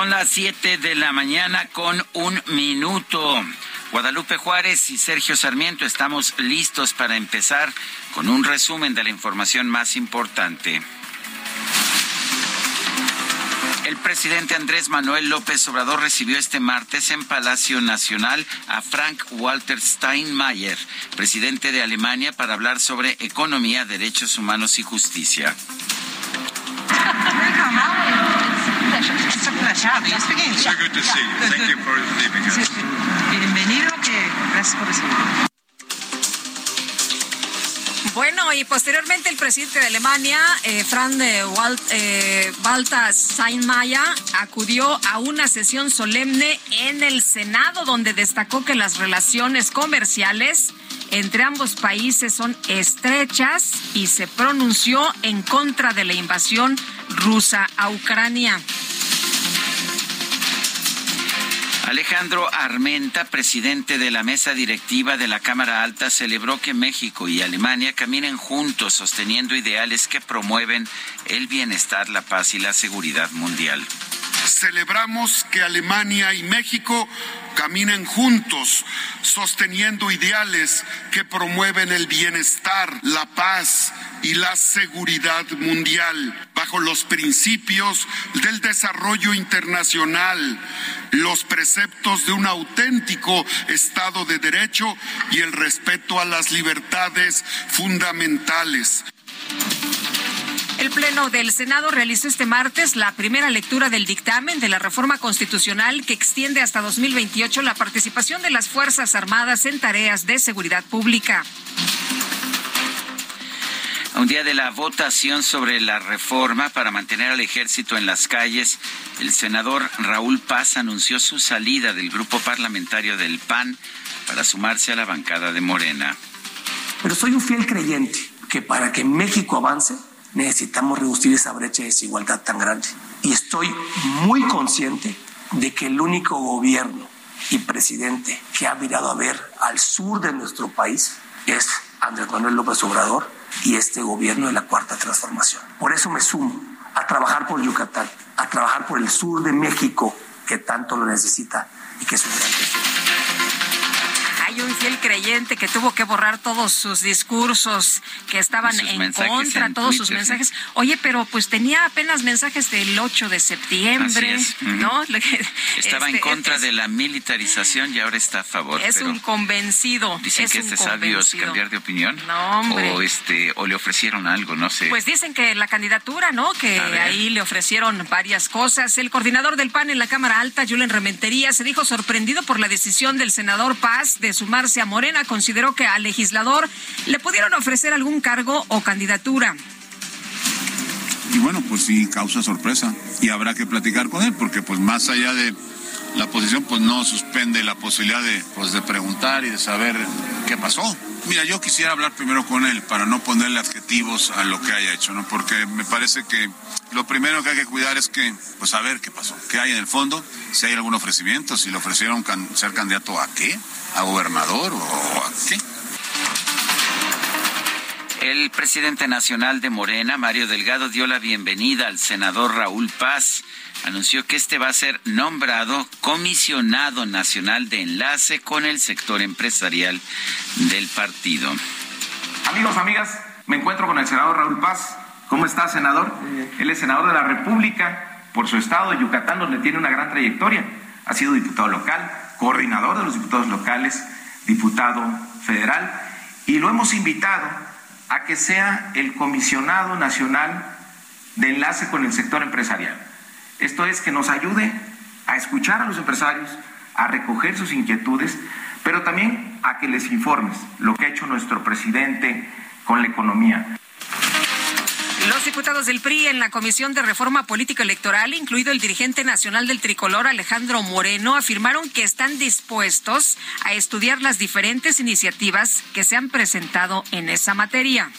Son las 7 de la mañana con un minuto. Guadalupe Juárez y Sergio Sarmiento estamos listos para empezar con un resumen de la información más importante. El presidente Andrés Manuel López Obrador recibió este martes en Palacio Nacional a Frank Walter Steinmeier, presidente de Alemania, para hablar sobre economía, derechos humanos y justicia. Bienvenido, gracias por. Bueno, y posteriormente el presidente de Alemania, eh, Frank de Walt, eh, Steinmeier, acudió a una sesión solemne en el Senado donde destacó que las relaciones comerciales entre ambos países son estrechas y se pronunció en contra de la invasión rusa a Ucrania. Alejandro Armenta, presidente de la mesa directiva de la Cámara Alta, celebró que México y Alemania caminen juntos sosteniendo ideales que promueven el bienestar, la paz y la seguridad mundial. Celebramos que Alemania y México caminen juntos, sosteniendo ideales que promueven el bienestar, la paz y la seguridad mundial, bajo los principios del desarrollo internacional, los preceptos de un auténtico Estado de Derecho y el respeto a las libertades fundamentales. El Pleno del Senado realizó este martes la primera lectura del dictamen de la reforma constitucional que extiende hasta 2028 la participación de las Fuerzas Armadas en tareas de seguridad pública. A un día de la votación sobre la reforma para mantener al ejército en las calles, el senador Raúl Paz anunció su salida del grupo parlamentario del PAN para sumarse a la bancada de Morena. Pero soy un fiel creyente que para que México avance necesitamos reducir esa brecha de desigualdad tan grande. Y estoy muy consciente de que el único gobierno y presidente que ha mirado a ver al sur de nuestro país es Andrés Manuel López Obrador y este gobierno de la cuarta transformación. Por eso me sumo a trabajar por Yucatán, a trabajar por el sur de México que tanto lo necesita y que es un gran tesoro. Hay un fiel creyente que tuvo que borrar todos sus discursos que estaban Sus en contra, en todos sus Twitter, sí. mensajes. Oye, pero pues tenía apenas mensajes del 8 de septiembre, es. ¿no? Estaba en Este, contra es- de la militarización y ahora está a favor. Es pero un convencido. dicen es que es de sabios convencido. cambiar de opinión. No, hombre. O, este, o le ofrecieron algo, no sé. Pues dicen que la candidatura, ¿no? Que ahí le ofrecieron varias cosas. El coordinador del PAN en la Cámara Alta, Julen Rementería, se dijo sorprendido por la decisión del senador Paz de sumarse a Morena. Consideró que al legislador le pudieron ofrecer algún cargo o candidatura. y bueno, pues sí causa sorpresa y habrá que platicar con él porque pues más allá de la posición pues no suspende la posibilidad de pues de preguntar y de saber qué pasó. Mira, yo quisiera hablar primero con él para no ponerle adjetivos a lo que haya hecho, ¿no? Porque me parece que lo primero que hay que cuidar es que pues saber qué pasó, qué hay en el fondo, si hay algún ofrecimiento, si le ofrecieron ser candidato a qué, a gobernador o a qué. El presidente nacional de Morena, Mario Delgado, dio la bienvenida al senador Raúl Paz. Anunció que este va a ser nombrado comisionado nacional de enlace con el sector empresarial del partido. Amigos, amigas, me encuentro con el senador Raúl Paz. ¿Cómo está, senador? Él es senador de la República por su estado, de Yucatán, donde tiene una gran trayectoria. Ha sido diputado local, coordinador de los diputados locales, diputado federal, y lo hemos invitado a que sea el comisionado nacional de enlace con el sector empresarial. Esto es que nos ayude a escuchar a los empresarios, a recoger sus inquietudes, pero también a que les informes lo que ha hecho nuestro presidente con la economía. Los diputados del PRI en la Comisión de Reforma Política Electoral, incluido el dirigente nacional del tricolor Alejandro Moreno, afirmaron que están dispuestos a estudiar las diferentes iniciativas que se han presentado en esa materia.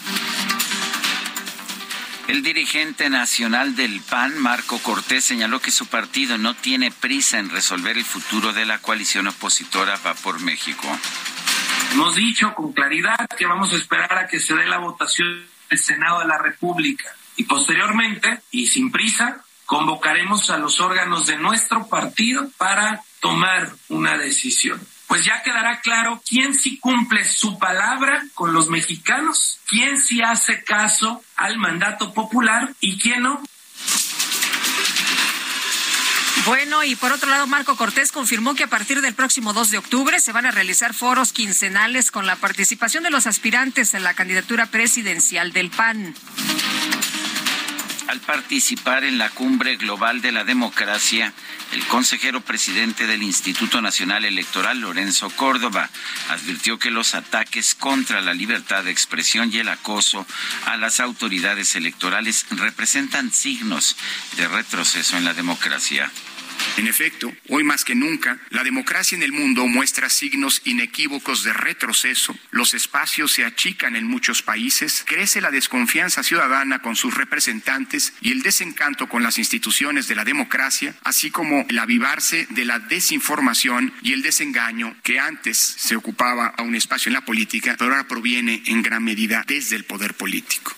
El dirigente nacional del PAN, Marco Cortés, señaló que su partido no tiene prisa en resolver el futuro de la coalición opositora Va por México. Hemos dicho con claridad que vamos a esperar a que se dé la votación el Senado de la República. Y posteriormente, y sin prisa, convocaremos a los órganos de nuestro partido para tomar una decisión. Pues ya quedará claro quién sí cumple su palabra con los mexicanos, quién sí hace caso al mandato popular y quién no. Bueno, y por otro lado, Marco Cortés confirmó que a partir del próximo 2 de octubre se van a realizar foros quincenales con la participación de los aspirantes en la candidatura presidencial del PAN. Al participar en la Cumbre Global de la Democracia, el consejero presidente del Instituto Nacional Electoral, Lorenzo Córdoba, advirtió que los ataques contra la libertad de expresión y el acoso a las autoridades electorales representan signos de retroceso en la democracia. En efecto, hoy más que nunca, la democracia en el mundo muestra signos inequívocos de retroceso, los espacios se achican en muchos países, crece la desconfianza ciudadana con sus representantes y el desencanto con las instituciones de la democracia, así como el avivarse de la desinformación y el desengaño que antes se ocupaba a un espacio en la política, pero ahora proviene en gran medida desde el poder político.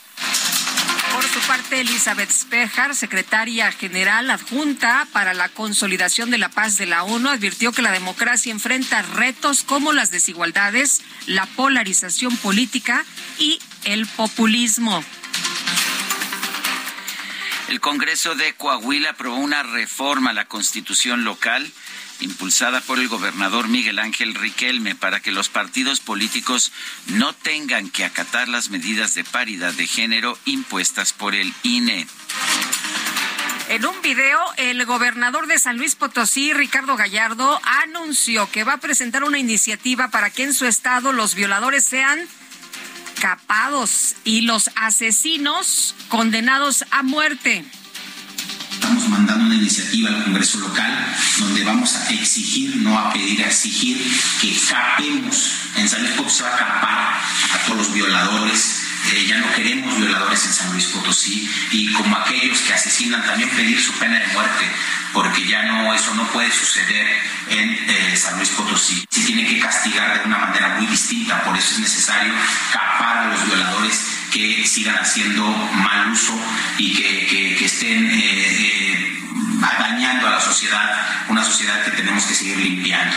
Por su parte, Elizabeth Spejar, secretaria general adjunta para la consolidación de la paz de la ONU, advirtió que la democracia enfrenta retos como las desigualdades, la polarización política y el populismo. El Congreso de Coahuila aprobó una reforma a la constitución local impulsada por el gobernador Miguel Ángel Riquelme para que los partidos políticos no tengan que acatar las medidas de paridad de género impuestas por el INE. En un video, el gobernador de San Luis Potosí, Ricardo Gallardo, anunció que va a presentar una iniciativa para que en su estado los violadores sean capados y los asesinos condenados a muerte. Estamos mandando una iniciativa al Congreso local donde vamos a exigir, no a pedir, a exigir que capemos. En San Luis Potosí va a capar a todos los violadores. Eh, ya no queremos violadores en San Luis Potosí y como aquellos que asesinan también pedir su pena de muerte porque ya no eso no puede suceder en eh, San Luis Potosí. Se tiene que castigar de una manera muy distinta, por eso es necesario capar a los violadores que sigan haciendo mal uso y que, estén eh, eh, dañando a la sociedad, una sociedad que tenemos que seguir limpiando.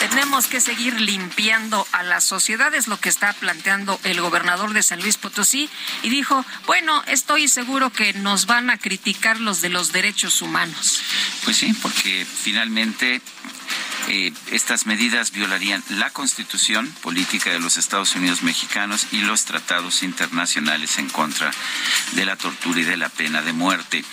Tenemos que seguir limpiando a la sociedad, es lo que está planteando el gobernador de San Luis Potosí. Y dijo, bueno, estoy seguro que nos van a criticar los de los derechos humanos. Pues sí, porque finalmente estas medidas violarían la constitución política de los Estados Unidos mexicanos y los tratados internacionales en contra de la tortura y de la pena de muerte.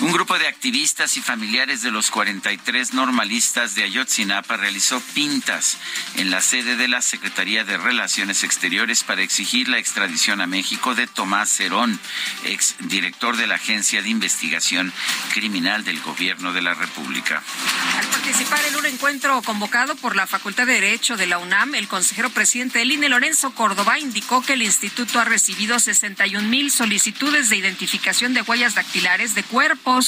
Un grupo de activistas y familiares de los 43 normalistas de Ayotzinapa realizó pintas en la sede de la Secretaría de Relaciones Exteriores para exigir la extradición a México de Tomás Cerón, ex director de la Agencia de Investigación Criminal del Gobierno de la República. Convocado por la Facultad de Derecho de la UNAM, el consejero presidente del INE, Lorenzo Córdoba, indicó que el instituto ha recibido 61 mil solicitudes de identificación de huellas dactilares de cuerpo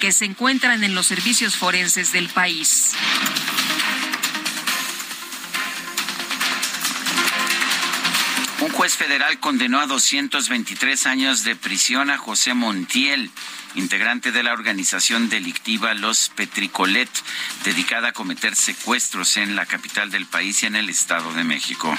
que se encuentran en los servicios forenses del país. Juez federal condenó a 223 años de prisión a José Montiel, integrante de la organización delictiva Los Petricolet, dedicada a cometer secuestros en la capital del país y en el Estado de México.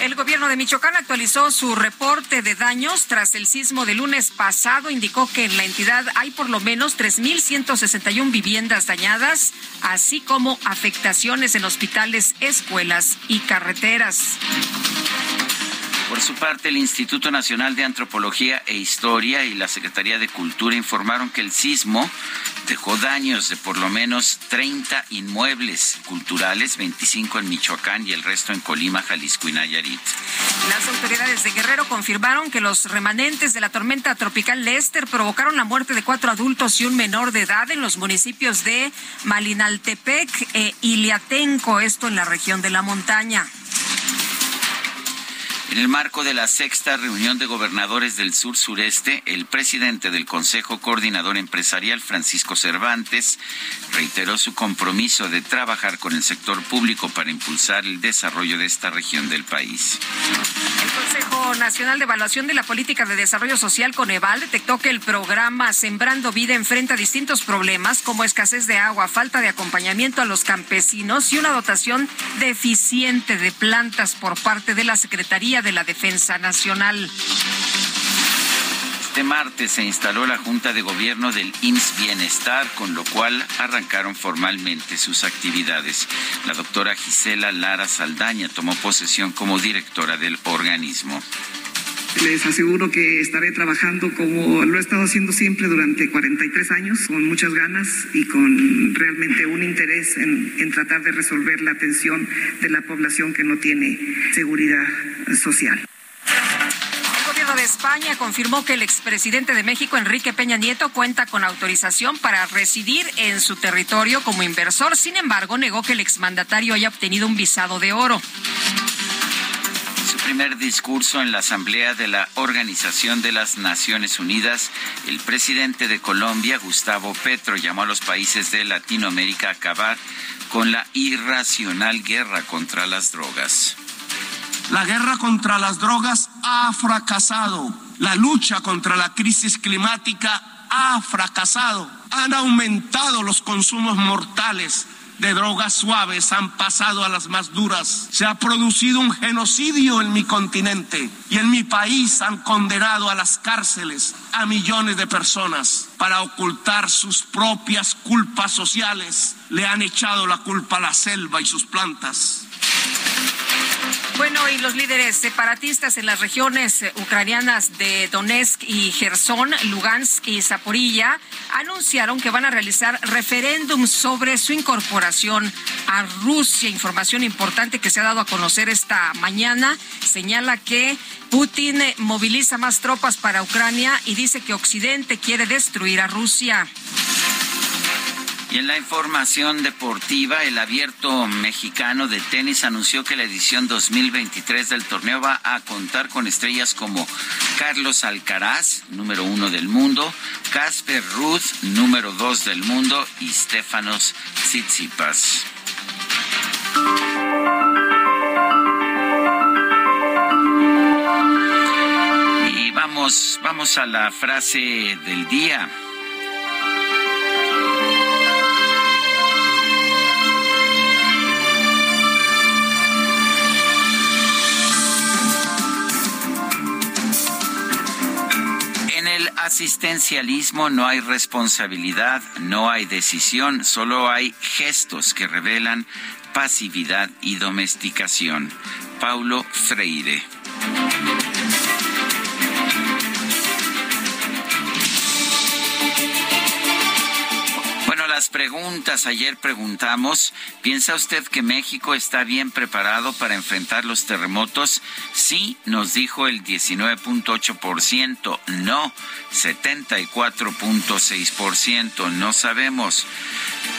El gobierno de Michoacán actualizó su reporte de daños tras el sismo del lunes pasado. Indicó que en la entidad hay por lo menos 3.161 viviendas dañadas, así como afectaciones en hospitales, escuelas y carreteras. Por su parte, el Instituto Nacional de Antropología e Historia y la Secretaría de Cultura informaron que el sismo dejó daños de por lo menos 30 inmuebles culturales, 25 en Michoacán y el resto en Colima, Jalisco y Nayarit. Las autoridades de Guerrero confirmaron que los remanentes de la tormenta tropical Lester provocaron la muerte de cuatro adultos y un menor de edad en los municipios de Malinaltepec e Iliatenco, esto en la región de la montaña. En el marco de la sexta reunión de gobernadores del sur sureste, el presidente del Consejo Coordinador Empresarial, Francisco Cervantes, reiteró su compromiso de trabajar con el sector público para impulsar el desarrollo de esta región del país. El Consejo Nacional de Evaluación de la Política de Desarrollo Social, Coneval, detectó que el programa Sembrando Vida enfrenta distintos problemas como escasez de agua, falta de acompañamiento a los campesinos y una dotación deficiente de plantas por parte de la Secretaría de la Defensa Nacional. Este martes se instaló la Junta de Gobierno del IMSS Bienestar, con lo cual arrancaron formalmente sus actividades. La doctora Gisela Lara Saldaña tomó posesión como directora del organismo. Les aseguro que estaré trabajando como lo he estado haciendo siempre durante 43 años, con muchas ganas y con realmente un interés en, tratar de resolver la atención de la población que no tiene seguridad social. El gobierno de España confirmó que el expresidente de México, Enrique Peña Nieto, cuenta con autorización para residir en su territorio como inversor. Sin embargo, negó que el exmandatario haya obtenido un visado de oro su primer discurso en la Asamblea de la Organización de las Naciones Unidas, el presidente de Colombia, Gustavo Petro, llamó a los países de Latinoamérica a acabar con la irracional guerra contra las drogas. La guerra contra las drogas ha fracasado. La lucha contra la crisis climática ha fracasado. Han aumentado los consumos mortales de drogas suaves han pasado a las más duras. Se ha producido un genocidio en mi continente y en mi país han condenado a las cárceles a millones de personas para ocultar sus propias culpas sociales. Le han echado la culpa a la selva y sus plantas. Bueno, y los líderes separatistas en las regiones ucranianas de Donetsk y Gerson, Lugansk y Zaporilla anunciaron que van a realizar referéndum sobre su incorporación a Rusia. Información importante que se ha dado a conocer esta mañana señala que Putin moviliza más tropas para Ucrania y dice que Occidente quiere destruir a Rusia. Y en la información deportiva, el abierto mexicano de tenis anunció que la edición 2023 del torneo va a contar con estrellas como Carlos Alcaraz, número uno del mundo, Casper Ruth, número dos del mundo, y Stefanos Tsitsipas. Y vamos, vamos a la frase del día. Asistencialismo no hay responsabilidad, no hay decisión, solo hay gestos que revelan pasividad y domesticación. Paulo Freire. Preguntas, ayer preguntamos, ¿piensa usted que México está bien preparado para enfrentar los terremotos? Sí, nos dijo el 19.8%, no, 74.6%, no sabemos.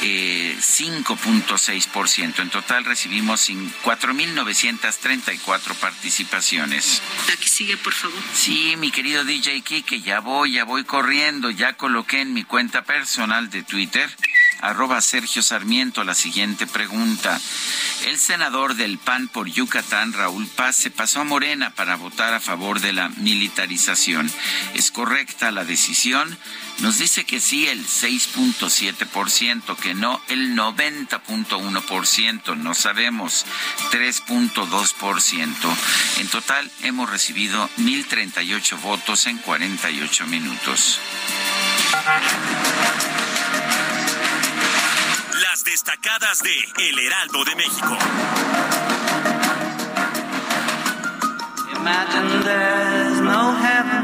5.6%. En total recibimos 4.934 participaciones. Aquí sigue, por favor. Sí, mi querido DJ Kike, ya voy, ya voy corriendo. Ya coloqué en mi cuenta personal de Twitter arroba Sergio Sarmiento la siguiente pregunta. El senador del PAN por Yucatán, Raúl Paz, se pasó a Morena para votar a favor de la militarización. ¿Es correcta la decisión? Nos dice que sí el 6.7%, que no el 90.1%, no sabemos 3.2%. En total hemos recibido 1.038 votos en 48 minutos. Destacadas de El Heraldo de México. Imagine there's no heaven.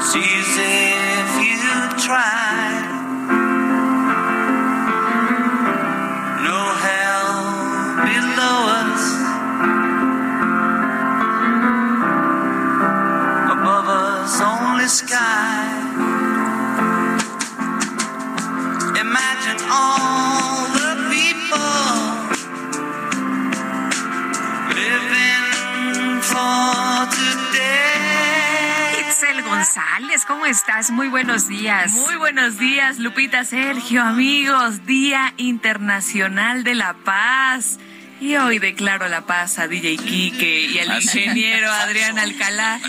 Sees if you try. No hell below us. Above us, only sky. Imagine all the people living for today. Itzel González, ¿cómo estás? Muy buenos días. Muy buenos días, Lupita Sergio, amigos. Día Internacional de la Paz. Y hoy declaro la paz a DJ Quique y al ingeniero Adrián Alcalá.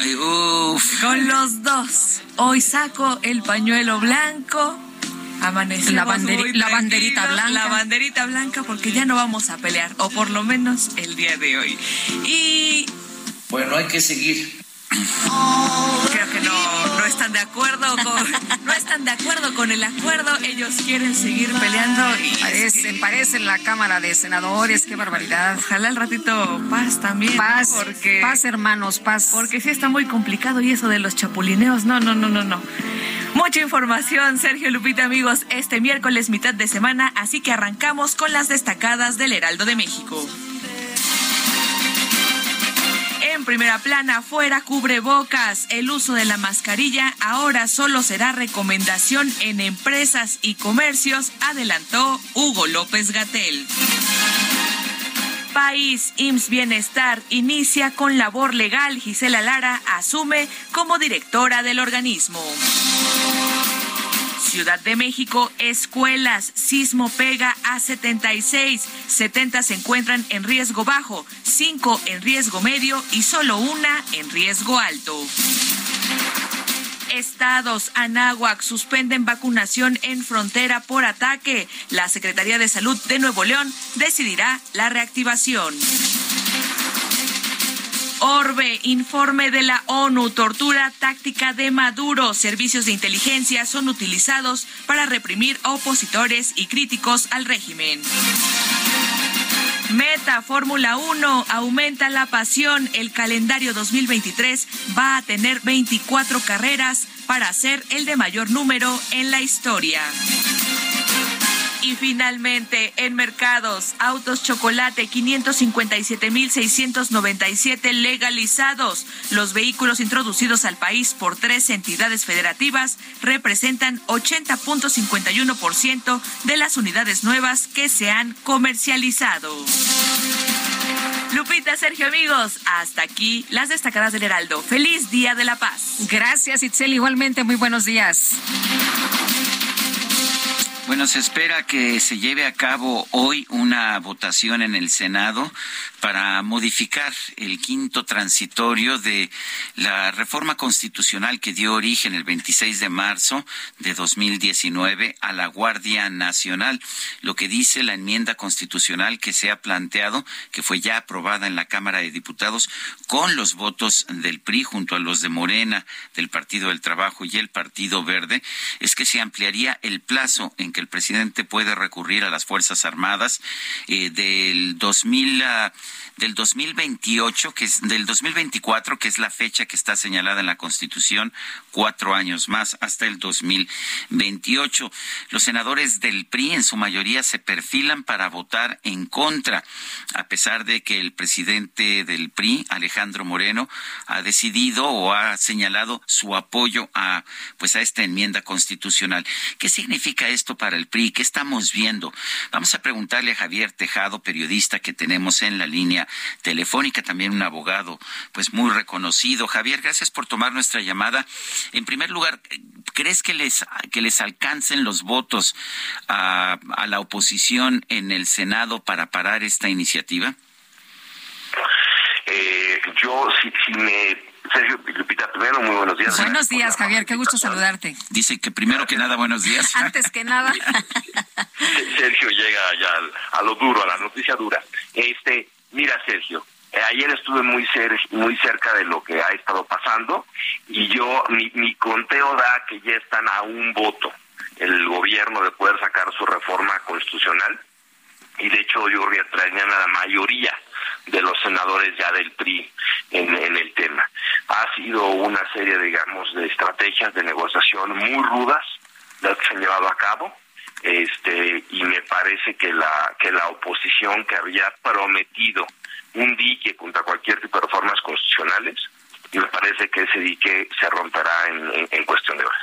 Con los dos. Hoy saco el pañuelo blanco. Amanecemos La banderi- muy la banderita blanca. La banderita blanca porque ya no vamos a pelear, o por lo menos el día de hoy. Y Bueno, hay que seguir. creo que no, no están de acuerdo con, no están de acuerdo con el acuerdo. Ellos quieren seguir peleando y Parece, parece en la Cámara de Senadores, qué barbaridad. Ojalá al ratito paz también. Paz, ¿no? porque paz, hermanos, paz. Porque sí está muy complicado y eso de los chapulineos, no, no, no, no, no. Mucha información, Sergio Lupita, amigos, este miércoles mitad de semana, así que arrancamos con las destacadas del Heraldo de México. En primera plana, fuera cubrebocas. El uso de la mascarilla ahora solo será recomendación en empresas y comercios, adelantó Hugo López Gatel. País IMSS Bienestar inicia con labor legal. Gisela Lara asume como directora del organismo. Ciudad de México, escuelas, sismo pega a 76, 70 se encuentran en riesgo bajo, 5 en riesgo medio y solo una en riesgo alto. Estados, Anáhuac suspenden vacunación en frontera por ataque. La Secretaría de Salud de Nuevo León decidirá la reactivación. Orbe, informe de la ONU, tortura táctica de Maduro. Servicios de inteligencia son utilizados para reprimir opositores y críticos al régimen. Meta Fórmula 1 aumenta la pasión. El calendario 2023 va a tener 24 carreras para ser el de mayor número en la historia. Y finalmente, en mercados, autos chocolate 557.697 legalizados. Los vehículos introducidos al país por tres entidades federativas representan 80.51% de las unidades nuevas que se han comercializado. Lupita, Sergio, amigos, hasta aquí las destacadas del Heraldo. Feliz Día de la Paz. Gracias, Itzel. Igualmente, muy buenos días. Bueno, se espera que se lleve a cabo hoy una votación en el Senado para modificar el quinto transitorio de la reforma constitucional que dio origen el 26 de marzo de 2019 a la Guardia Nacional. Lo que dice la enmienda constitucional que se ha planteado, que fue ya aprobada en la Cámara de Diputados con los votos del PRI junto a los de Morena, del Partido del Trabajo y el Partido Verde, es que se ampliaría el plazo en que el presidente puede recurrir a las Fuerzas Armadas eh, del 2000 a del 2028, que es del 2024, que es la fecha que está señalada en la Constitución, cuatro años más, hasta el 2028. Los senadores del PRI, en su mayoría, se perfilan para votar en contra, a pesar de que el presidente del PRI, Alejandro Moreno, ha decidido o ha señalado su apoyo a, pues, a esta enmienda constitucional. ¿Qué significa esto para el PRI? ¿Qué estamos viendo? Vamos a preguntarle a Javier Tejado, periodista que tenemos en la línea telefónica, también un abogado pues muy reconocido. Javier, gracias por tomar nuestra llamada. En primer lugar, ¿crees que les, que les alcancen los votos a, a la oposición en el Senado para parar esta iniciativa? Eh, yo, si, si me Sergio Lupita, primero, muy buenos días. Buenos días, Javier, qué gusto saludarte. Dice que primero que nada, buenos días. Antes que nada. Sergio llega ya a lo duro, a la noticia dura. Este, mira, Sergio, eh, ayer estuve muy, cer muy cerca de lo que ha estado pasando y yo, mi, mi conteo da que ya están a un voto el gobierno de poder sacar su reforma constitucional y de hecho yo creo a la mayoría de los senadores ya del PRI en, en, el tema. Ha sido una serie, digamos, de estrategias de negociación muy rudas las que se han llevado a cabo este y me parece que la que la oposición que había prometido un dique contra cualquier tipo de reformas constitucionales y me parece que ese dique se romperá en, cuestión de horas.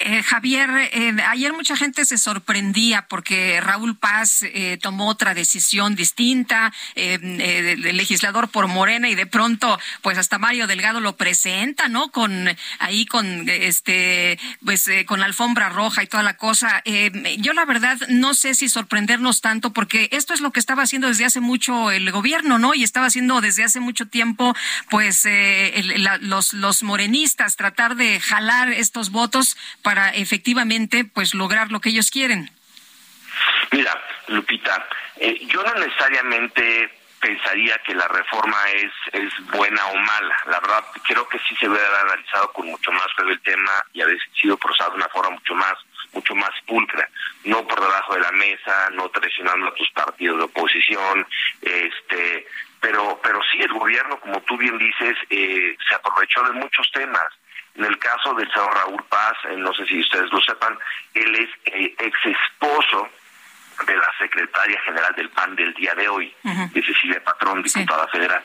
Eh, Javier, eh, ayer mucha gente se sorprendía porque Raúl Paz eh, tomó otra decisión distinta, el legislador por Morena y de pronto, pues hasta Mario Delgado lo presenta, ¿no? Con ahí con este, pues con la alfombra roja y toda la cosa. yo la verdad no sé si sorprendernos tanto porque esto es lo que estaba haciendo desde hace mucho el gobierno, ¿no? Y estaba haciendo desde hace mucho tiempo, pues el, la los, los morenistas, tratar de jalar estos votos para efectivamente pues lograr lo que ellos quieren? Mira, Lupita, eh, yo no necesariamente pensaría que la reforma es, es buena o mala. La verdad, creo que sí se debe haber analizado con mucho más feo el tema y haber sido procesado de una forma mucho más mucho más pulcra, no por debajo de la mesa, no traicionando a tus partidos de oposición, este, pero, pero sí el gobierno, como tú bien dices, eh, se aprovechó de muchos temas. En el caso del señor Raúl Paz, eh, no sé si ustedes lo sepan, él es eh, ex esposo de la secretaria general del PAN del día de hoy, de Cecilia Patrón, diputada federal.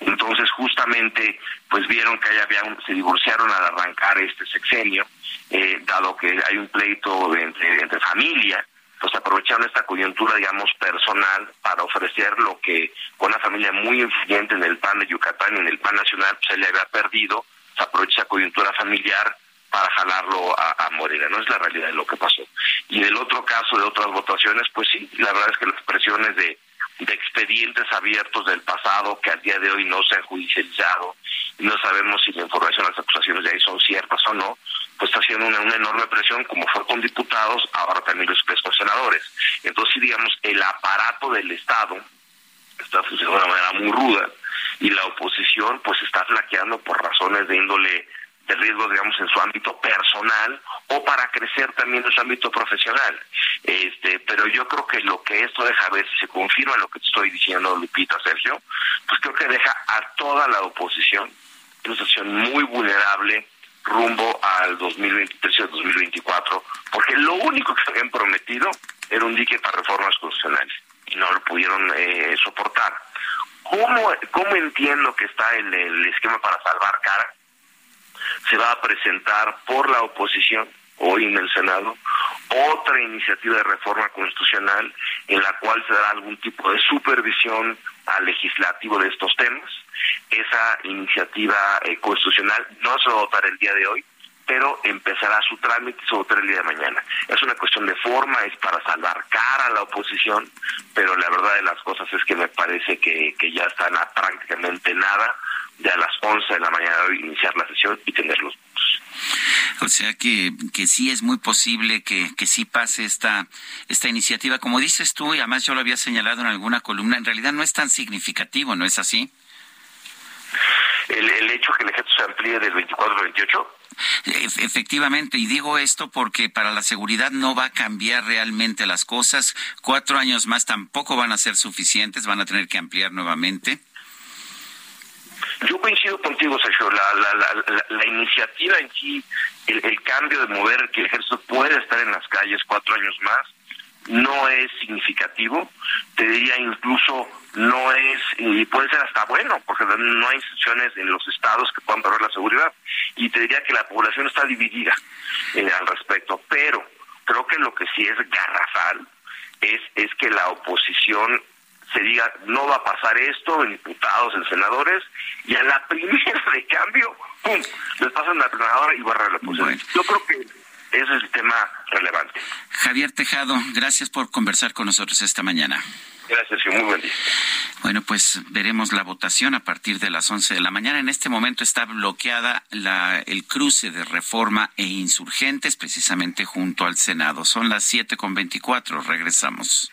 Entonces, justamente, pues vieron que había se divorciaron al arrancar este sexenio, eh, dado que hay un pleito entre, entre familia, pues aprovecharon esta coyuntura, digamos, personal para ofrecer lo que una familia muy influyente en el PAN de Yucatán y en el PAN nacional pues, se le había perdido, se aprovecha esa coyuntura familiar para jalarlo a, a, Morena, no es la realidad de lo que pasó. Y en el otro caso de otras votaciones, pues sí, la verdad es que las presiones de, de expedientes abiertos del pasado que al día de hoy no se han judicializado, no sabemos si la información, las acusaciones de ahí son ciertas o no, pues está haciendo una, una, enorme presión, como fue con diputados, ahora también lo con senadores. Entonces, digamos, el aparato del Estado está funcionando de una manera muy ruda y la oposición pues está flaqueando por razones de índole de riesgo, digamos, en su ámbito personal o para crecer también en su ámbito profesional. Este, pero yo creo que lo que esto deja ver, si se confirma lo que te estoy diciendo, Lupita, Sergio, pues creo que deja a toda la oposición en una situación muy vulnerable, rumbo al 2023 y al 2024, porque lo único que se habían prometido era un dique para reformas constitucionales y no lo pudieron eh, soportar. ¿Cómo, ¿Cómo entiendo que está el, el esquema para salvar cara? Se va a presentar por la oposición hoy en el Senado otra iniciativa de reforma constitucional en la cual se dará algún tipo de supervisión al legislativo de estos temas. Esa iniciativa eh, constitucional no se va a votar el día de hoy, pero empezará su trámite votará el día de mañana. Es una cuestión de forma, es para salvar cara a la oposición, pero la verdad de las cosas es que me parece que, que ya están a prácticamente nada de a las 11 de la mañana de hoy iniciar la sesión y tener los votos. O sea que, que sí es muy posible que, que sí pase esta, esta iniciativa. Como dices tú, y además yo lo había señalado en alguna columna, en realidad no es tan significativo, ¿no es así? El, el hecho que el ejército se amplíe del 24 al 28 Efectivamente, y digo esto porque para la seguridad no va a cambiar realmente las cosas. Cuatro años más tampoco van a ser suficientes, van a tener que ampliar nuevamente. Yo coincido contigo, Sergio. La, la, la, la iniciativa en sí, el, cambio de mover que el ejército puede estar en las calles cuatro años más, no es significativo. Te diría incluso no es, y puede ser hasta bueno, porque no hay instituciones en los estados que puedan proveer la seguridad. Y te diría que la población está dividida eh, al respecto. Pero creo que lo que sí es garrafal es, es que la oposición se diga no va a pasar esto en diputados, en senadores, y a la primera de cambio, ¡pum! les pasan la planadora y barra la oposición. Yo creo que Ese es el tema relevante. Javier Tejado, gracias por conversar con nosotros esta mañana. Gracias y muy buen día. Bueno, pues veremos la votación a partir de las 11 de la mañana. En este momento está bloqueada la, el cruce de reforma e insurgentes precisamente junto al Senado. Son las 7 con 24. Regresamos.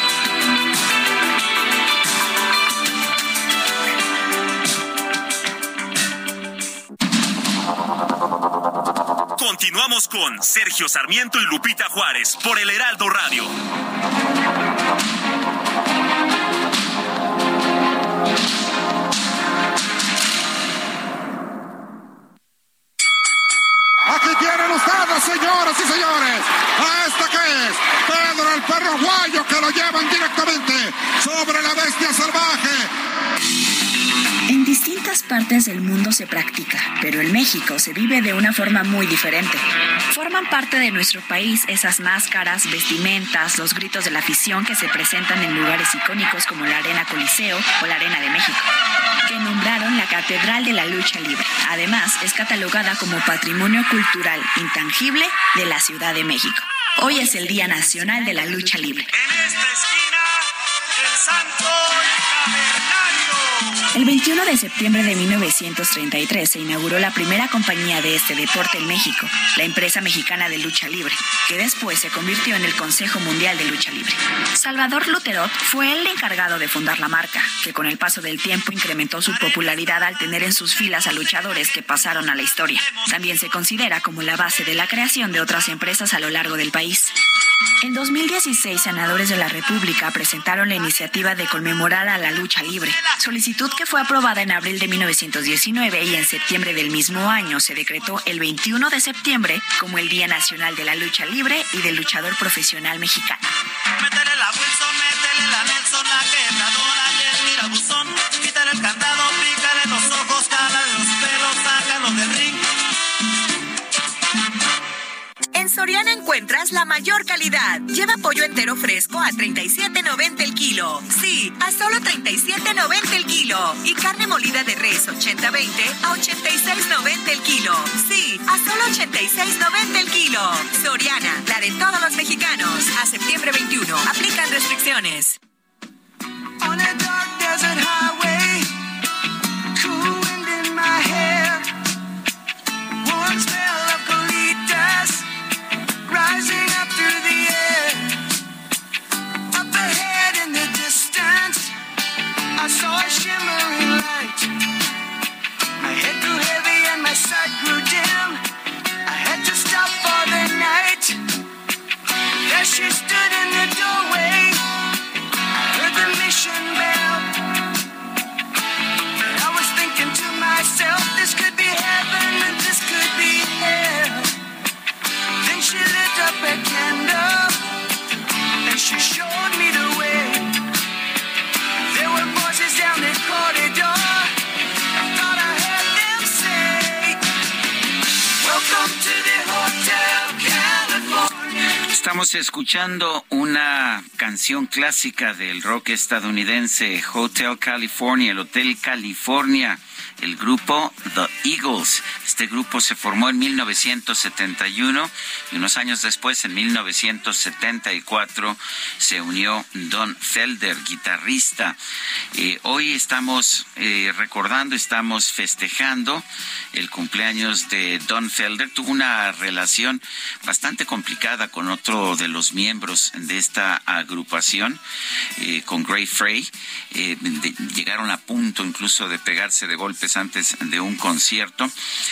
Continuamos con Sergio Sarmiento y Lupita Juárez por el Heraldo Radio. Aquí tienen ustedes, señoras y señores, a este que es Pedro el perro guayo que lo llevan directamente sobre la bestia salvaje. En distintas partes del mundo se practica, pero en México se vive de una forma muy diferente. Forman parte de nuestro país esas máscaras, vestimentas, los gritos de la afición que se presentan en lugares icónicos como la Arena Coliseo o la Arena de México, que nombraron la Catedral de la Lucha Libre. Además, es catalogada como Patrimonio Cultural Intangible de la Ciudad de México. Hoy es el Día Nacional de la Lucha Libre. En esta esquina, el Santo El 21 de septiembre de 1933 se inauguró la primera compañía de este deporte en México, la empresa mexicana de lucha libre, que después se convirtió en el Consejo Mundial de Lucha Libre. Salvador Luterot fue el encargado de fundar la marca, que con el paso del tiempo incrementó su popularidad al tener en sus filas a luchadores que pasaron a la historia. También se considera como la base de la creación de otras empresas a lo largo del país. En 2016, senadores de la República presentaron la iniciativa de conmemorar a la lucha libre, solicitud que fue aprobada en abril de 1919 y en septiembre del mismo año se decretó el 21 de septiembre como el Día Nacional de la Lucha Libre y del Luchador Profesional Mexicano. Métele la Wilson, métele la Nelson, la quebradora el. Quítale el candado, Soriana encuentras la mayor calidad. Lleva pollo entero fresco a 37.90 el kilo. Sí, a solo 37.90 el kilo. Y carne molida de res 80-20 a 86.90 el kilo. Sí, a solo 86.90 el kilo. Soriana, la de todos los mexicanos. A septiembre 21. Aplican restricciones. On a dark desert highway, cool wind in my hair, warm smell rising up through the air. Up ahead in the distance, I saw a shimmering light. My head grew heavy and my sight grew dim. I had to stop for the night. There she stood in the doorway. Estamos escuchando una canción clásica del rock estadounidense, Hotel California, el Hotel California, el grupo The Eagles. Este grupo se formó en 1971 y unos años después, en 1974, se unió Don Felder, guitarrista. Eh, hoy estamos eh, recordando, estamos festejando el cumpleaños de Don Felder. Tuvo una relación bastante complicada con otro de los miembros de esta agrupación, eh, con Gray Frey. Llegaron a punto incluso de pegarse de golpes antes de un concierto.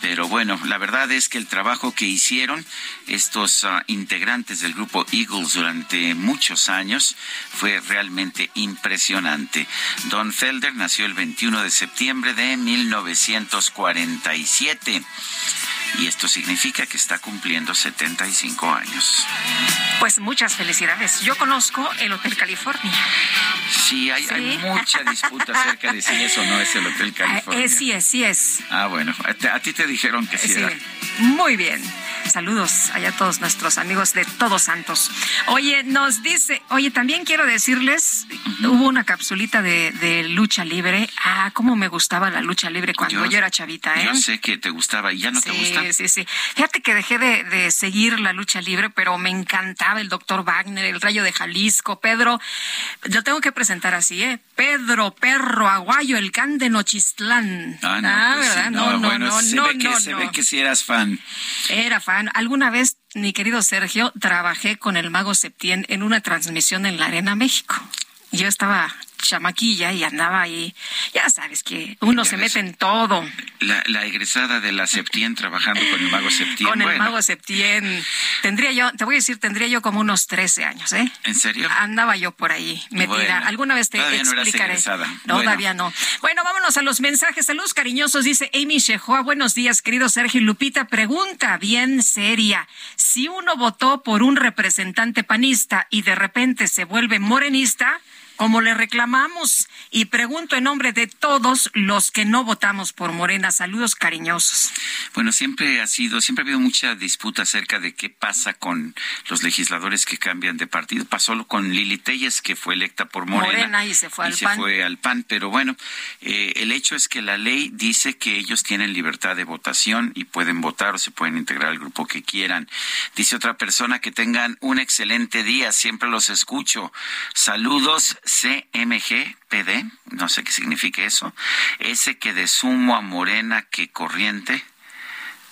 Pero bueno, la verdad es que el trabajo que hicieron estos ah, integrantes del grupo Eagles durante muchos años fue realmente impresionante. Don Felder nació el 21 de septiembre de 1947. y esto significa que está cumpliendo 75 años. Pues muchas felicidades. Yo conozco el Hotel California. Sí, hay, hay mucha disputa acerca de si eso no es el Hotel California. Eh, sí es, sí es. Ah, bueno, a ti te dijeron que sí, Sí, era. muy bien. Saludos allá a todos nuestros amigos de Todos Santos. Oye, nos dice, oye, también quiero decirles, hubo una capsulita de, de lucha libre. Ah, cómo me gustaba la lucha libre cuando yo, era chavita, ¿eh? Yo sé que te gustaba y ya no te Sí, gusta. sí, sí. Fíjate que dejé de, de seguir la lucha libre, pero me encantaba el doctor Wagner, el Rayo de Jalisco, Pedro. Lo tengo que presentar así, ¿eh? Pedro Perro Aguayo, el can de Nochistlán. Ah, no, pues sí, ¿verdad? no, no, no, bueno, no, se no, ve que, no, se no. ve que sí eras fan. Era fan. Alguna vez, mi querido Sergio, trabajé con el mago Septién en una transmisión en la Arena México. Yo estaba chamaquilla y andaba ahí. Ya sabes que uno se mete en todo. La, la egresada de la Septien trabajando con el mago Septien. Con el Bueno, mago Septién. Tendría yo, te voy a decir, tendría yo como unos 13 años, ¿eh? ¿En serio? Andaba yo por ahí metida. Bueno, Alguna vez te todavía no eras explicaré. No, Bueno. todavía no. Bueno, vámonos a los mensajes. Saludos cariñosos, dice Amy Shehoa. Buenos días, querido Sergio y Lupita. Pregunta bien seria. Si uno votó por un representante panista y de repente se vuelve morenista, como le reclamamos? Y pregunto en nombre de todos los que no votamos por Morena. Saludos cariñosos. Bueno, siempre ha sido, siempre ha habido mucha disputa acerca de qué pasa con los legisladores que cambian de partido. Pasó con Lili Telles, que fue electa por Morena. Morena y se fue al se PAN. fue al PAN. Pero bueno, eh, el hecho es que la ley dice que ellos tienen libertad de votación y pueden votar o se pueden integrar al grupo que quieran. Dice otra persona que tengan un excelente día. Siempre los escucho. Saludos CMG. PD, no sé qué significa eso, ese que de sumo a Morena que corriente,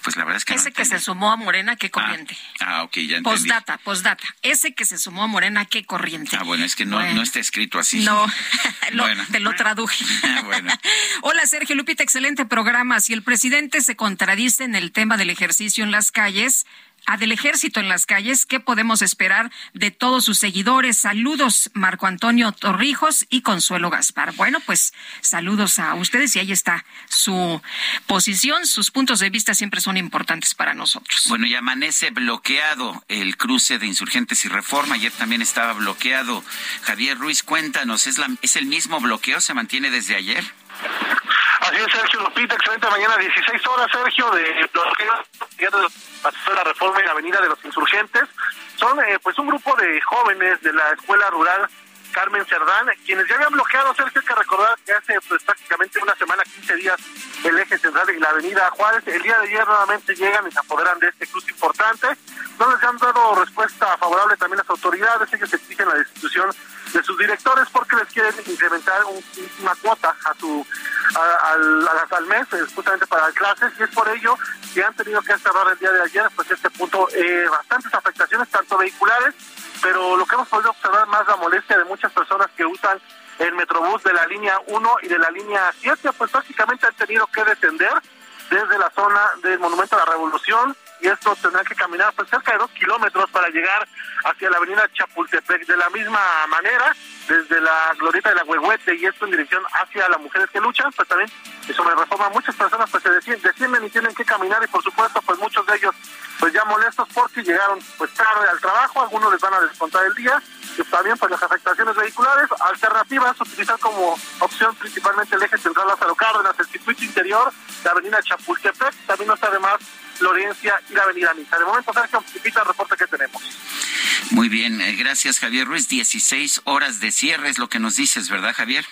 pues la verdad es que no Ese que se sumó a Morena, qué corriente. Ah, ok, ya entendí. Postdata, postdata. Ese que se sumó a Morena, qué corriente. Ah, bueno, es que no, Bueno. no está escrito así. No, lo- Bueno. te lo traduje. bueno. Hola Sergio Lupita, excelente programa. Si el presidente se contradice en el tema del ejercicio en las calles, a del ejército en las calles, ¿qué podemos esperar de todos sus seguidores? Saludos, Marco Antonio Torrijos y Consuelo Gaspar. Bueno, pues saludos a ustedes y ahí está su posición, sus puntos de vista siempre son importantes para nosotros. Bueno, y amanece bloqueado el cruce de insurgentes y reforma. Ayer también estaba bloqueado. Javier Ruiz, cuéntanos, ¿es, la, ¿es el mismo bloqueo? ¿Se mantiene desde ayer? Así es, Sergio Lupita, excelente mañana, 16 horas, Sergio, de de Paseo de la Reforma en la Avenida de los Insurgentes. Son eh, pues un grupo de jóvenes de la Escuela Rural Carmen Cerdán, quienes ya habían bloqueado, Sergio, hay que recordar que hace pues prácticamente una semana, 15 días, el eje central y la Avenida Juárez. El día de ayer nuevamente llegan y se apoderan de este cruce importante. No les han dado respuesta favorable también las autoridades, ellos exigen la destitución de sus directores porque les quieren incrementar un- una cuota a su a- al, a- al mes eh, justamente para clases y es por ello que han tenido que cerrar el día de ayer pues este punto eh, bastantes afectaciones tanto vehiculares pero lo que hemos podido observar más la molestia de muchas personas que usan el metrobús de la línea 1 y de la línea 7 pues prácticamente han tenido que descender desde la zona del Monumento a la Revolución y esto tendrán que caminar pues cerca de dos kilómetros para llegar hacia la avenida Chapultepec. De la misma manera, desde la glorieta de la Huehuete y esto en dirección hacia las mujeres que luchan, pues también sobre reforma muchas personas pues se descienden, y tienen que caminar y por supuesto pues muchos de ellos pues ya molestos porque llegaron pues tarde al trabajo, algunos les van a descontar el día y también pues las afectaciones vehiculares, alternativas, utilizar como opción principalmente el eje central Lázaro Cárdenas, el circuito interior, la avenida Chapultepec, también no está de más Florencia y la avenida Niza. De momento, Sergio, repita el reporte que tenemos. Muy bien, eh, gracias Javier Ruiz. 16 horas de cierre es lo que nos dices, ¿verdad Javier?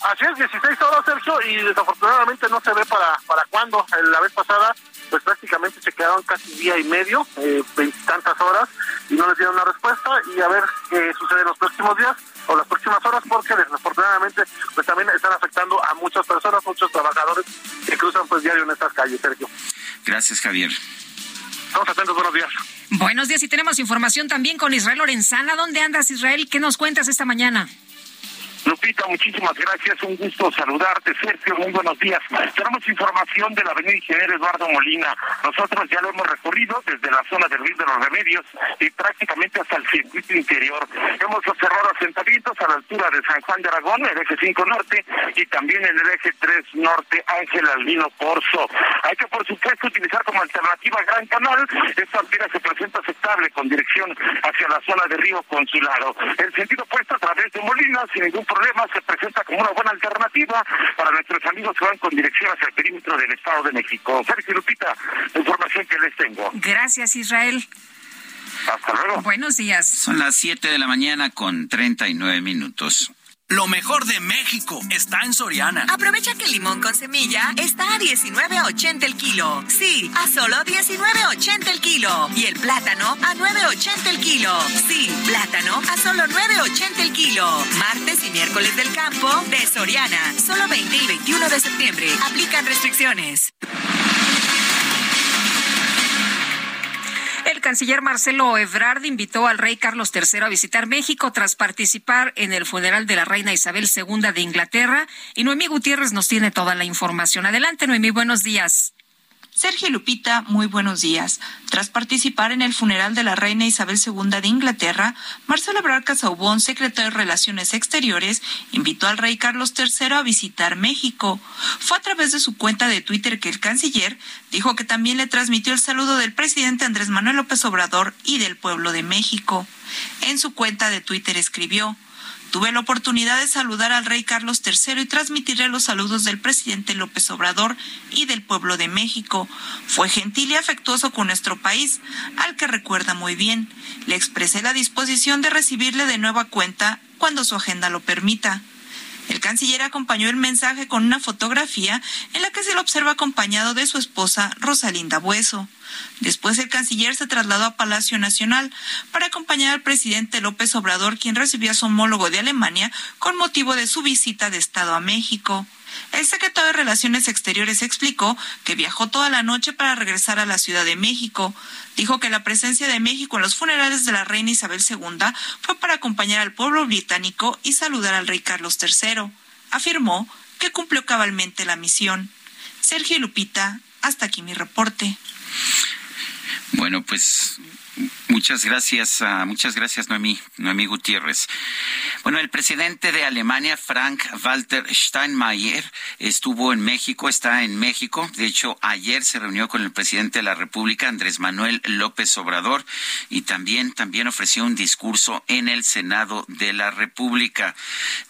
Así es, 16 horas, Sergio, y desafortunadamente no se ve para para cuándo. Eh, La vez pasada, pues prácticamente se quedaron casi día y medio, eh, veintitantas horas, y no les dieron una respuesta, y a ver qué sucede en los próximos días o las próximas horas, porque desafortunadamente pues también están afectando a muchas personas, muchos trabajadores que cruzan pues diario en estas calles, Sergio. Gracias Javier. Estamos atentos, buenos días. Buenos días y tenemos información también con Israel Lorenzana. ¿Dónde andas, Israel? ¿Qué nos cuentas esta mañana? Lupita, muchísimas gracias. Un gusto saludarte. Sergio, muy buenos días. Tenemos información de la avenida Ingeniero Eduardo Molina. Nosotros ya lo hemos recorrido desde la zona del Río de los Remedios y prácticamente hasta el circuito interior. Hemos observado asentamientos a la altura de San Juan de Aragón, el eje 5 norte, y también en el eje 3 norte, Ángel Albino Corso. Hay que, por supuesto, utilizar como alternativa Gran Canal. Esta altura se presenta aceptable con dirección hacia la zona de Río Consulado. El sentido opuesto a través de Molina, sin ningún problema, se presenta como una buena alternativa para nuestros amigos que van con dirección hacia el perímetro del Estado de México. Sergio Lupita, la información que les tengo. Gracias, Israel. Hasta luego. Buenos días. Son las 7 de la mañana con 39 minutos. Lo mejor de México está en Soriana. Aprovecha que el limón con semilla está a 19.80 el kilo. Sí, a solo 19.80 el kilo. Y el plátano a 9.80 el kilo. Sí, plátano a solo 9.80 el kilo. Martes y miércoles del campo de Soriana. Solo 20 y 21 de septiembre. Aplican restricciones. El canciller Marcelo Ebrard invitó al rey Carlos III a visitar México tras participar en el funeral de la reina Isabel II de Inglaterra. Y Noemí Gutiérrez nos tiene toda la información. Adelante, Noemí, buenos días. Sergio Lupita, muy buenos días. Tras participar en el funeral de la reina Isabel II de Inglaterra, Marcelo Ebrard Casaubon, secretario de Relaciones Exteriores, invitó al rey Carlos III a visitar México. Fue a través de su cuenta de Twitter que el canciller dijo que también le transmitió el saludo del presidente Andrés Manuel López Obrador y del pueblo de México. En su cuenta de Twitter escribió Tuve la oportunidad de saludar al rey Carlos III y transmitirle los saludos del presidente López Obrador y del pueblo de México. Fue gentil y afectuoso con nuestro país, al que recuerda muy bien. Le expresé la disposición de recibirle de nueva cuenta cuando su agenda lo permita. El canciller acompañó el mensaje con una fotografía en la que se lo observa acompañado de su esposa Rosalinda Bueso. Después el canciller se trasladó a Palacio Nacional para acompañar al presidente López Obrador, quien recibió a su homólogo de Alemania con motivo de su visita de Estado a México. El secretario de Relaciones Exteriores explicó que viajó toda la noche para regresar a la Ciudad de México. Dijo que la presencia de México en los funerales de la reina Isabel II fue para acompañar al pueblo británico y saludar al rey Carlos III. Afirmó que cumplió cabalmente la misión. Sergio Lupita, hasta aquí mi reporte. Bueno, pues muchas gracias, uh, muchas gracias Noemí, Noemí Gutiérrez. Bueno, el presidente de Alemania, Frank Walter Steinmeier, estuvo en México, está en México. De hecho, ayer se reunió con el presidente de la República, Andrés Manuel López Obrador, y también, también ofreció un discurso en el Senado de la República.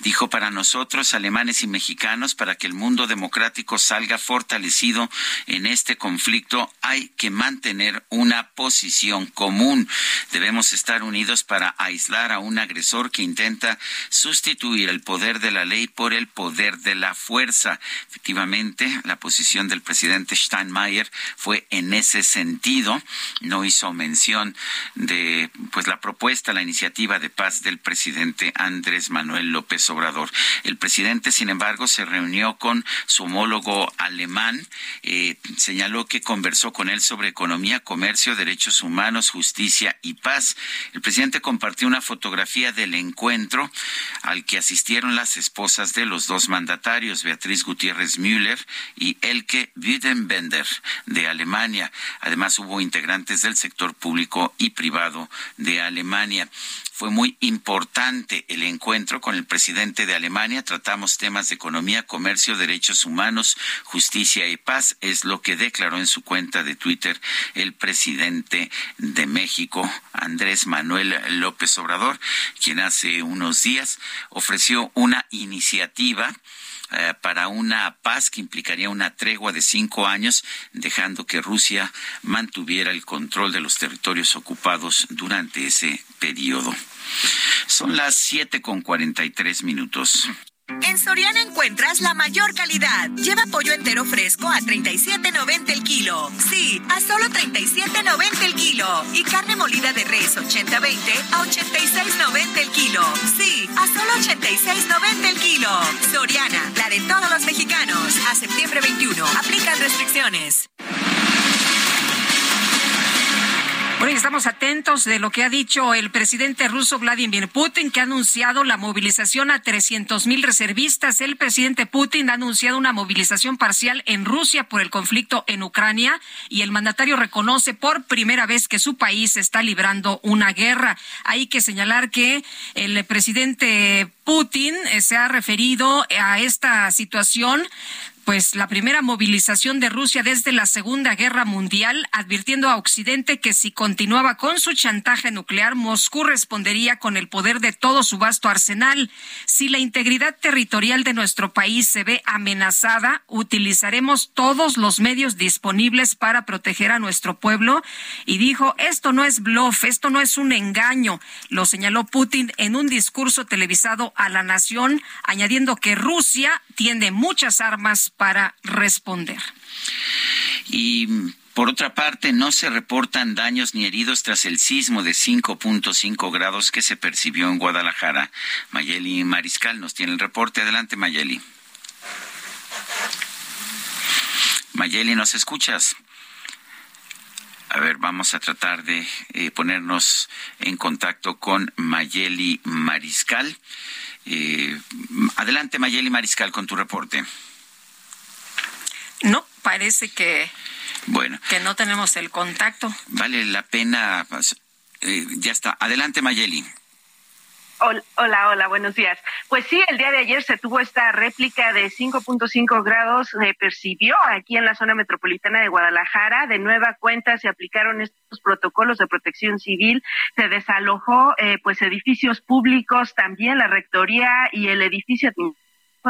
Dijo para nosotros, alemanes y mexicanos, para que el mundo democrático salga fortalecido en este conflicto, hay que mantener una posición común. Debemos estar unidos para aislar a un agresor que intenta sustituir el poder de la ley por el poder de la fuerza. Efectivamente, la posición del presidente Steinmeier fue en ese sentido. No hizo mención de pues la propuesta, la iniciativa de paz del presidente Andrés Manuel López Obrador. El presidente, sin embargo, se reunió con su homólogo alemán, eh, señaló que conversó con él sobre economía, comercio, derechos humanos, justicia y paz. El presidente compartió una fotografía del encuentro al que asistieron las esposas de los dos mandatarios, Beatriz Gutiérrez Müller y Elke Wiedenbender de Alemania. Además, hubo integrantes del sector público y privado de Alemania. Fue muy importante el encuentro con el presidente de Alemania. Tratamos temas de economía, comercio, derechos humanos, justicia y paz. Es lo que declaró en su cuenta de Twitter el presidente de México, Andrés Manuel López Obrador, quien hace unos días ofreció una iniciativa eh, para una paz que implicaría una tregua de cinco años, dejando que Rusia mantuviera el control de los territorios ocupados durante ese periodo. Son las siete con cuarenta y tres minutos. En Soriana encuentras la mayor calidad. Lleva pollo entero fresco a 37.90 el kilo. Sí, a solo 37.90 el kilo. Y carne molida de res 80-20 a 86.90 el kilo. Sí, a solo 86.90 el kilo. Soriana, la de todos los mexicanos. A septiembre 21. Aplican restricciones. Bueno, y estamos atentos de lo que ha dicho el presidente ruso Vladimir Putin, que ha anunciado la movilización a 300 mil reservistas. El presidente Putin ha anunciado una movilización parcial en Rusia por el conflicto en Ucrania y el mandatario reconoce por primera vez que su país está librando una guerra. Hay que señalar que el presidente Putin eh, se ha referido a esta situación pues la primera movilización de Rusia desde la Segunda Guerra Mundial, advirtiendo a Occidente que si continuaba con su chantaje nuclear, Moscú respondería con el poder de todo su vasto arsenal. Si la integridad territorial de nuestro país se ve amenazada, utilizaremos todos los medios disponibles para proteger a nuestro pueblo. Y dijo, esto no es bluff, esto no es un engaño, lo señaló Putin en un discurso televisado a la nación, añadiendo que Rusia tiene muchas armas para responder. Y por otra parte, no se reportan daños ni heridos tras el sismo de 5.5 grados que se percibió en Guadalajara. Mayeli Mariscal nos tiene el reporte. Adelante, Mayeli. Mayeli, ¿nos escuchas? A ver, vamos a tratar de eh, ponernos en contacto con Mayeli Mariscal. Eh, adelante, Mayeli Mariscal, con tu reporte. No, parece que, bueno. que no tenemos el contacto. Vale la pena. pues, eh, ya está. Adelante, Mayeli. Hola, hola, hola, buenos días. Pues sí, el día de ayer se tuvo esta réplica de 5.5 grados, se percibió aquí en la zona metropolitana de Guadalajara. De nueva cuenta se aplicaron estos protocolos de protección civil, se desalojó eh, pues edificios públicos, también la rectoría y el edificio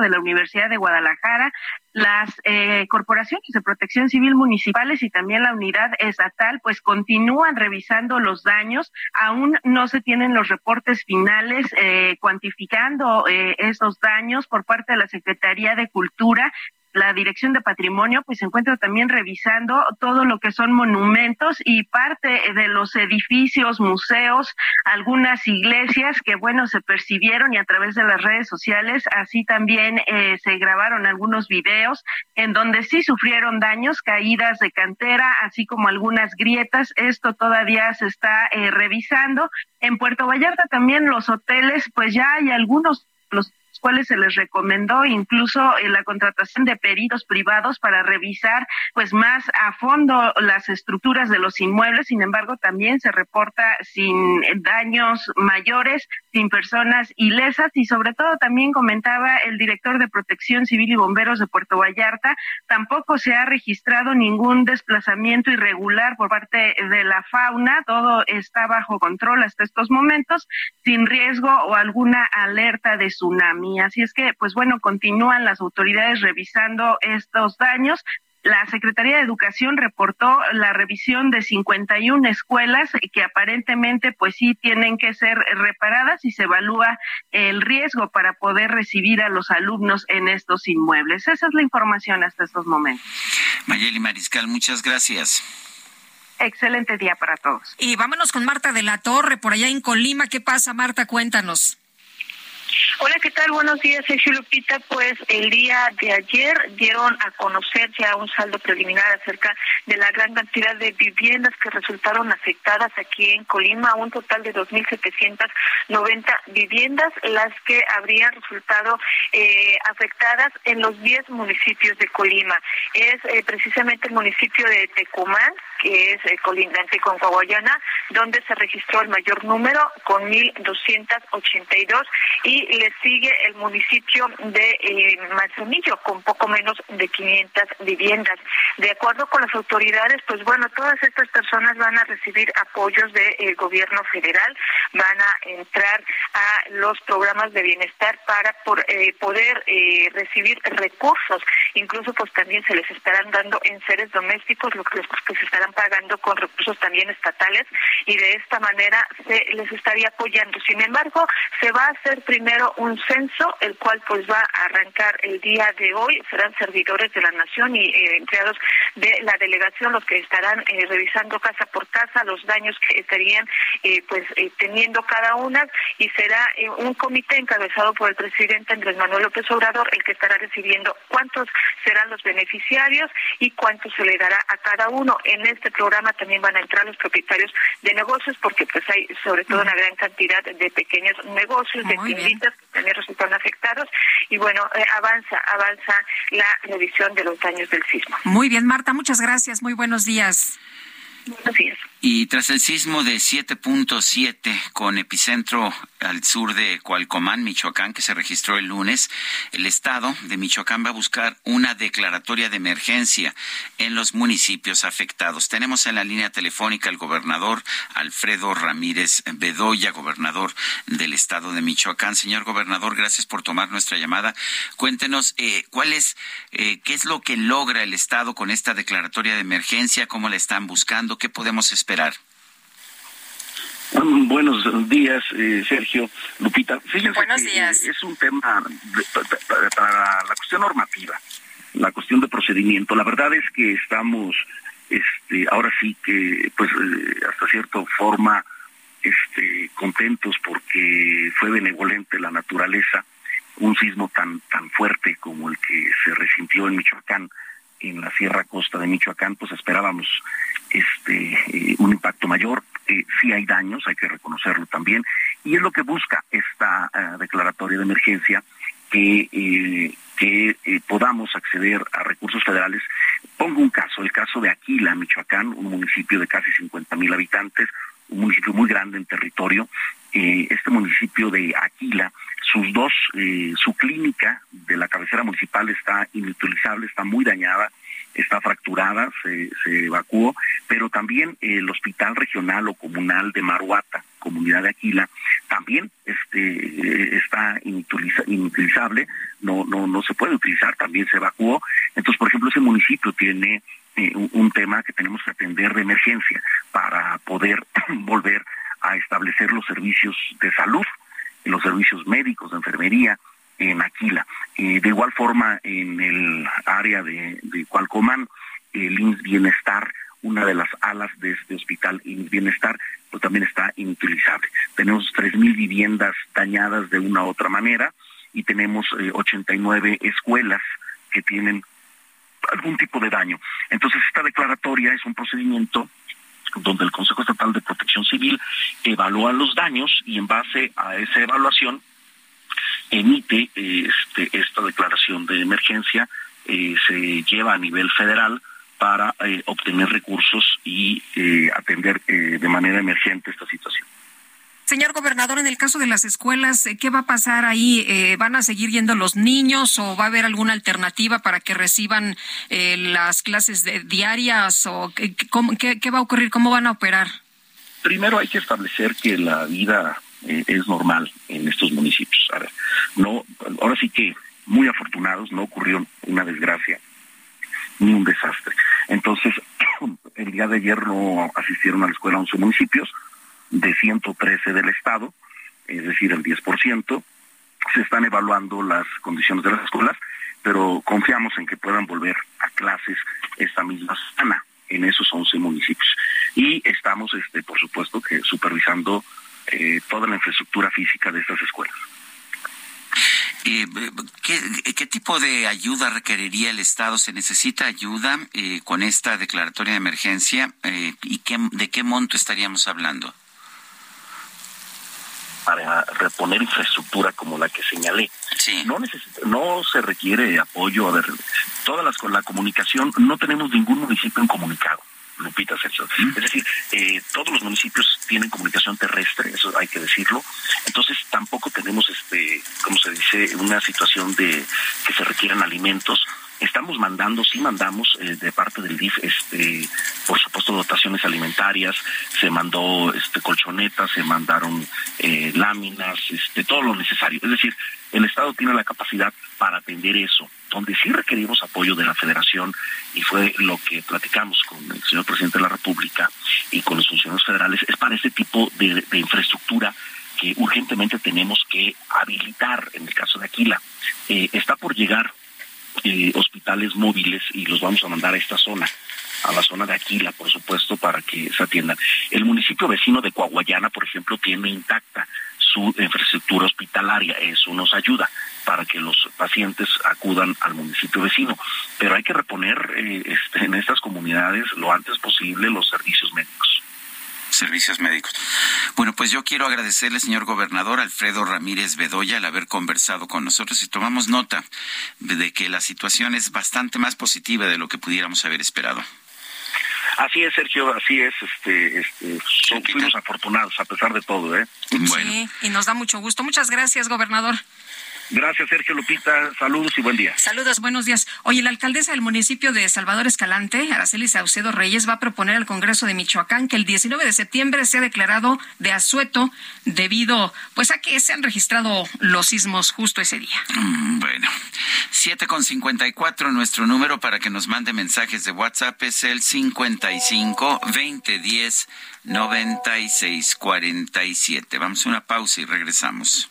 de la Universidad de Guadalajara, las eh, corporaciones de protección civil municipales y también la unidad estatal, pues continúan revisando los daños. Aún no se tienen los reportes finales eh, cuantificando eh, esos daños por parte de la Secretaría de Cultura la Dirección de Patrimonio pues se encuentra también revisando todo lo que son monumentos y parte de los edificios, museos, algunas iglesias que bueno se percibieron y a través de las redes sociales así también eh, se grabaron algunos videos en donde sí sufrieron daños, caídas de cantera, así como algunas grietas. Esto todavía se está eh, revisando. En Puerto Vallarta también los hoteles pues ya hay algunos los se les recomendó incluso eh, la contratación de peritos privados para revisar pues más a fondo las estructuras de los inmuebles. Sin embargo, también se reporta sin daños mayores, sin personas ilesas y sobre todo también comentaba el director de Protección Civil y Bomberos de Puerto Vallarta, tampoco se ha registrado ningún desplazamiento irregular por parte de la fauna, todo está bajo control hasta estos momentos, sin riesgo o alguna alerta de tsunami. Así es que, pues bueno, continúan las autoridades revisando estos daños. La Secretaría de Educación reportó la revisión de 51 escuelas que aparentemente pues sí tienen que ser reparadas y se evalúa el riesgo para poder recibir a los alumnos en estos inmuebles. Esa es la información hasta estos momentos. Mayeli Mariscal, muchas gracias. Excelente día para todos. Y vámonos con Marta de la Torre, por allá en Colima. ¿Qué pasa, Marta? Cuéntanos. Hola, ¿qué tal? Buenos días, Sergio Lupita. Pues el día de ayer dieron a conocer ya un saldo preliminar acerca de la gran cantidad de viviendas que resultaron afectadas aquí en Colima, un total de 2.790 viviendas, las que habrían resultado eh, afectadas en los 10 municipios de Colima. Es eh, precisamente el municipio de Tecumán, que es eh, colindante con Coahuayana, donde se registró el mayor número con 1.282 y le sigue el municipio de eh, Manzanillo con poco menos de 500 viviendas. De acuerdo con las autoridades, pues bueno, todas estas personas van a recibir apoyos del gobierno federal, van a entrar a los programas de bienestar para eh, poder eh, recibir recursos. Incluso pues también se les estarán dando en seres domésticos, lo que, que se estarán pagando con recursos también estatales y de esta manera se les estaría apoyando. Sin embargo, se va a hacer primero un censo, el cual pues va a arrancar el día de hoy. Serán servidores de la nación y eh, empleados de la delegación los que estarán eh, revisando casa por casa los daños que estarían eh, pues teniendo cada una y será un comité encabezado por el presidente Andrés Manuel López Obrador el que estará decidiendo cuántos serán los beneficiarios y cuánto se le dará a cada uno. Este programa también van a entrar los propietarios de negocios porque pues hay sobre todo una gran cantidad de pequeños negocios, de tienditas que también resultan afectados y bueno, eh, avanza, avanza la revisión de los daños del sismo. Muy bien, Marta, muchas gracias. Muy buenos días. Buenos días. Y tras el sismo de 7.7 con epicentro al sur de Cualcomán, Michoacán, que se registró el lunes, el Estado de Michoacán va a buscar una declaratoria de emergencia en los municipios afectados. Tenemos en la línea telefónica al gobernador Alfredo Ramírez Bedoya, gobernador del Estado de Michoacán. Señor gobernador, gracias por tomar nuestra llamada. Cuéntenos eh, cuál es, eh, qué es lo que logra el Estado con esta declaratoria de emergencia, cómo la están buscando, qué podemos esperar Buenos días, eh, Sergio, Lupita. Buenos días. es un tema para la cuestión normativa, la cuestión de procedimiento. La verdad es que estamos, este, ahora sí que, pues, eh, hasta cierta forma, este, contentos porque fue benevolente la naturaleza, un sismo tan tan fuerte como el que se resintió en Michoacán, en la Sierra Costa de Michoacán, pues esperábamos este eh, un impacto mayor. Eh, sí hay daños, hay que reconocerlo también, y es lo que busca esta eh, declaratoria de emergencia, que, eh, que podamos acceder a recursos federales. Pongo un caso, el caso de Aquila, Michoacán, un municipio de casi 50 mil habitantes, un municipio muy grande en territorio. Este municipio de Aquila, sus dos, su clínica de la cabecera municipal está inutilizable, está muy dañada está fracturada, se, evacuó, pero también el hospital regional o comunal de Maruata, comunidad de Aquila, también este está inutilizable, no, no, no se puede utilizar, también se evacuó. Entonces, por ejemplo, ese municipio tiene eh, un, tema que tenemos que atender de emergencia para poder volver a establecer los servicios de salud, los servicios médicos, de enfermería, en Aquila. de igual forma, en el área de, de Cualcomán, el INS Bienestar, una de las alas de este hospital INS Bienestar, pues también está inutilizable. Tenemos 3.000 viviendas dañadas de una u otra manera y tenemos 89 eh, escuelas que tienen algún tipo de daño. Entonces, esta declaratoria es un procedimiento donde el Consejo Estatal de Protección Civil evalúa los daños y en base a esa evaluación emite este, esta declaración de emergencia, eh, se lleva a nivel federal para eh, obtener recursos y eh, atender de manera emergente esta situación. Señor gobernador, en el caso de las escuelas, ¿qué va a pasar ahí? ¿Van a seguir yendo los niños o va a haber alguna alternativa para que reciban las clases diarias? ¿O qué, qué, va a ocurrir? ¿Cómo van a operar? Primero hay que establecer que la vida eh, es normal en estos municipios. No, ahora sí que muy afortunados, no ocurrió una desgracia ni un desastre. Entonces, el día de ayer no asistieron a la escuela 11 municipios de 113 del estado, es decir, el 10%. Se están evaluando las condiciones de las escuelas, pero confiamos en que puedan volver a clases esta misma semana en esos 11 municipios. Y estamos, este, por supuesto, que supervisando eh, toda la infraestructura física de estas escuelas. ¿qué, ¿Qué tipo de ayuda requeriría el Estado? ¿Se necesita ayuda eh, con esta declaratoria de emergencia? Eh, ¿Y qué, de qué monto estaríamos hablando? Para reponer infraestructura como la que señalé. No, no se requiere apoyo. A ver, todas las, la comunicación, no tenemos ningún municipio incomunicado. Lupita Sergio. Es decir, eh, todos los municipios tienen comunicación terrestre, eso hay que decirlo. Entonces tampoco tenemos, este, como se dice, una situación de que se requieran alimentos. Estamos mandando, sí mandamos eh, de parte del DIF, este, por supuesto, dotaciones alimentarias, se mandó este colchonetas, se mandaron eh, láminas, este, todo lo necesario. Es decir, el Estado tiene la capacidad para atender eso donde sí requerimos apoyo de la Federación y fue lo que platicamos con el señor presidente de la República y con los funcionarios federales, es para ese tipo de, infraestructura que urgentemente tenemos que habilitar en el caso de Aquila. Eh, está por llegar eh, hospitales móviles y los vamos a mandar a esta zona a la zona de Aquila, por supuesto, para que se atiendan. El municipio vecino de Coahuayana, por ejemplo, tiene intacta su infraestructura hospitalaria. Eso nos ayuda para que los pacientes acudan al municipio vecino. Pero hay que reponer eh, este, en estas comunidades lo antes posible los servicios médicos servicios médicos. Bueno, pues yo quiero agradecerle, señor gobernador Alfredo Ramírez Bedoya, al haber conversado con nosotros y tomamos nota de que la situación es bastante más positiva de lo que pudiéramos haber esperado. Así es, Sergio, así es. Este, este, fuimos afortunados a pesar de todo, ¿eh? Sí, y nos da mucho gusto. Muchas gracias, gobernador. Gracias, Sergio Lupita. Saludos y buen día. Saludos, buenos días. Oye, la alcaldesa del municipio de Salvador Escalante, Araceli Saucedo Reyes, va a proponer al Congreso de Michoacán que el 19 de septiembre sea declarado de asueto debido pues a que se han registrado los sismos justo ese día. Mm, bueno, 7 con 54, nuestro número para que nos mande mensajes de WhatsApp es el 55 2010 9647. Vamos a una pausa y regresamos.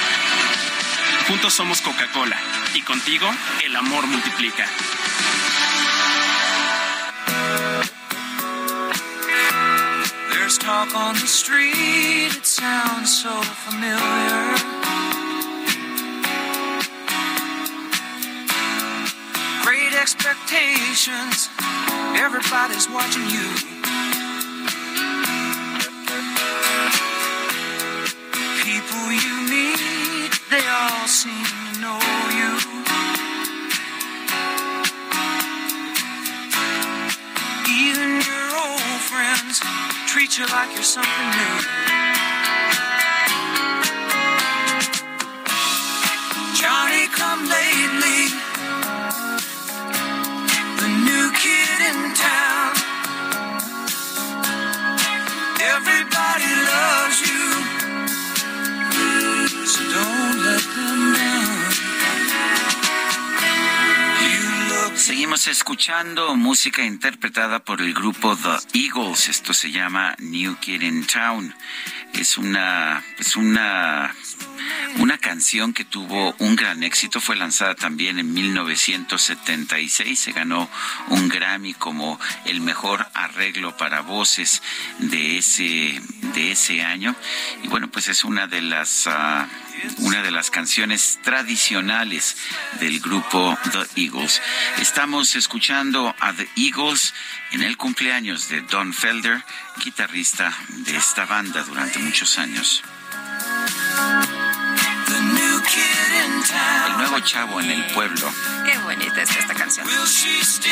Juntos somos Coca-Cola y contigo el amor multiplica. There's talk on the street, it sounds so familiar. Great expectations, everybody's watching you. People you meet, they all seem to know you. Even your old friends treat you like you're something new. Escuchando música interpretada por el grupo The Eagles. Esto se llama New Kid in Town. Es una, es una, una canción que tuvo un gran éxito. Fue lanzada también en 1976. Se ganó un Grammy como el mejor arreglo para voces de ese, de ese año. Y bueno, pues es una de las, ah, una de las canciones tradicionales del grupo The Eagles. Estamos escuchando a The Eagles en el cumpleaños de Don Felder, guitarrista de esta banda durante muchos años. El nuevo chavo en el pueblo. Qué bonita es esta canción.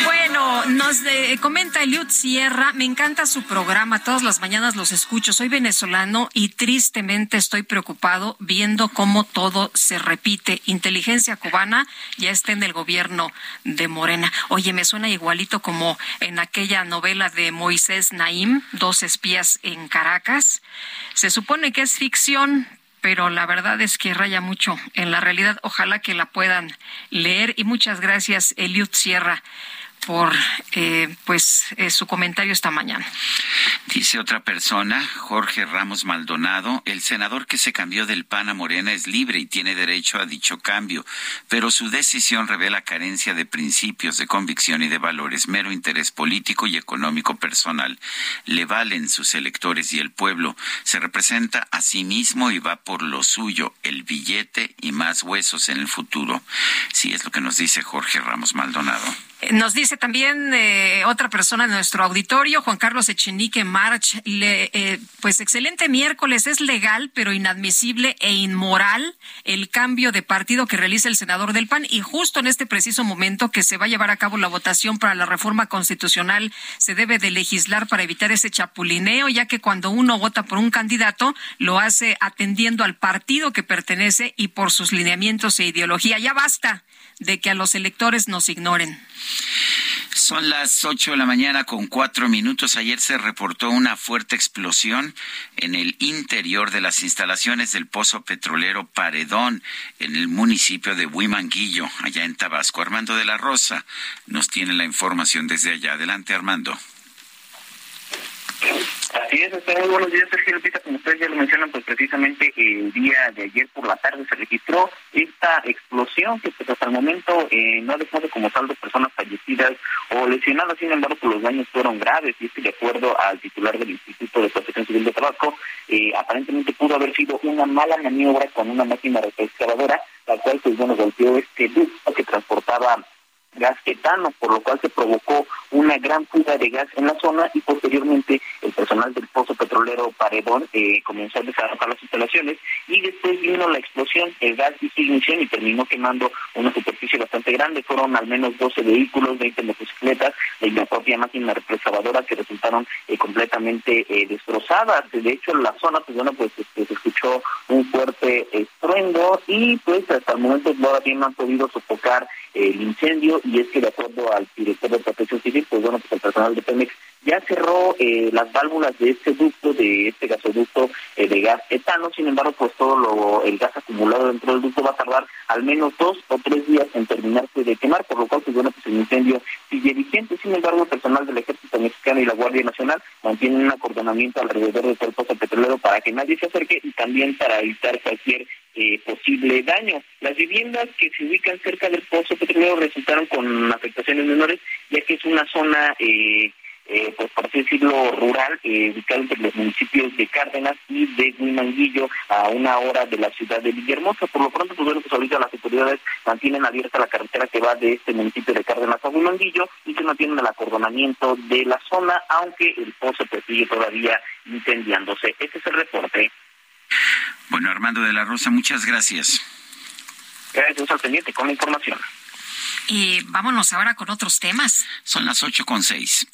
Bueno, nos de- comenta Eliud Sierra, me encanta su programa, todas las mañanas los escucho, soy venezolano y tristemente estoy preocupado viendo cómo todo se repite. Inteligencia cubana ya está en el gobierno de Morena. Oye, me suena igualito como en aquella novela de Moisés Naim, Dos espías en Caracas. Se supone que es ficción, pero la verdad es que raya mucho en la realidad. Ojalá que la puedan leer y muchas gracias, Eliud Sierra, por eh, pues eh, su comentario esta mañana. Dice otra persona, Jorge Ramos Maldonado, el senador que se cambió del PAN a Morena es libre y tiene derecho a dicho cambio, pero su decisión revela carencia de principios, de convicción y de valores, mero interés político y económico personal. Le valen sus electores y el pueblo. Se representa a sí mismo y va por lo suyo, el billete y más huesos en el futuro. Sí, es lo que nos dice Jorge Ramos Maldonado. Nos dice también eh, otra persona en nuestro auditorio, Juan Carlos Echenique March, le, eh, pues excelente miércoles, es legal pero inadmisible e inmoral el cambio de partido que realiza el senador del PAN y justo en este preciso momento que se va a llevar a cabo la votación para la reforma constitucional se debe de legislar para evitar ese chapulineo, ya que cuando uno vota por un candidato lo hace atendiendo al partido que pertenece y por sus lineamientos e ideología. Ya basta de que a los electores nos ignoren. Son las ocho de la mañana con cuatro minutos. Ayer se reportó una fuerte explosión en el interior de las instalaciones del pozo petrolero Paredón en el municipio de Huimanguillo, allá en Tabasco. Armando de la Rosa nos tiene la información desde allá. Adelante, Armando. Así es, este, muy buenos días, Sergio Lupita. Como ustedes ya lo mencionan, pues precisamente el día de ayer por la tarde se registró esta explosión que pues hasta el momento eh, no ha dejado como saldo personas fallecidas o lesionadas, sin embargo, pues los daños fueron graves y es de acuerdo al titular del Instituto de Protección Civil de Tabasco, eh, aparentemente pudo haber sido una mala maniobra con una máquina excavadora, la cual pues bueno golpeó este ducto que transportaba gas etano, por lo cual se provocó una gran fuga de gas en la zona y posteriormente el personal del pozo petrolero Paredón eh, comenzó a desarrollar las instalaciones y después vino la explosión, el gas hizo ignición y terminó quemando una superficie bastante grande. Fueron al menos 12 vehículos, 20 motocicletas y la propia máquina represadora que resultaron eh, completamente eh, destrozadas. De hecho, en la zona, pues bueno, pues este, se escuchó un fuerte estruendo y pues hasta el momento todavía no han podido sofocar el incendio y es que de acuerdo al director de protección civil, pues bueno, pues el personal de Pemex ya cerró eh, las válvulas de este ducto, de este gasoducto eh, de gas etano, sin embargo, pues todo lo, el gas acumulado dentro del ducto va a tardar al menos dos o tres días en terminarse de quemar, por lo cual, pues bueno, pues el incendio sigue vigente, sin embargo, el personal del Ejército Mexicano y la Guardia Nacional mantienen un acordonamiento alrededor del pozo petrolero para que nadie se acerque y también para evitar cualquier eh, posible daño. Las viviendas que se ubican cerca del pozo petrolero resultaron con afectaciones menores, ya que es una zona eh, eh, pues por así decirlo, rural, eh, ubicado entre los municipios de Cárdenas y de Huimanguillo, a una hora de la ciudad de Villahermosa. Por lo pronto, pues bueno, pues ahorita las autoridades mantienen abierta la carretera que va de este municipio de Cárdenas a Huimanguillo y se mantienen el acordonamiento de la zona, aunque el pozo pues, sigue todavía incendiándose. Este es el reporte. Bueno, Armando de la Rosa, muchas gracias. Gracias al pendiente con la información. Y vámonos ahora con otros temas. Son las ocho con seis.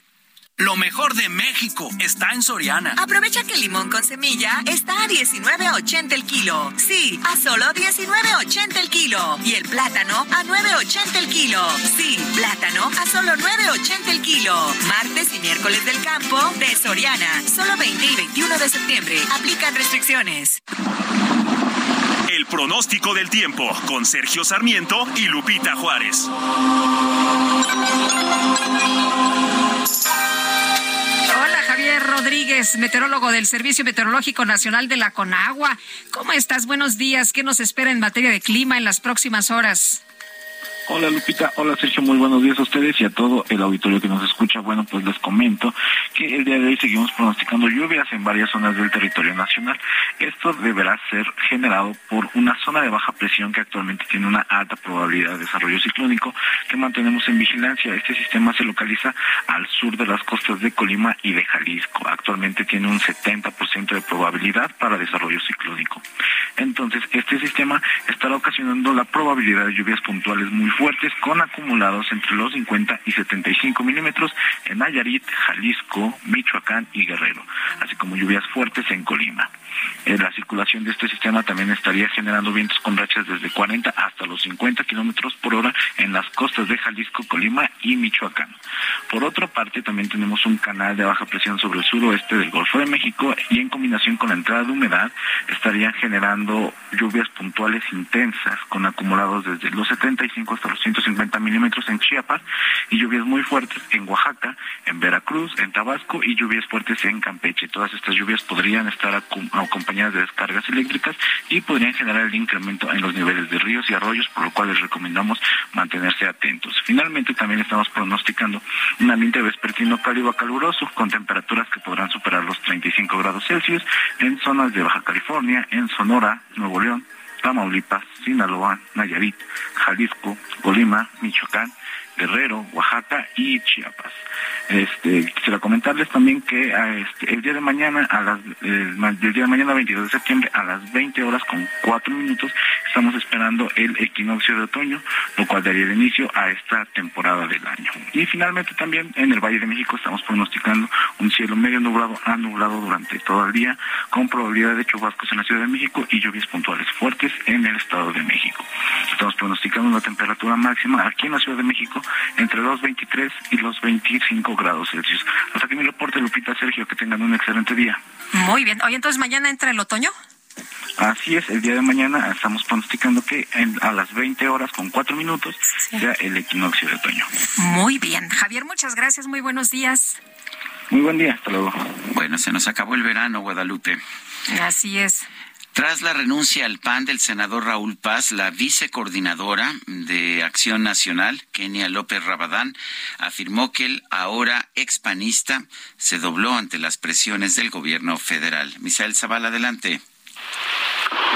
Lo mejor de México está en Soriana. Aprovecha que el limón con semilla está a 19.80 el kilo. Sí, a solo 19.80 el kilo. Y el plátano a 9.80 el kilo. Sí, plátano a solo 9.80 el kilo. Martes y miércoles del campo de Soriana. Solo 20 y 21 de septiembre. Aplican restricciones. El pronóstico del tiempo con Sergio Sarmiento y Lupita Juárez. Rodríguez, meteorólogo del Servicio Meteorológico Nacional de la Conagua. ¿Cómo estás? Buenos días. ¿Qué nos espera en materia de clima en las próximas horas? Hola Lupita, hola Sergio, muy buenos días a ustedes y a todo el auditorio que nos escucha. Bueno, pues les comento que el día de hoy seguimos pronosticando lluvias en varias zonas del territorio nacional. Esto deberá ser generado por una zona de baja presión que actualmente tiene una alta probabilidad de desarrollo ciclónico que mantenemos en vigilancia. Este sistema se localiza al sur de las costas de Colima y de Jalisco. Actualmente tiene un 70% de probabilidad para desarrollo ciclónico. Entonces, este sistema estará ocasionando la probabilidad de lluvias puntuales muy fuertes con acumulados entre los 50 y 75 milímetros en Nayarit, Jalisco, Michoacán y Guerrero, así como lluvias fuertes en Colima. Eh, la circulación de este sistema también estaría generando vientos con rachas desde 40 hasta los 50 kilómetros por hora en las costas de Jalisco, Colima y Michoacán. Por otra parte, también tenemos un canal de baja presión sobre el suroeste del Golfo de México y en combinación con la entrada de humedad estarían generando lluvias puntuales intensas con acumulados desde los 75 hasta los 150 milímetros en Chiapas y lluvias muy fuertes en Oaxaca, en Veracruz, en Tabasco y lluvias fuertes en Campeche. Todas estas lluvias podrían estar acompañadas de descargas eléctricas y podrían generar el incremento en los niveles de ríos y arroyos, por lo cual les recomendamos mantenerse atentos. Finalmente, también estamos pronosticando un ambiente vespertino cálido a caluroso con temperaturas que podrán superar los 35 grados Celsius en zonas de Baja California, en Sonora, Nuevo León, Tamaulipas, Sinaloa, Nayarit, Jalisco, Colima, Michoacán, Guerrero, Oaxaca y Chiapas. Este, quisiera comentarles también que ah, este, el día de mañana, a el, día de mañana 22 de septiembre, a las 20 horas con 4 minutos, estamos esperando el equinoccio de otoño, lo cual daría inicio a esta temporada del año. Y finalmente también en el Valle de México estamos pronosticando un cielo medio nublado a nublado durante todo el día, con probabilidad de chubascos en la Ciudad de México y lluvias puntuales fuertes en el Estado de México. Estamos pronosticando una temperatura máxima aquí en la Ciudad de México entre los 23 y los 25 grados Celsius. Hasta aquí mi reporte, Lupita Sergio, que tengan un excelente día. Muy bien. Oye, entonces mañana entra el otoño. Así es, el día de mañana estamos pronosticando que a las 20 horas con 4 minutos sea el equinoccio de otoño. Muy bien. Javier, muchas gracias. Muy buenos días. Muy buen día. Hasta luego. Bueno, se nos acabó el verano, Guadalupe. Así es. Tras la renuncia al PAN del senador Raúl Paz, la vicecoordinadora de Acción Nacional, Kenia López Rabadán, afirmó que el ahora expanista se dobló ante las presiones del gobierno federal. Misael Zavala, adelante.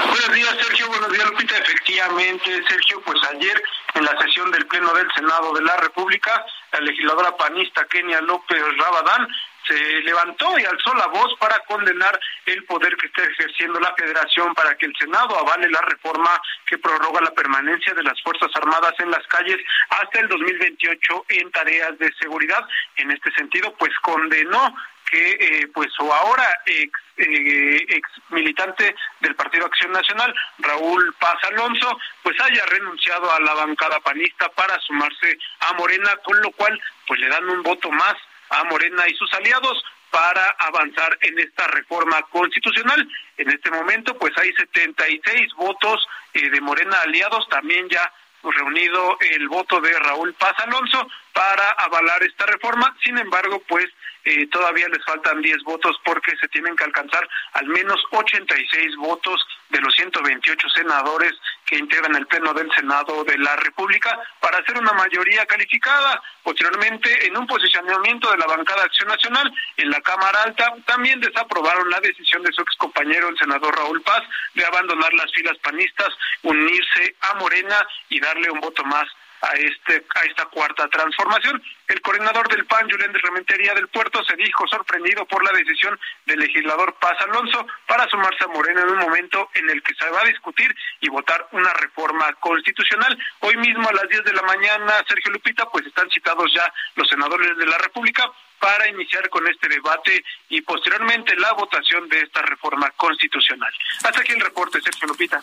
Buenos días, Sergio. Buenos días, Lupita. Efectivamente, Sergio, pues ayer en la sesión del Pleno del Senado de la República, la legisladora panista Kenia López Rabadán se levantó y alzó la voz para condenar el poder que está ejerciendo la federación para que el Senado avale la reforma que prorroga la permanencia de las Fuerzas Armadas en las calles hasta el 2028 en tareas de seguridad. En este sentido, pues condenó que eh, pues o ahora ex, eh, ex militante del Partido Acción Nacional, Raúl Paz Alonso, pues haya renunciado a la bancada panista para sumarse a Morena, con lo cual pues le dan un voto más a Morena y sus aliados para avanzar en esta reforma constitucional. En este momento, pues hay 76 votos eh, de Morena aliados, también ya reunido el voto de Raúl Paz Alonso para avalar esta reforma. Sin embargo, pues eh, todavía les faltan 10 votos porque se tienen que alcanzar al menos 86 votos de los 128 senadores que integran el Pleno del Senado de la República para hacer una mayoría calificada. Posteriormente, en un posicionamiento de la bancada Acción Nacional en la Cámara Alta, también desaprobaron la decisión de su excompañero, el senador Raúl Paz, de abandonar las filas panistas, unirse a Morena y darle un voto más a este a esta cuarta transformación. El coordinador del PAN, Julián de Rementería del Puerto, se dijo sorprendido por la decisión del legislador Paz Alonso para sumarse a Morena en un momento en el que se va a discutir y votar una reforma constitucional. Hoy mismo a las 10 de la mañana, Sergio Lupita, pues están citados ya los senadores de la República para iniciar con este debate y posteriormente la votación de esta reforma constitucional. Hasta aquí el reporte, Sergio Lupita.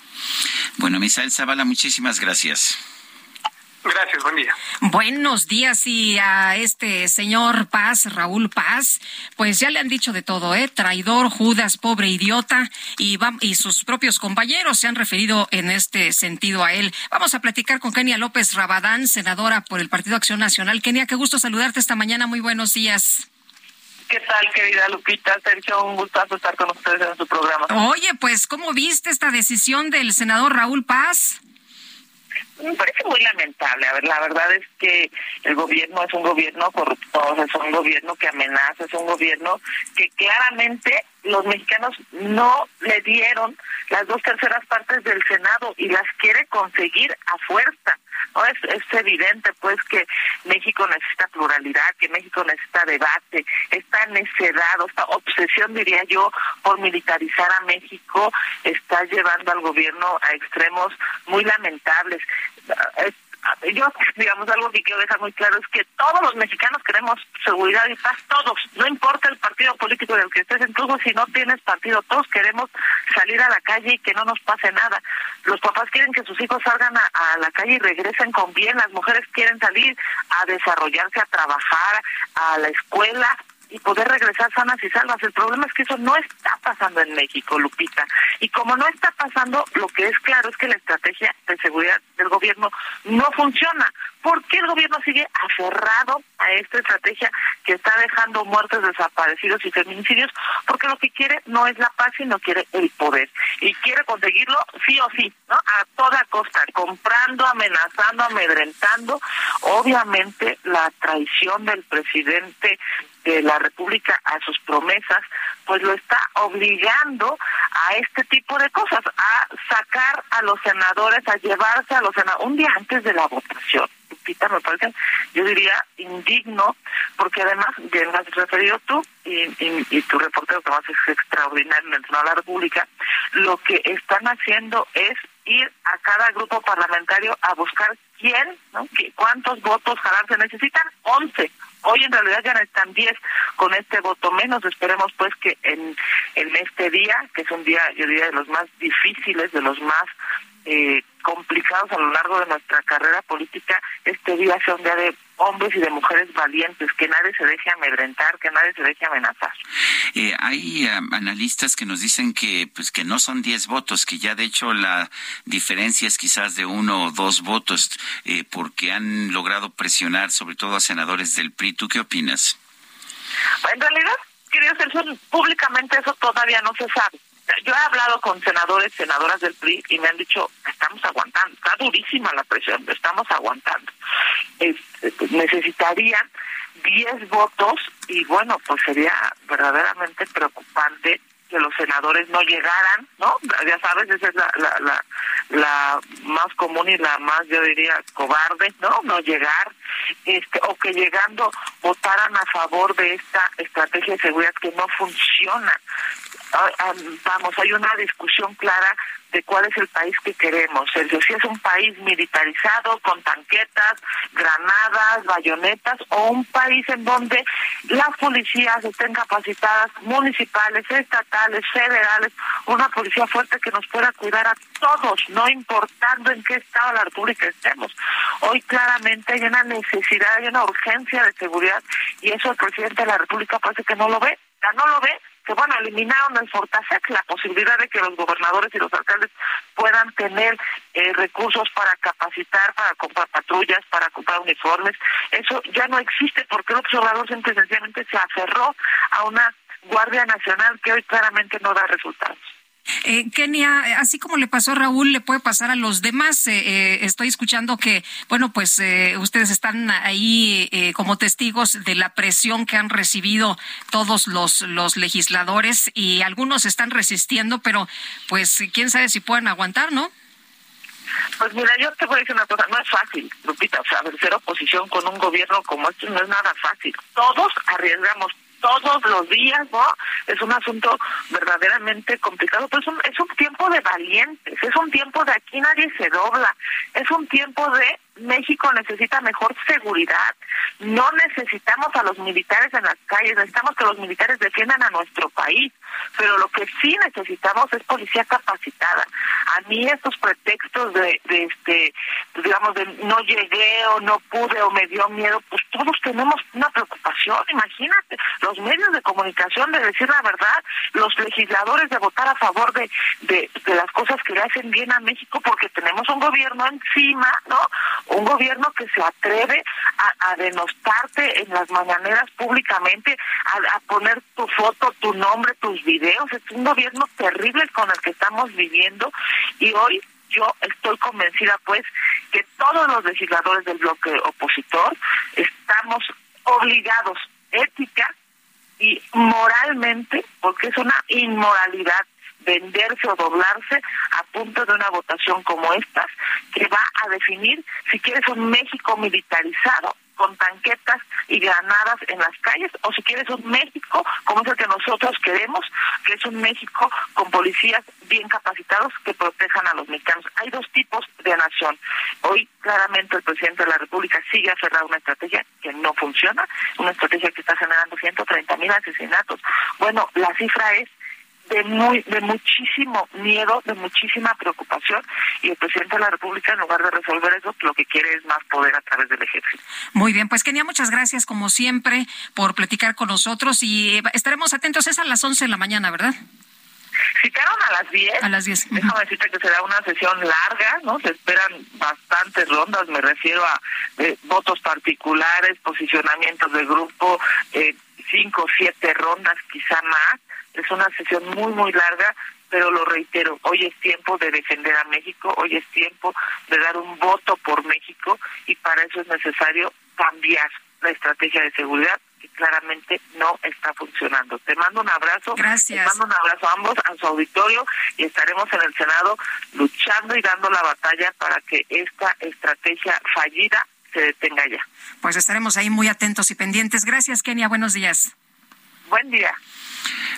Bueno, Misael Zavala, muchísimas gracias. Gracias, buen día. Buenos días y a este señor Paz, Raúl Paz, pues ya le han dicho de todo, ¿eh? Traidor, Judas, pobre idiota y, y sus propios compañeros se han referido en este sentido a él. Vamos a platicar con Kenia López Rabadán, senadora por el Partido Acción Nacional. Kenia, qué gusto saludarte esta mañana. Muy buenos días. ¿Qué tal, querida Lupita? Sergio, un gustazo estar con ustedes en su programa. Oye, pues, ¿cómo viste esta decisión del senador Raúl Paz? Me parece muy lamentable. A ver, la verdad es que el gobierno es un gobierno corrupto, es un gobierno que amenaza, es un gobierno que claramente los mexicanos no le dieron las dos terceras partes del Senado y las quiere conseguir a fuerza. ¿no? Es, es evidente pues que México necesita pluralidad, que México necesita debate, esta necedad, esta obsesión diría yo por militarizar a México está llevando al gobierno a extremos muy lamentables. Yo, digamos, algo que quiero dejar muy claro es que todos los mexicanos queremos seguridad y paz, todos, no importa el partido político del que estés, incluso si no tienes partido, todos queremos salir a la calle y que no nos pase nada. Los papás quieren que sus hijos salgan a, a la calle y regresen con bien, las mujeres quieren salir a desarrollarse, a trabajar, a la escuela, y poder regresar sanas y salvas. El problema es que eso no está pasando en México, Lupita. Y como no está pasando, lo que es claro es que la estrategia de seguridad del gobierno no funciona. ¿Por qué el gobierno sigue aferrado a esta estrategia que está dejando muertes, desaparecidos y feminicidios? Porque lo que quiere no es la paz, sino quiere el poder. Y quiere conseguirlo sí o sí, ¿no? A toda costa, comprando, amenazando, amedrentando. Obviamente la traición del presidente de la República a sus promesas, pues lo está obligando a este tipo de cosas, a sacar a los senadores, a llevarse a los senadores un día antes de la votación. Lupita, me parece, yo diría, indigno, porque además, lo has referido tú y, y, tu reportero que más es extraordinario en el Senado de la República, lo que están haciendo es ir a cada grupo parlamentario a buscar quién, ¿no? cuántos votos jalar se necesitan, 11. Hoy en realidad ya necesitan 10 con este voto menos. Esperemos pues que en, en este día, que es un día, yo diría, de los más difíciles, de los más eh, complicados a lo largo de nuestra carrera política, este día sea un día de hombres y de mujeres valientes, que nadie se deje amedrentar, que nadie se deje amenazar. Eh, hay um, analistas que nos dicen que pues que no son 10 votos, que ya de hecho la diferencia es quizás de uno o dos votos, eh, porque han logrado presionar sobre todo a senadores del PRI. ¿Tú qué opinas? En realidad, querido Sergio, públicamente eso todavía no se sabe yo he hablado con senadores, senadoras del PRI y me han dicho, estamos aguantando, está durísima la presión, estamos aguantando. Este, pues, necesitarían 10 votos y bueno, pues sería verdaderamente preocupante que los senadores no llegaran, ¿no? Ya sabes, esa es la, la, la, la más común y la más, yo diría, cobarde, ¿no? No llegar, este, o que llegando votaran a favor de esta estrategia de seguridad que no funciona. Ah, ah, vamos, hay una discusión clara de cuál es el país que queremos. Sergio, si es un país militarizado, con tanquetas, granadas, bayonetas, o un país en donde las policías estén capacitadas, municipales, estatales, federales, una policía fuerte que nos pueda cuidar a todos, no importando en qué estado de la República estemos. Hoy claramente hay una necesidad, hay una urgencia de seguridad, y eso el presidente de la República parece que no lo ve, ya no lo ve, que bueno, eliminaron el Fortasec, la posibilidad de que los gobernadores y los alcaldes puedan tener eh, recursos para capacitar, para comprar patrullas, para comprar uniformes. Eso ya no existe porque el observador siempre sencillamente se aferró a una Guardia Nacional que hoy claramente no da resultados. Eh, Kenia, así como le pasó a Raúl, le puede pasar a los demás. Eh, eh, estoy escuchando que, bueno, pues eh, ustedes están ahí eh, como testigos de la presión que han recibido todos los, los legisladores y algunos están resistiendo, pero pues quién sabe si pueden aguantar, ¿no? Pues mira, yo te voy a decir una cosa, no es fácil, Lupita, o sea, ser oposición con un gobierno como este no es nada fácil. Todos arriesgamos todos los días, ¿no? Es un asunto verdaderamente complicado, pero es un, es un tiempo de valientes, es un tiempo de aquí nadie se dobla, es un tiempo de México necesita mejor seguridad. No necesitamos a los militares en las calles, necesitamos que los militares defiendan a nuestro país. Pero lo que sí necesitamos es policía capacitada. A mí estos pretextos de, de este, digamos, de no llegué o no pude o me dio miedo, pues todos tenemos una preocupación. Imagínate, los medios de comunicación de decir la verdad, los legisladores de votar a favor de, de, de las cosas que le hacen bien a México porque tenemos un gobierno encima, ¿no? Un gobierno que se atreve a, a denostarte en las mañaneras públicamente, a, a, poner tu foto, tu nombre, tus videos. Es un gobierno terrible con el que estamos viviendo y hoy yo estoy convencida pues que todos los legisladores del bloque opositor estamos obligados ética y moralmente, porque es una inmoralidad venderse o doblarse a punto de una votación como esta, que va a definir si quieres un México militarizado con tanquetas y granadas en las calles, o si quieres un México como es el que nosotros queremos, que es un México con policías bien capacitados que protejan a los mexicanos. Hay dos tipos de nación. Hoy claramente el presidente de la República sigue aferrado a una estrategia que no funciona, una estrategia que está generando 130 mil asesinatos. Bueno, la cifra es de muy de muchísimo miedo, de muchísima preocupación y el presidente de la República en lugar de resolver eso lo que quiere es más poder a través del ejército. Muy bien, pues Kenia, muchas gracias como siempre por platicar con nosotros y estaremos atentos es a las 11 de la mañana, ¿verdad? Citaron a las 10. A las 10. Déjame decirte que será una sesión larga, ¿no? Se esperan bastantes rondas, me refiero a eh, votos particulares, posicionamientos de grupo, eh, cinco o siete rondas, quizá más es una sesión muy, muy larga, pero lo reitero, hoy es tiempo de defender a México, hoy es tiempo de dar un voto por México y para eso es necesario cambiar la estrategia de seguridad que claramente no está funcionando. Te mando un abrazo. Gracias. Te mando un abrazo a ambos, a su auditorio y estaremos en el Senado luchando y dando la batalla para que esta estrategia fallida se detenga ya. Pues estaremos ahí muy atentos y pendientes. Gracias, Kenia. Buenos días. Buen día.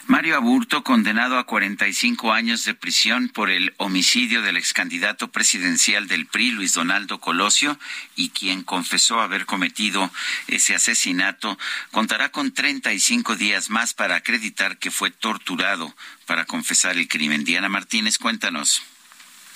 Mario Aburto, condenado a 45 años de prisión por el homicidio del ex candidato presidencial del PRI, Luis Donaldo Colosio, y quien confesó haber cometido ese asesinato, contará con 35 días más para acreditar que fue torturado para confesar el crimen. Diana Martínez, cuéntanos.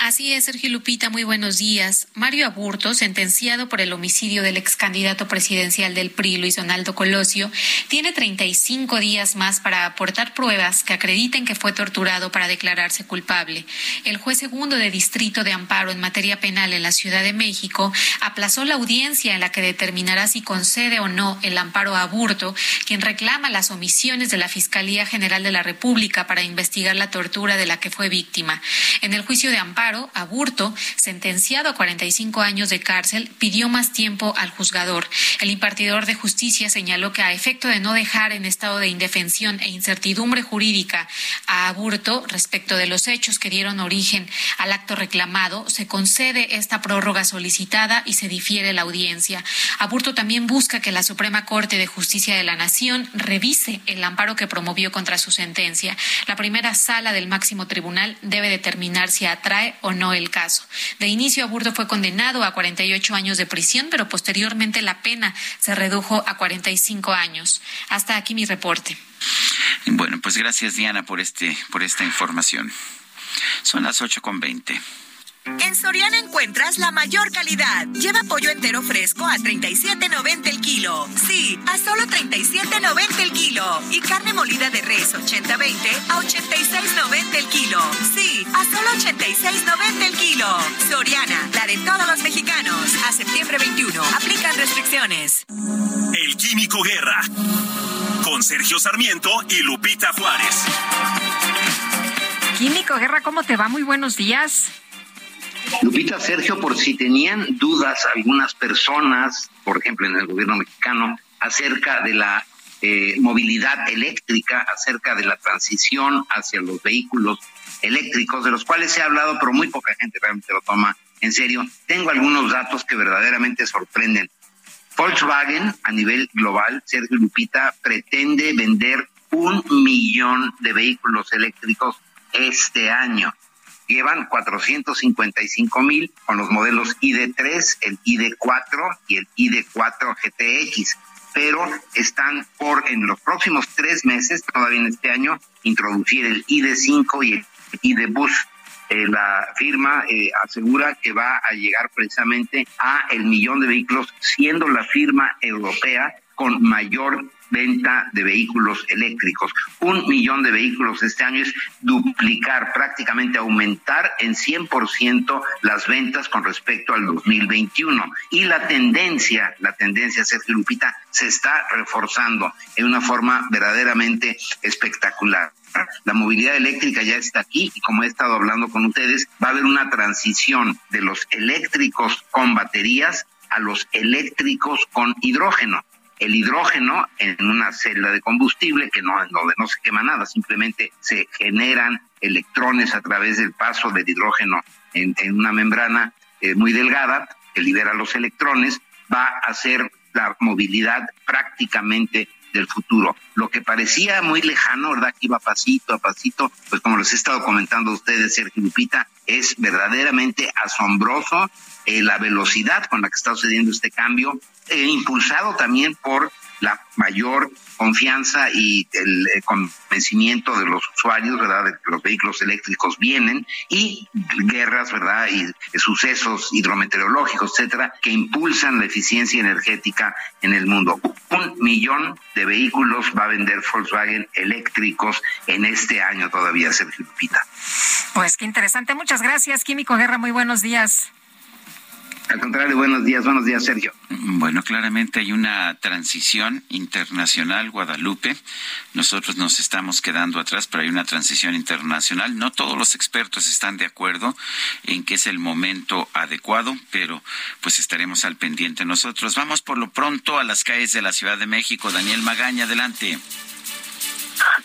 Así es, Sergio Lupita, muy buenos días. Mario Aburto, sentenciado por el homicidio del ex candidato presidencial del PRI, Luis Donaldo Colosio, tiene 35 días más para aportar pruebas que acrediten que fue torturado para declararse culpable. El juez segundo de distrito de amparo en materia penal en la Ciudad de México aplazó la audiencia en la que determinará si concede o no el amparo a Aburto, quien reclama las omisiones de la Fiscalía General de la República para investigar la tortura de la que fue víctima. En el juicio de amparo, Aburto, sentenciado a 45 años de cárcel, pidió más tiempo al juzgador. El impartidor de justicia señaló que a efecto de no dejar en estado de indefensión e incertidumbre jurídica a Aburto respecto de los hechos que dieron origen al acto reclamado, se concede esta prórroga solicitada y se difiere la audiencia. Aburto también busca que la Suprema Corte de Justicia de la Nación revise el amparo que promovió contra su sentencia. La primera sala del máximo tribunal debe determinar si atrae o no el caso. De inicio, Aburto fue condenado a 48 años de prisión, pero posteriormente la pena se redujo a 45 años. Hasta aquí mi reporte. Bueno, pues gracias Diana por este por esta información. Son las ocho con veinte. En Soriana encuentras la mayor calidad. Lleva pollo entero fresco a 37.90 el kilo. Sí, a solo 37.90 el kilo. Y carne molida de res 80-20 a 86.90 el kilo. Sí, a solo 86.90 el kilo. Soriana, la de todos los mexicanos. A septiembre 21. Aplican restricciones. El Químico Guerra. Con Sergio Sarmiento y Lupita Juárez. Químico Guerra, ¿cómo te va? Muy buenos días. Lupita, Sergio, por si tenían dudas algunas personas, por ejemplo en el gobierno mexicano, acerca de la eh, movilidad eléctrica, acerca de la transición hacia los vehículos eléctricos, de los cuales se ha hablado, pero muy poca gente realmente lo toma en serio. Tengo algunos datos que verdaderamente sorprenden. Volkswagen a nivel global, Sergio Lupita, pretende vender un millón de vehículos eléctricos este año llevan 455 mil con los modelos ID3, el ID4 y el ID4 GTX, pero están por en los próximos tres meses, todavía en este año, introducir el ID5 y el ID Bus. Eh, la firma eh, asegura que va a llegar precisamente a el millón de vehículos, siendo la firma europea con mayor venta de vehículos eléctricos. Un millón de vehículos este año es duplicar, prácticamente aumentar en 100% las ventas con respecto al 2021. Y la tendencia, la tendencia, Sergio Lupita, se está reforzando en una forma verdaderamente espectacular. La movilidad eléctrica ya está aquí y como he estado hablando con ustedes, va a haber una transición de los eléctricos con baterías a los eléctricos con hidrógeno el hidrógeno en una celda de combustible que no, no, se quema nada, simplemente se generan electrones a través del paso del hidrógeno en, una membrana eh, muy delgada que libera los electrones, va a ser la movilidad prácticamente del futuro. Lo que parecía muy lejano, ¿verdad? Que iba pasito a pasito, pues como les he estado comentando a ustedes, Sergio Lupita, es verdaderamente asombroso eh, la velocidad con la que está sucediendo este cambio, eh, impulsado también por la mayor confianza y el, eh, convencimiento de los usuarios, ¿verdad? De que los vehículos eléctricos vienen y guerras, ¿verdad? Y sucesos hidrometeorológicos, etcétera, que impulsan la eficiencia energética en el mundo. Un millón de vehículos va a vender Volkswagen eléctricos en este año todavía, Sergio Lupita. Pues qué interesante. Muchas gracias, Químico Guerra. Muy buenos días. Al contrario, buenos días, buenos días, Sergio. Bueno, claramente hay una transición internacional, Guadalupe. Nosotros nos estamos quedando atrás, pero hay una transición internacional. No todos los expertos están de acuerdo en que es el momento adecuado, pero pues estaremos al pendiente nosotros. Vamos por lo pronto a las calles de la Ciudad de México. Daniel Magaña, adelante.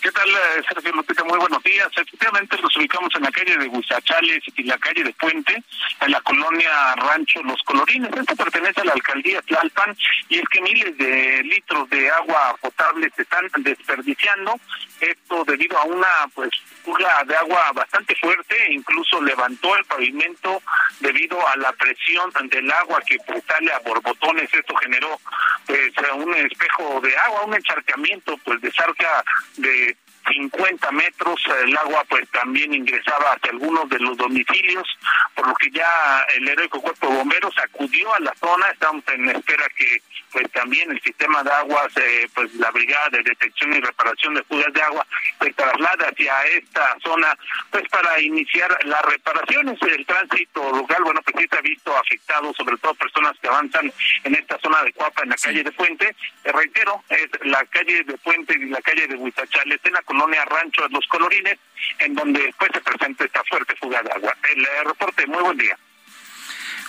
¿Qué tal, eh, Sergio Lupita? Muy buenos días. Efectivamente, nos ubicamos en la calle de Huizachales y la calle de Puente, en la colonia Rancho Los Colorines. Esto pertenece a la alcaldía Tlalpan y es que miles de litros de agua potable se están desperdiciando. Esto debido a una, pues, de agua bastante fuerte, incluso levantó el pavimento debido a la presión del agua que sale a borbotones. Esto generó, pues, un espejo de agua, un encharcamiento, pues, de cerca de 50 metros, el agua pues también ingresaba hacia algunos de los domicilios, por lo que ya el heroico cuerpo de bomberos acudió a la zona, estamos en espera que pues también el sistema de aguas, eh, pues la brigada de detección y reparación de fugas de agua se traslada hacia esta zona pues para iniciar las reparaciones, el tránsito local, bueno pues sí se ha visto afectado, sobre todo personas que avanzan en esta zona de Cuapa, en la calle de Puente, eh, reitero, es la calle de Puente y la calle de Huizachales, en la colonia Rancho de los Colorines, en donde después se presenta esta fuerte fuga de agua. El eh, reporte, muy buen día.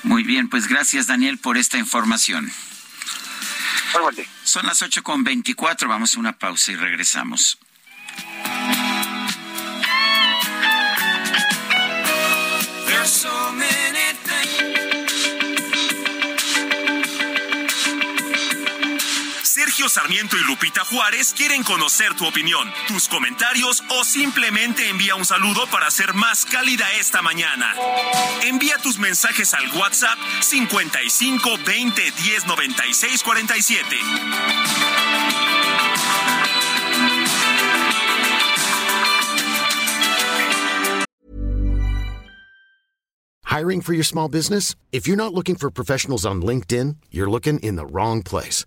Muy bien, pues gracias Daniel por esta información. Muy buen día. Son las ocho con veinticuatro, vamos a una pausa y regresamos. Sergio Sarmiento y Lupita Juárez quieren conocer tu opinión, tus comentarios o simplemente envía un saludo para hacer más cálida esta mañana. Envía tus mensajes al WhatsApp 55 20 10 96 47. Hiring for your small business? If you're not looking for professionals on LinkedIn, you're looking in the wrong place.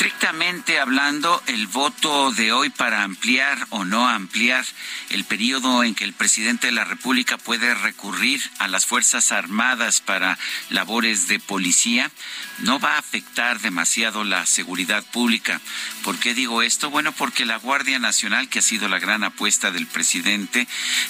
Estrictamente hablando, el voto de hoy para ampliar o no ampliar el periodo en que el presidente de la República puede recurrir a las Fuerzas Armadas para labores de policía no va a afectar demasiado la seguridad pública. ¿Por qué digo esto? Bueno, porque la Guardia Nacional, que ha sido la gran apuesta del presidente,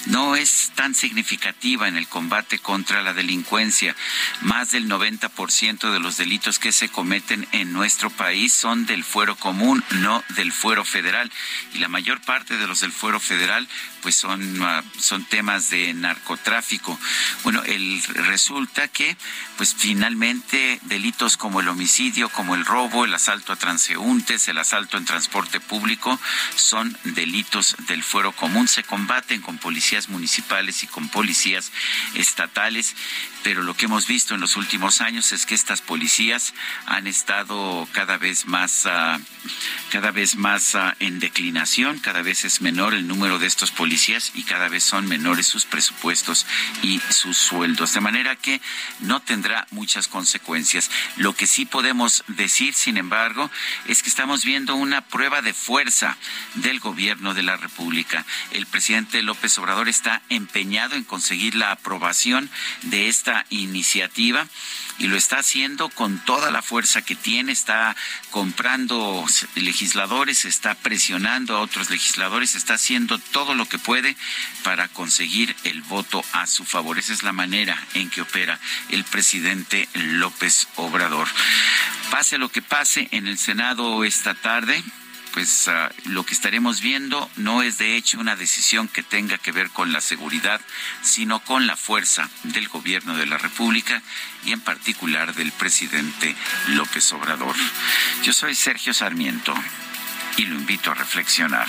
no es tan significativa en el combate contra la delincuencia. Más del 90% de los delitos que se cometen en nuestro país son del fuero común, no del fuero federal. Y la mayor parte de los del fuero federal pues son, ah, son temas de narcotráfico. Bueno, el, resulta que pues finalmente delitos como el homicidio, como el robo, el asalto a transeúntes, el asalto en transporte público son delitos del fuero común. Se combaten con policías municipales y con policías estatales, pero lo que hemos visto en los últimos años es que estas policías han estado cada vez más, ah, cada vez más ah, en declinación, cada vez es menor el número de estos policías y cada vez son menores sus presupuestos y sus sueldos. De manera que no tendrá muchas consecuencias. Lo que sí podemos decir, sin embargo, es que estamos viendo una prueba de fuerza del gobierno de la República. El presidente López Obrador está empeñado en conseguir la aprobación de esta iniciativa y lo está haciendo con toda la fuerza que tiene, está comprando legisladores, está presionando a otros legisladores, está haciendo todo lo que puede para conseguir el voto a su favor. Esa es la manera en que opera el presidente López Obrador. Pase lo que pase en el Senado esta tarde, pues ah, lo que estaremos viendo no es de hecho una decisión que tenga que ver con la seguridad, sino con la fuerza del gobierno de la República y en particular del presidente López Obrador. Yo soy Sergio Sarmiento y lo invito a reflexionar.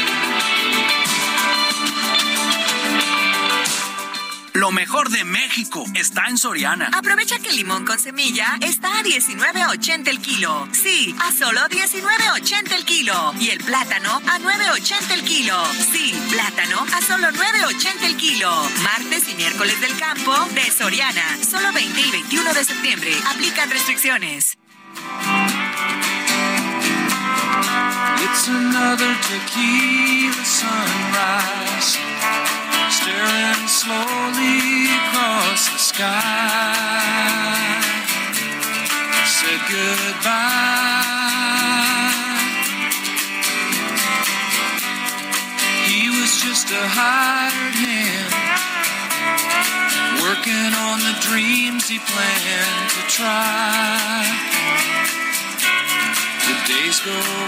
Lo mejor de México está en Soriana. Aprovecha que el limón con semilla está a 19.80 el kilo. Sí, a solo 19.80 el kilo. Y el plátano a 9.80 el kilo. Sí, plátano a solo 9.80 el kilo. Martes y miércoles del campo de Soriana. Solo 20 y 21 de septiembre. Aplican restricciones. It's another tequila sunrise, staring slowly across the sky. Said goodbye. He was just a hired hand, working on the dreams he planned to try.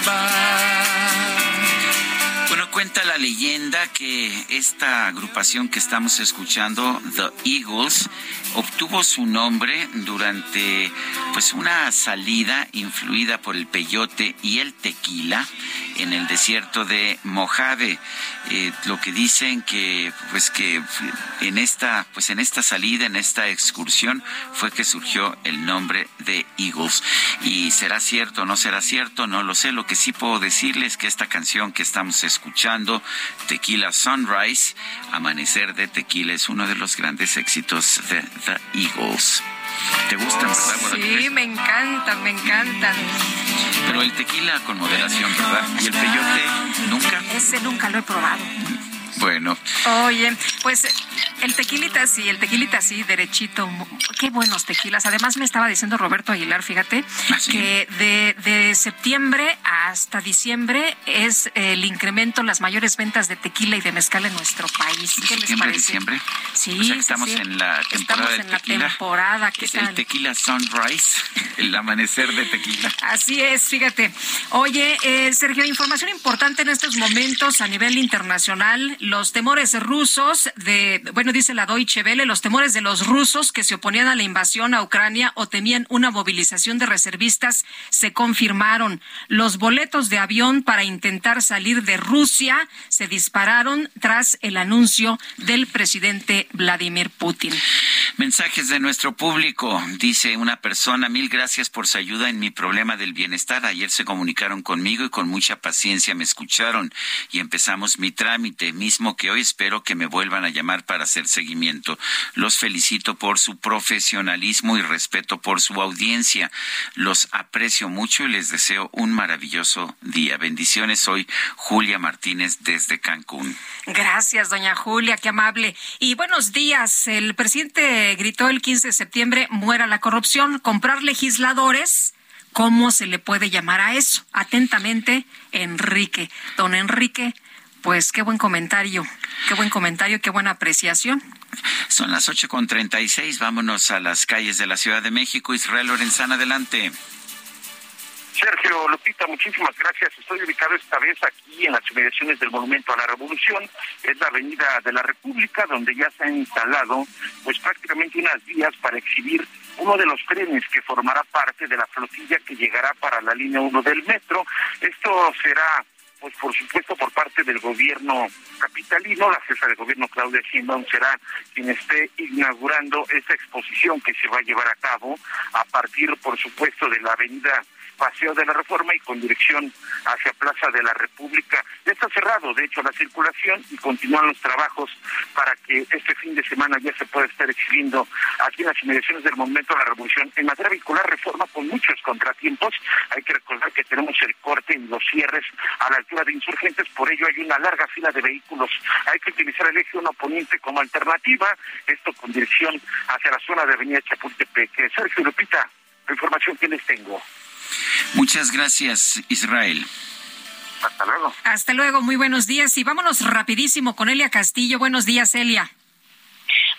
Bueno, cuenta la leyenda que esta agrupación que estamos escuchando, The Eagles, obtuvo su nombre durante pues una salida influida por el peyote y el tequila en el desierto de Mojave. Eh, lo que dicen que pues que en esta pues en esta salida, en esta excursión fue que surgió el nombre de Eagles. Y será cierto no será cierto, no lo sé. Lo que sí puedo decirles es que esta canción que estamos escuchando, Tequila Sunrise, Amanecer de Tequila, es uno de los grandes éxitos de The Eagles. ¿Te gustan, verdad, Sí, me encantan, me encantan. Pero el tequila con moderación, ¿verdad? ¿Y el peyote nunca? Ese nunca lo he probado. Bueno. Oye, pues el tequilita sí, el tequilita sí, derechito. Qué buenos tequilas. Además me estaba diciendo Roberto Aguilar, fíjate, ¿Ah, que de, de, septiembre hasta diciembre es el incremento, las mayores ventas de tequila y de mezcal en nuestro país. ¿Qué les parece? diciembre? Sí, o sea, estamos sí, sí. en la temporada Estamos en la tequila. temporada. ¿qué Es el tequila sunrise, el amanecer de tequila. Así es, fíjate. Oye, eh, Sergio, información importante en estos momentos a nivel internacional. Los temores rusos de, bueno, dice la Deutsche Welle, los temores de los rusos que se oponían a la invasión a Ucrania o temían una movilización de reservistas se confirmaron. Los boletos de avión para intentar salir de Rusia se dispararon tras el anuncio del presidente Vladimir Putin. Mensajes de nuestro público. Dice una persona, mil gracias por su ayuda en mi problema del bienestar. Ayer se comunicaron conmigo y con mucha paciencia me escucharon y empezamos mi trámite, que hoy espero que me vuelvan a llamar para hacer seguimiento. Los felicito por su profesionalismo y respeto por su audiencia. Los aprecio mucho y les deseo un maravilloso día. Bendiciones. Soy Julia Martínez desde Cancún. Gracias, doña Julia, qué amable. Y buenos días. El presidente gritó el 15 de septiembre, muera la corrupción, comprar legisladores. ¿Cómo se le puede llamar a eso? Atentamente, Enrique. Don Enrique, pues qué buen comentario, qué buen comentario, qué buena apreciación. Son las ocho con treinta y seis. Vámonos a las calles de la Ciudad de México. Israel Lorenzana, adelante. Sergio Lupita, muchísimas gracias. Estoy ubicado esta vez aquí en las inmediaciones del Monumento a la Revolución. Es la Avenida de la República, donde ya se han instalado pues prácticamente unas vías para exhibir uno de los trenes que formará parte de la flotilla que llegará para la línea 1 del metro. Esto será pues por supuesto por parte del gobierno capitalino, la jefa de gobierno Claudia Sheinbaum será quien esté inaugurando esta exposición que se va a llevar a cabo a partir por supuesto de la avenida Paseo de la Reforma y con dirección hacia Plaza de la República. Ya está cerrado, de hecho, la circulación y continúan los trabajos para que este fin de semana ya se pueda estar exhibiendo aquí en las inmediaciones del Momento de la Revolución. En materia vehicular, reforma con muchos contratiempos. Hay que recordar que tenemos el corte en los cierres a la altura de insurgentes, por ello hay una larga fila de vehículos. Hay que utilizar el eje 1 poniente como alternativa, esto con dirección hacia la zona de Avenida Chapultepec. Sergio Lupita, la información que les tengo. Muchas gracias, Israel. Hasta luego. Hasta luego, muy buenos días. Y vámonos rapidísimo con Elia Castillo. Buenos días, Elia.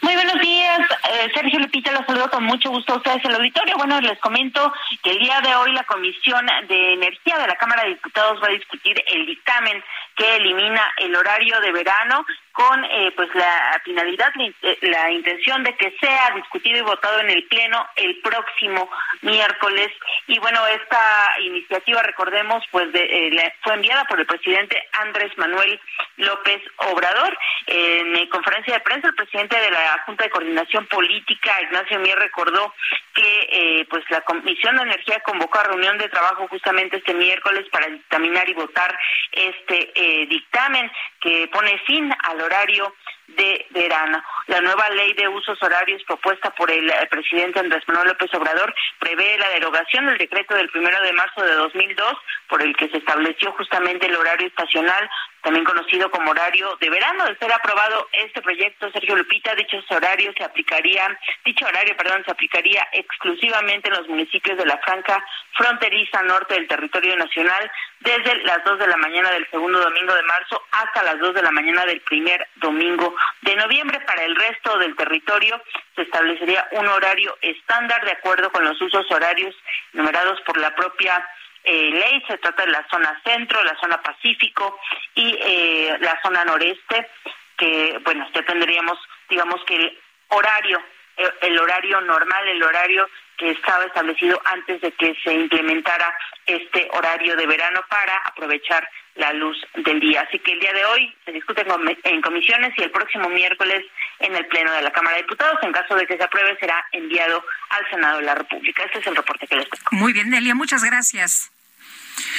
Muy buenos días, eh, Sergio Lupita, los saludo con mucho gusto a ustedes en el auditorio. Bueno, les comento que el día de hoy la Comisión de Energía de la Cámara de Diputados va a discutir el dictamen que elimina el horario de verano con eh, pues la finalidad, eh, la intención de que sea discutido y votado en el Pleno el próximo miércoles. Y bueno, esta iniciativa, recordemos, pues de, eh, fue enviada por el presidente Andrés Manuel López Obrador. En conferencia de prensa, el presidente de la Junta de Coordinación Política, Ignacio Mier, recordó que pues la Comisión de Energía convocó a reunión de trabajo justamente este miércoles para dictaminar y votar este dictamen que pone fin al horario de verano. La nueva ley de usos horarios propuesta por el, presidente Andrés Manuel López Obrador prevé la derogación del decreto del primero de marzo de 2002 por el que se estableció justamente el horario estacional también conocido como horario de verano. De ser aprobado este proyecto, Sergio Lupita, dichos horarios se aplicarían, dicho horario, perdón, se aplicaría exclusivamente en los municipios de la franca fronteriza norte del territorio nacional desde las 2 de la mañana del segundo domingo de marzo hasta las 2 de la mañana del primer domingo de noviembre. Para el resto del territorio se establecería un horario estándar de acuerdo con los usos horarios numerados por la propia eh, ley. Se trata de la zona centro, la zona pacífico y eh, la zona noreste, que, bueno, ya tendríamos, digamos que el horario, eh, el horario normal, el horario que estaba establecido antes de que se implementara este horario de verano para aprovechar la luz del día. Así que el día de hoy se discute en comisiones y el próximo miércoles en el Pleno de la Cámara de Diputados. En caso de que se apruebe, será enviado al Senado de la República. Este es el reporte que les tengo. Muy bien, Delia, muchas gracias.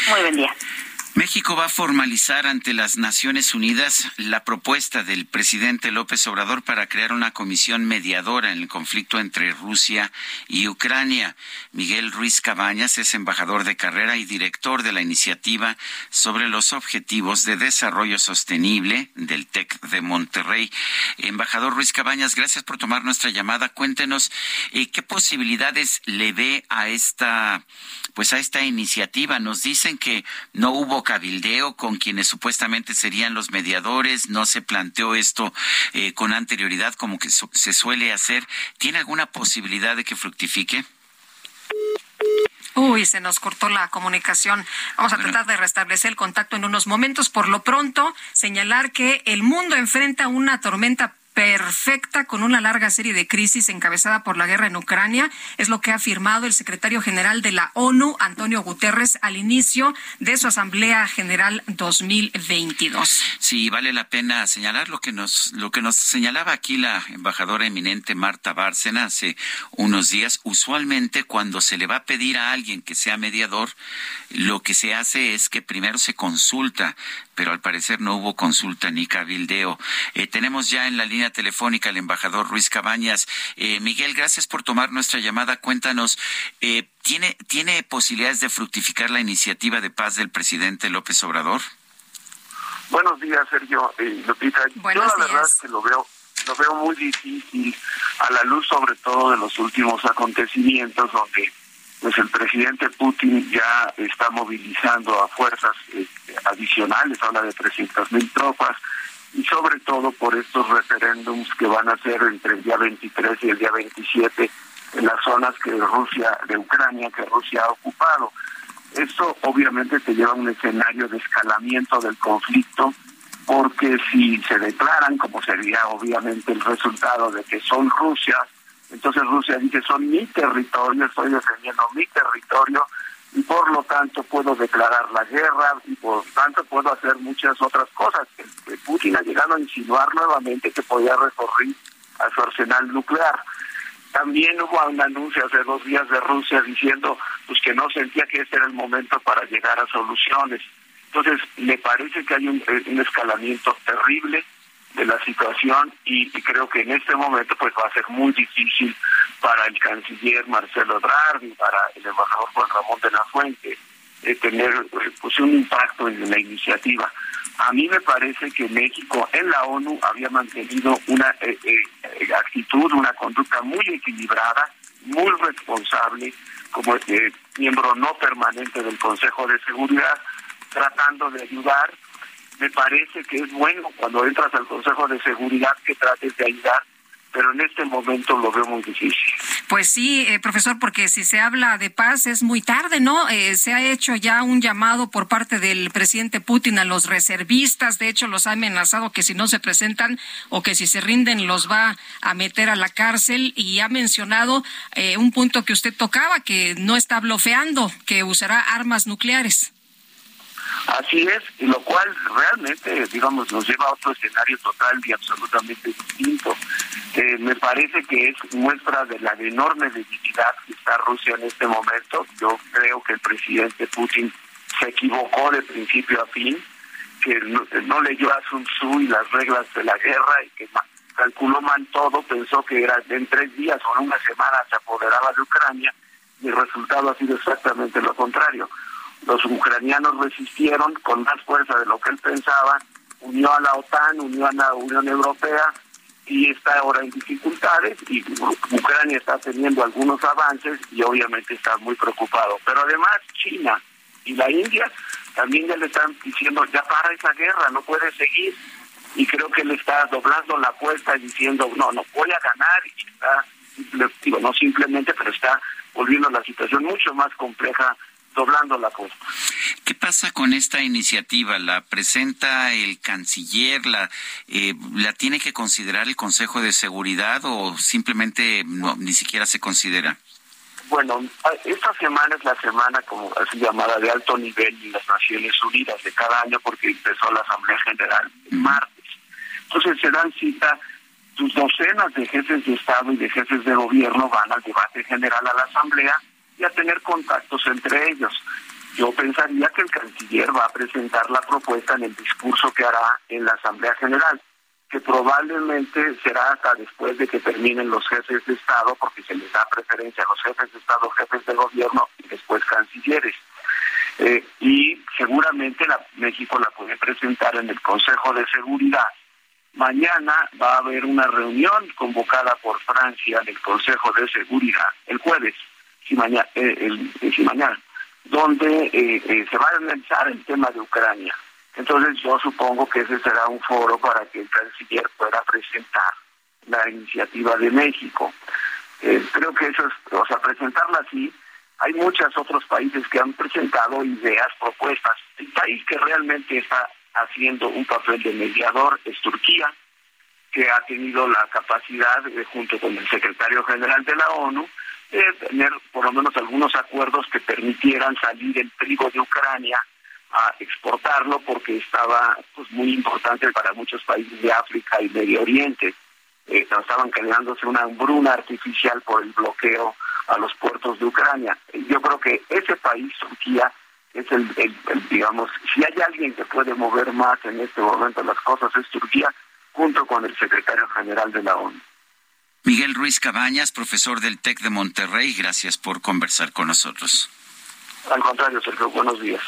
Muy buen día. México va a formalizar ante las Naciones Unidas la propuesta del presidente López Obrador para crear una comisión mediadora en el conflicto entre Rusia y Ucrania. Miguel Ruiz Cabañas es embajador de carrera y director de la iniciativa sobre los objetivos de desarrollo sostenible del TEC de Monterrey. Embajador Ruiz Cabañas, gracias por tomar nuestra llamada. Cuéntenos eh, qué posibilidades le ve a esta pues a esta iniciativa. Nos dicen que no hubo cabildeo con quienes supuestamente serían los mediadores, no se planteó esto eh, con anterioridad como que se suele hacer. ¿Tiene alguna posibilidad de que fructifique? Uy, se nos cortó la comunicación. Vamos a tratar de restablecer el contacto en unos momentos. Por lo pronto, señalar que el mundo enfrenta una tormenta perfecta con una larga serie de crisis encabezada por la guerra en Ucrania. Es lo que ha afirmado el secretario general de la ONU, Antonio Guterres, al inicio de su Asamblea General 2022. Sí, vale la pena señalar lo que nos, lo que nos señalaba aquí la embajadora eminente Marta Bárcena hace unos días. Usualmente cuando se le va a pedir a alguien que sea mediador, lo que se hace es que primero se consulta pero al parecer no hubo consulta ni cabildeo. Eh, tenemos ya en la línea telefónica al embajador Ruiz Cabañas. Eh, Miguel, gracias por tomar nuestra llamada. Cuéntanos, eh, ¿tiene, ¿tiene posibilidades de fructificar la iniciativa de paz del presidente López Obrador? Buenos días, Sergio. Lupita, yo la verdad es que lo veo lo veo muy difícil a la luz sobre todo de los últimos acontecimientos donde pues el presidente Putin ya está movilizando a fuerzas este, adicionales, habla de 300 mil tropas, y sobre todo por estos referéndums que van a ser entre el día 23 y el día 27 en las zonas que Rusia, de Ucrania, que Rusia ha ocupado. Esto obviamente te lleva a un escenario de escalamiento del conflicto, porque si se declaran, como sería obviamente el resultado de que son Rusia, entonces Rusia dice, son mi territorio, estoy defendiendo mi territorio y por lo tanto puedo declarar la guerra y por lo tanto puedo hacer muchas otras cosas. Putin ha llegado a insinuar nuevamente que podía recorrer a su arsenal nuclear. También hubo un anuncio hace dos días de Rusia diciendo pues que no sentía que este era el momento para llegar a soluciones. Entonces, me parece que hay un, un escalamiento terrible de la situación y, creo que en este momento pues va a ser muy difícil para el canciller Marcelo Ebrard para el embajador Juan Ramón de la Fuente eh, tener eh, pues un impacto en la iniciativa. A mí me parece que México en la ONU había mantenido una eh, actitud, una conducta muy equilibrada, muy responsable como miembro no permanente del Consejo de Seguridad, tratando de ayudar me parece que es bueno cuando entras al Consejo de Seguridad que trates de ayudar, pero en este momento lo veo muy difícil. Pues sí, eh, profesor, porque si se habla de paz es muy tarde, ¿no? Eh, se ha hecho ya un llamado por parte del presidente Putin a los reservistas, de hecho los ha amenazado que si no se presentan o que si se rinden los va a meter a la cárcel y ha mencionado eh, un punto que usted tocaba, que no está bloqueando, que usará armas nucleares. Así es, lo cual realmente, digamos, nos lleva a otro escenario total y absolutamente distinto. Eh, me parece que es muestra de la enorme debilidad que está Rusia en este momento. Yo creo que el presidente Putin se equivocó de principio a fin, que no, leyó a Sun Tzu y las reglas de la guerra y que calculó mal todo, pensó que era en tres días o en una semana se apoderaba de Ucrania y el resultado ha sido exactamente lo contrario los ucranianos resistieron con más fuerza de lo que él pensaba, unió a la OTAN, unió a la Unión Europea y está ahora en dificultades y Ucrania está teniendo algunos avances y obviamente está muy preocupado. Pero además China y la India también ya le están diciendo ya para esa guerra, no puede seguir y creo que él está doblando la apuesta y diciendo no, no voy a ganar y está, digo, no simplemente, pero está volviendo la situación mucho más compleja doblando la cosa. ¿Qué pasa con esta iniciativa? ¿La presenta el canciller? ¿La, eh, ¿la tiene que considerar el Consejo de Seguridad o simplemente no, ni siquiera se considera? Bueno, esta semana es la semana como así llamada de alto nivel en las Naciones Unidas de cada año porque empezó la Asamblea General el martes. Entonces se dan cita sus docenas de jefes de Estado y de jefes de gobierno van al debate general a la Asamblea y a tener contactos entre ellos. Yo pensaría que el canciller va a presentar la propuesta en el discurso que hará en la Asamblea General, que probablemente será hasta después de que terminen los jefes de Estado, porque se les da preferencia a los jefes de Estado, jefes de gobierno y después cancilleres. Eh, y seguramente la, México la puede presentar en el Consejo de Seguridad. Mañana va a haber una reunión convocada por Francia en el Consejo de Seguridad, el jueves, si mañana, eh, el, mañana donde eh, eh, se va a analizar el tema de Ucrania. Entonces yo supongo que ese será un foro para que el canciller pueda presentar la iniciativa de México. creo que eso es, o sea, presentarla así, hay muchos otros países que han presentado ideas, propuestas. El país que realmente está haciendo un papel de mediador es Turquía, que ha tenido la capacidad, junto con el secretario general de la ONU, tener por lo menos algunos acuerdos que permitieran salir el trigo de Ucrania a exportarlo porque estaba pues muy importante para muchos países de África y Medio Oriente. Eh, estaban creándose una hambruna artificial por el bloqueo a los puertos de Ucrania. Yo creo que ese país, Turquía, es el, digamos, si hay alguien que puede mover más en este momento las cosas es Turquía, junto con el secretario general de la ONU. Miguel Ruiz Cabañas, profesor del TEC de Monterrey, gracias por conversar con nosotros. Al contrario, Sergio, buenos días.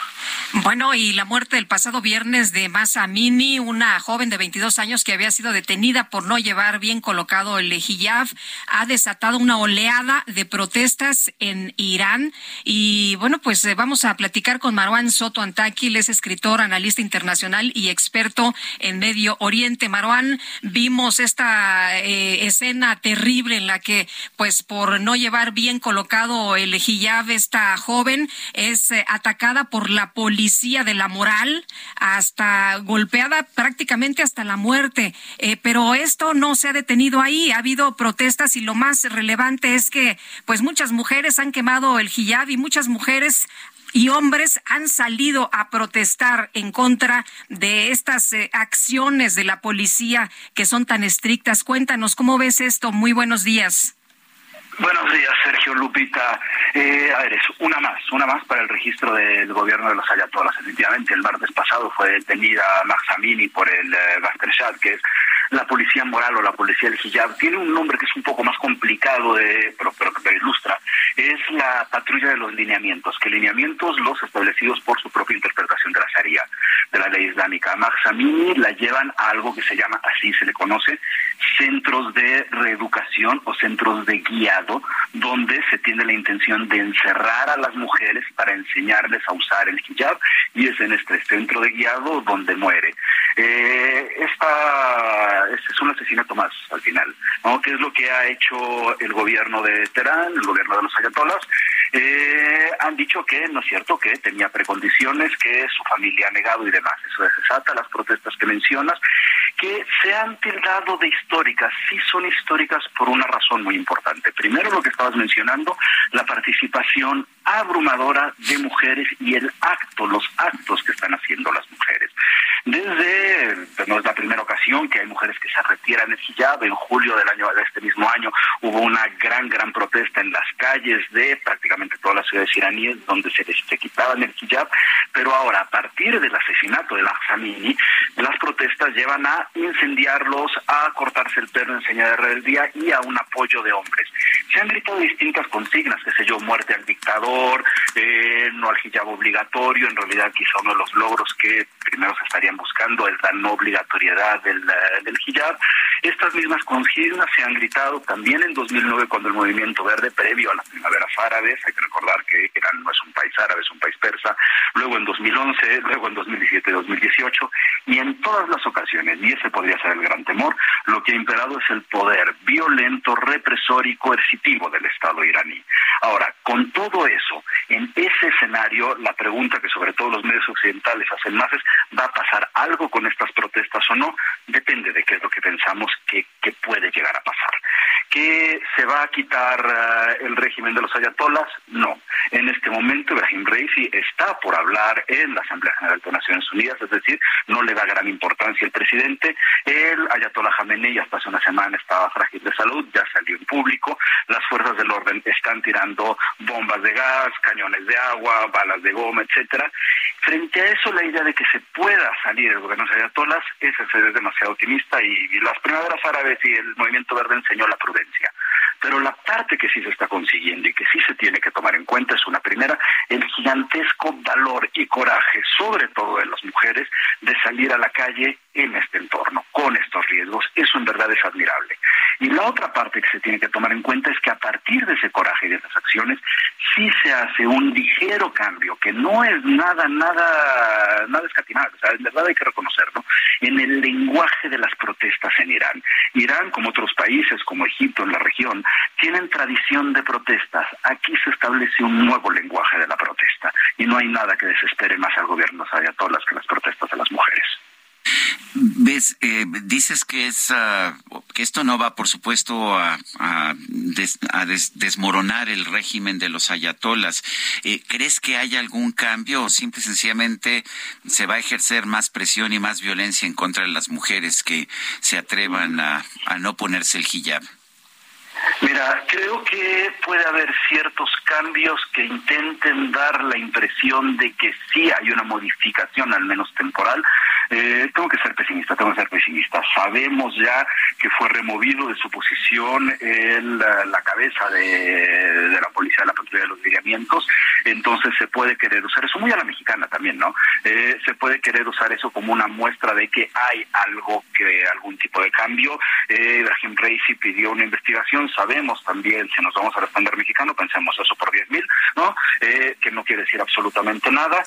Bueno, y la muerte el pasado viernes de Masa Mini, una joven de 22 años que había sido detenida por no llevar bien colocado el hijab, ha desatado una oleada de protestas en Irán. Y bueno, pues eh, vamos a platicar con Marwan Soto Antaki, es escritor, analista internacional y experto en Medio Oriente. Marwan, vimos esta eh, escena terrible en la que, pues por no llevar bien colocado el hijab, esta joven es eh, atacada por la policía de la moral, hasta golpeada prácticamente hasta la muerte. Eh, pero esto no se ha detenido ahí. Ha habido protestas y lo más relevante es que, pues, muchas mujeres han quemado el hijab y muchas mujeres y hombres han salido a protestar en contra de estas eh, acciones de la policía que son tan estrictas. Cuéntanos, ¿cómo ves esto? Muy buenos días. Buenos días, Sergio Lupita. Eh, a ver, es una más, una más para el registro del gobierno de los ayatolas. Efectivamente, el martes pasado fue detenida Maxamini por el eh, que es la policía moral o la policía del hijab. Tiene un nombre que es un poco más complicado, de, pero, pero que ilustra. Es la patrulla de los lineamientos, que lineamientos los establecidos por su propia interpretación de la Sharia, de la ley islámica. Maxamini la llevan a algo que se llama, así se le conoce, centros de reeducación o centros de guiado, donde se tiene la intención de encerrar a las mujeres para enseñarles a usar el hijab, y es en este centro de guiado donde muere. Eh, esta, este es un asesinato más al final, ¿no? ¿Qué es lo que ha hecho el gobierno de Teherán, el gobierno de los ayatolas? Eh, han dicho que no es cierto, que tenía precondiciones, que su familia ha negado y demás. Eso desata las protestas que mencionas, que se han tildado de históricas. Sí son históricas por una razón muy importante. Primero, lo que estabas mencionando, la participación abrumadora de mujeres y el acto, los actos que están haciendo las mujeres. Desde, no es la primera ocasión que hay mujeres que se retiran el hijab, en julio del año de este mismo año hubo una gran, gran protesta en las calles de prácticamente todas las ciudades iraníes donde se se quitaban el hijab, pero ahora a partir del asesinato de la Samini, las protestas llevan a incendiarlos, a cortarse el pelo en señal de rebeldía y a un apoyo de hombres. Se han gritado distintas consignas, qué sé yo, muerte al dictador, eh, no al hijab obligatorio, en realidad quizá uno de los logros que primero se estarían buscando es la no obligatoriedad del, eh, del hijab. Estas mismas consignas se han gritado también en 2009 cuando el movimiento verde, previo a las primaveras árabes, hay que recordar que Irán no es un país árabe, es un país persa, luego en 2011, luego en 2017 y 2018, y en todas las ocasiones, y ese podría ser el gran temor, lo que ha imperado es el poder violento, represor y coercitivo del Estado iraní. Ahora, con todo eso, en ese escenario, la pregunta que sobre todo los medios occidentales hacen más es, ¿va a pasar algo con estas protestas o no? Depende de qué es lo que pensamos que, que puede llegar a pasar. ¿Que se va a quitar uh, el régimen de los ayatolas? No. En este momento, Ibrahim Reisi está por hablar en la Asamblea General de Naciones Unidas, es decir, no le da gran importancia el presidente. El ayatollah Khamenei hasta hace una semana estaba frágil de salud, ya salió en público. Las fuerzas del orden están tirando bombas de gas, cañones de agua, balas de goma, etcétera. Frente a eso, la idea de que se pueda salir el gobierno de los ayatolas es, demasiado optimista y, y las y el movimiento verde enseñó la prudencia. Pero la parte que sí se está consiguiendo y que sí se tiene que tomar en cuenta es una primera, el gigantesco valor y coraje, sobre todo de las mujeres, de salir a la calle en este entorno, con estos riesgos. Eso en verdad es admirable. Y la otra parte que se tiene que tomar en cuenta es que a partir de ese coraje y de esas acciones, sí se hace un ligero cambio, que no es nada, nada, nada escatimado. O sea, en verdad hay que reconocerlo, en el lenguaje de las protestas en Irán. Irán, como otros países, como Egipto en la región, tienen tradición de protestas. Aquí se establece un nuevo lenguaje de la protesta y no hay nada que desespere más al gobierno de ayatolás que las protestas de las mujeres. Ves, eh, dices que es uh, que esto no va, por supuesto, a, a des, desmoronar el régimen de los ayatolas. Eh, ¿Crees que hay algún cambio o simple y sencillamente se va a ejercer más presión y más violencia en contra de las mujeres que se atrevan a, a no ponerse el hijab? Mira, creo que puede haber ciertos cambios que intenten dar la impresión de que sí hay una modificación, al menos temporal, Eh, tengo que ser pesimista, tengo que ser pesimista. Sabemos ya que fue removido de su posición el, la cabeza de, la policía de la patrulla de los lineamientos, entonces se puede querer usar eso, muy a la mexicana también, ¿no? Eh, se puede querer usar eso como una muestra de que hay algo, que algún tipo de cambio. Eh, Jim Racy pidió una investigación, sabemos también, si nos vamos a responder mexicano, pensemos eso por 10 mil, ¿no? Eh, que no quiere decir absolutamente nada.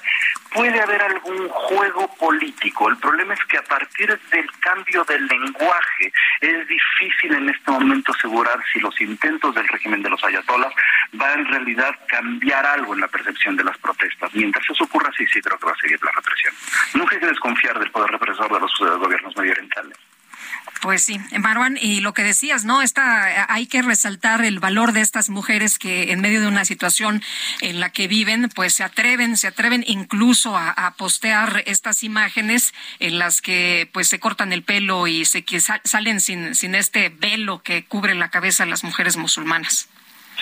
Puede haber algún juego político. El problema es que a partir del cambio del lenguaje es difícil en este momento asegurar si los intentos del régimen de los ayatolas va en realidad cambiar algo en la percepción de las protestas. Mientras eso ocurra, sí, sí creo que va a seguir la represión. Nunca hay que desconfiar del poder represor de los gobiernos medio orientales. Pues sí, Marwan, y lo que decías, ¿no? Está, hay que resaltar el valor de estas mujeres que en medio de una situación en la que viven, pues se atreven, se atreven incluso a, postear estas imágenes en las que pues se cortan el pelo y se que salen sin, sin este velo que cubre la cabeza a las mujeres musulmanas.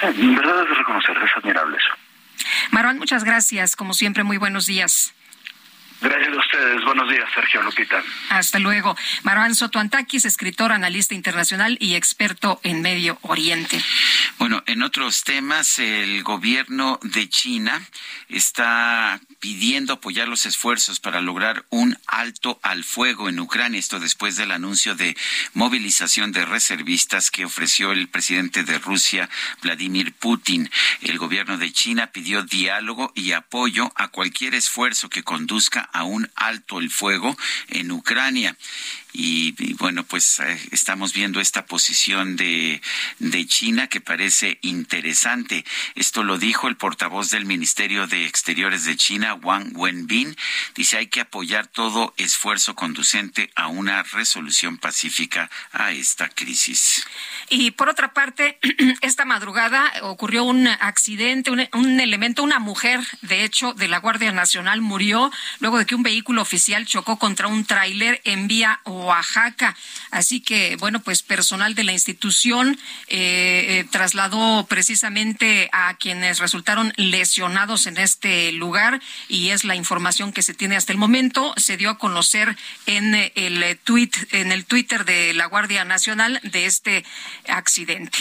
Sí, en verdad es de reconocer, es admirable eso. Marwan, muchas gracias. Como siempre, muy buenos días. Gracias a ustedes. Buenos días, Sergio Lupita. Hasta luego. Marwan Sotoantakis, escritor, analista internacional y experto en Medio Oriente. Bueno, en otros temas, el gobierno de China está pidiendo apoyar los esfuerzos para lograr un alto al fuego en Ucrania. Esto después del anuncio de movilización de reservistas que ofreció el presidente de Rusia, Vladimir Putin. El gobierno de China pidió diálogo y apoyo a cualquier esfuerzo que conduzca a un alto el fuego en Ucrania. Y, bueno, pues eh, estamos viendo esta posición de, de China que parece interesante. Esto lo dijo el portavoz del Ministerio de Exteriores de China, Wang Wenbin. Dice hay que apoyar todo esfuerzo conducente a una resolución pacífica a esta crisis. Y por otra parte, esta madrugada ocurrió un accidente, un, un elemento, una mujer, de hecho, de la Guardia Nacional murió luego de que un vehículo oficial chocó contra un tráiler en vía Oaxaca. Así que, bueno, pues personal de la institución eh, eh, trasladó precisamente a quienes resultaron lesionados en este lugar y es la información que se tiene hasta el momento. Se dio a conocer en el tweet, en el Twitter de la Guardia Nacional de este accidente.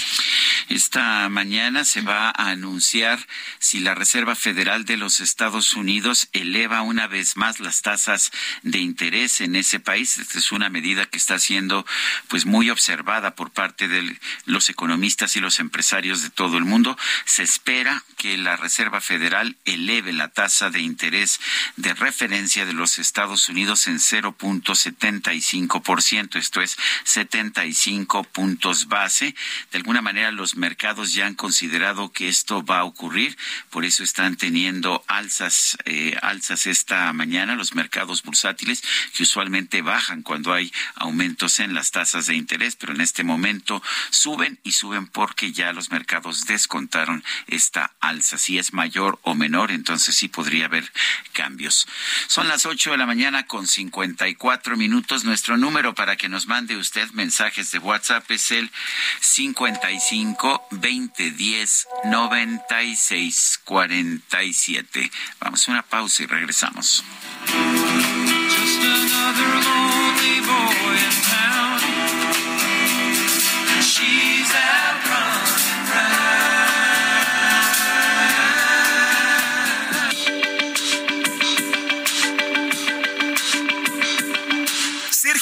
Esta mañana se va a anunciar si la Reserva Federal de los Estados Unidos eleva una vez más las tasas de interés en ese país. Esta es una medida que está siendo pues muy observada por parte de los economistas y los empresarios de todo el mundo. Se espera que la Reserva Federal eleve la tasa de interés de referencia de los Estados Unidos en 0.75%, esto es 75 puntos base. De alguna manera los mercados ya han considerado que esto va a ocurrir, por eso están teniendo alzas, eh, alzas esta mañana los mercados bursátiles que usualmente bajan cuando hay aumentos en las tasas de interés, pero en este momento suben y suben porque ya los mercados descontaron esta alza. Si es mayor o menor, entonces sí podría haber cambios. Son las ocho de la mañana con 54 minutos. Nuestro número para que nos mande usted mensajes de WhatsApp es el 55 20 10 96 47. Vamos a una pausa y regresamos. Boy in town.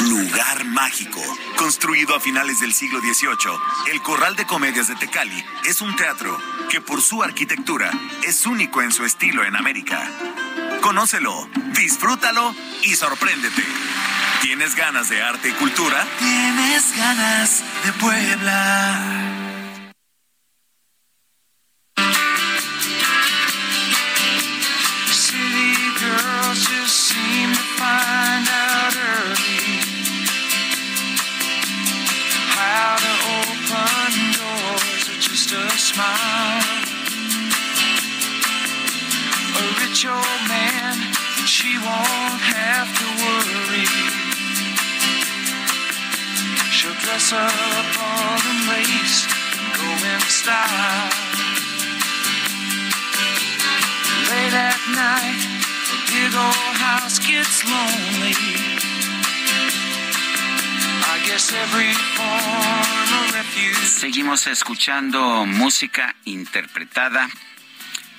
Lugar mágico. Construido a finales del siglo XVIII, el Corral de Comedias de Tecali es un teatro que por su arquitectura es único en su estilo en América. Conócelo, disfrútalo y sorpréndete. ¿Tienes ganas de arte y cultura? Tienes ganas de Puebla. smile. A rich old man, she won't have to worry. She'll dress up all in lace and go in style. Late at night, a big old house gets lonely. Seguimos escuchando música interpretada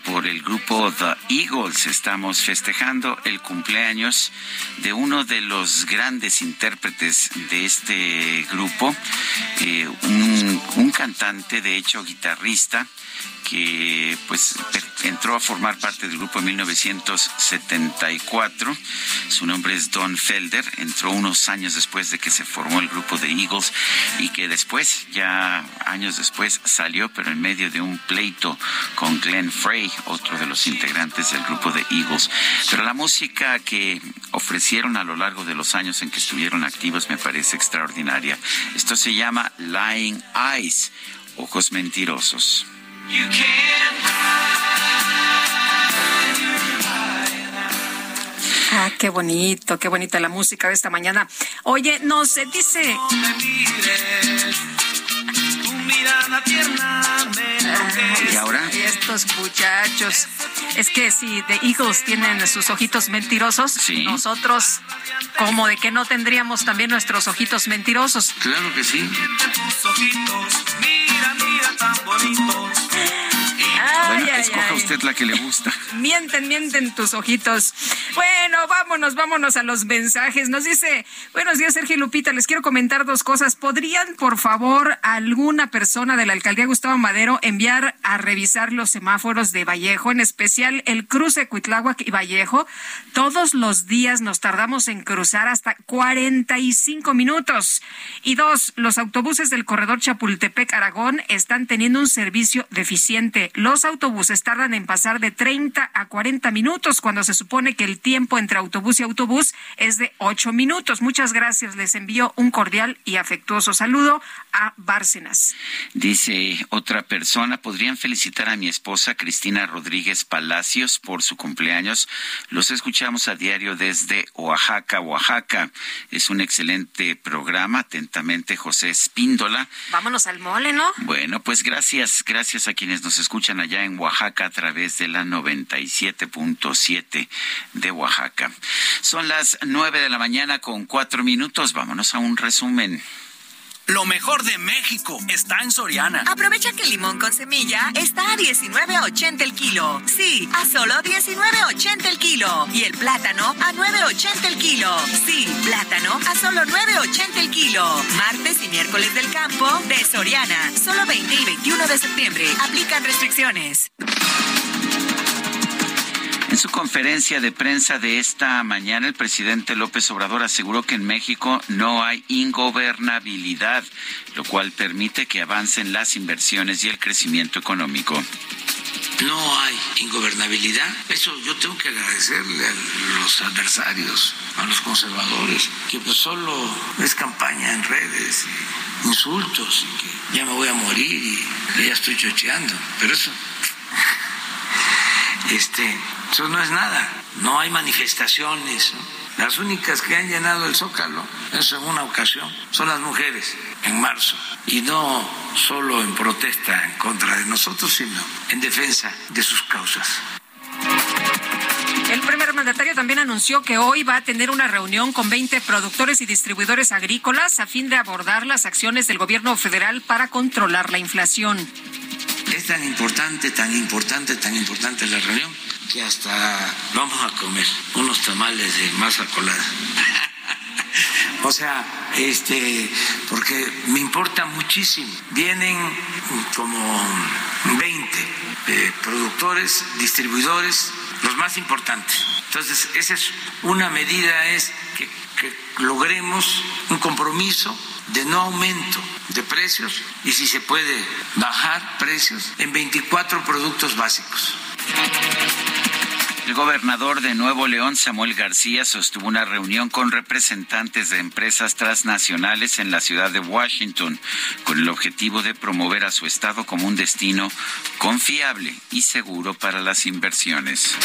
por el grupo The Eagles. Estamos festejando el cumpleaños de uno de los grandes intérpretes de este grupo, eh, un, un cantante, de hecho guitarrista, que pues entró a formar parte del grupo en 1974. Su nombre es Don Felder. Entró unos años después de que se formó el grupo de Eagles y que después, ya años después, salió, pero en medio de un pleito con Glenn Frey, otro de los integrantes del grupo de Eagles. Pero la música que ofrecieron a lo largo de los años en que estuvieron activos me parece extraordinaria. Esto se llama Lying Eyes, ojos mentirosos. Ah, qué bonito, qué bonita la música de esta mañana. Oye, no se dice. ¿Y ahora? Y estos muchachos. Es que si The Eagles tienen sus ojitos mentirosos, nosotros, como de que no tendríamos también nuestros ojitos mentirosos. Claro que sí. Mira, mira, tan bonitos. Escoja usted la que le gusta. Mienten, mienten tus ojitos. Bueno, vámonos, vámonos a los mensajes. Nos dice, buenos días, Sergio y Lupita, les quiero comentar dos cosas. ¿Podrían, por favor, alguna persona de la alcaldía Gustavo Madero enviar a revisar los semáforos de Vallejo, en especial el cruce Cuitláhuac y Vallejo? Todos los días nos tardamos en cruzar hasta 45 minutos. Y dos, los autobuses del corredor Chapultepec-Aragón están teniendo un servicio deficiente. Los autobuses tardan en pasar de 30 a 40 minutos cuando se supone que el tiempo entre autobús y autobús es de 8 minutos. Muchas gracias. Les envío un cordial y afectuoso saludo a Bárcenas. Dice otra persona, ¿podrían felicitar a mi esposa Cristina Rodríguez Palacios por su cumpleaños? Los escuchamos a diario desde Oaxaca, Oaxaca. Es un excelente programa. Atentamente, José Espíndola. Vámonos al mole, ¿no? Bueno, pues gracias, gracias a quienes nos escuchan allá en Oaxaca a través de la 97.7 de Oaxaca. Son las nueve de la mañana con cuatro minutos. Vámonos a un resumen. Lo mejor de México está en Soriana. Aprovecha que el limón con semilla está a 19.80 el kilo. Sí, a solo 19.80 el kilo. Y el plátano a 9.80 el kilo. Sí, plátano a solo 9.80 el kilo. Martes y miércoles del campo de Soriana. Solo 20 y 21 de septiembre. Aplican restricciones. En su conferencia de prensa de esta mañana, el presidente López Obrador aseguró que en México no hay ingobernabilidad, lo cual permite que avancen las inversiones y el crecimiento económico. No hay ingobernabilidad. Eso yo tengo que agradecerle a los adversarios, a los conservadores, que pues solo es campaña en redes, insultos, y que ya me voy a morir y ya estoy chocheando. Pero eso, este, eso no es nada. No hay manifestaciones. ¿no? Las únicas que han llenado el zócalo, eso en una ocasión, son las mujeres, en marzo. Y no solo en protesta en contra de nosotros, sino en defensa de sus causas. El primer mandatario también anunció que hoy va a tener una reunión con 20 productores y distribuidores agrícolas a fin de abordar las acciones del gobierno federal para controlar la inflación. Es tan importante, tan importante, tan importante la reunión que hasta vamos a comer unos tamales de masa colada. O sea, este, porque me importa muchísimo. Vienen como 20 eh, productores, distribuidores, los más importantes. Entonces, esa es una medida, es que, que logremos un compromiso de no aumento de precios y si se puede bajar precios en 24 productos básicos. El gobernador de Nuevo León, Samuel García, sostuvo una reunión con representantes de empresas transnacionales en la ciudad de Washington con el objetivo de promover a su estado como un destino confiable y seguro para las inversiones.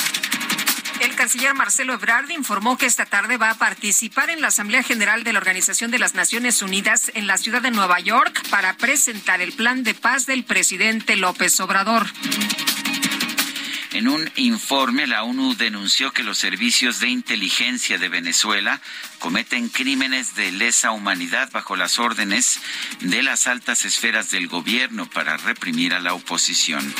El canciller Marcelo Ebrard informó que esta tarde va a participar en la Asamblea General de la Organización de las Naciones Unidas en la ciudad de Nueva York para presentar el plan de paz del presidente López Obrador. En un informe, la ONU denunció que los servicios de inteligencia de Venezuela cometen crímenes de lesa humanidad bajo las órdenes de las altas esferas del gobierno para reprimir a la oposición.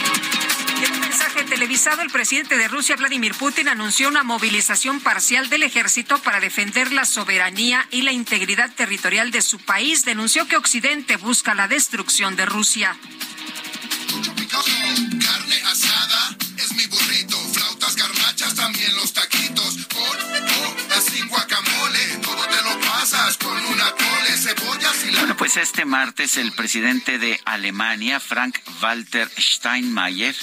En un mensaje televisado, el presidente de Rusia, Vladimir Putin, anunció una movilización parcial del ejército para defender la soberanía y la integridad territorial de su país. Denunció que Occidente busca la destrucción de Rusia. Carne asada es mi burrito, flautas también los taquitos, Bueno, pues este martes el presidente de Alemania, Frank Walter Steinmeier,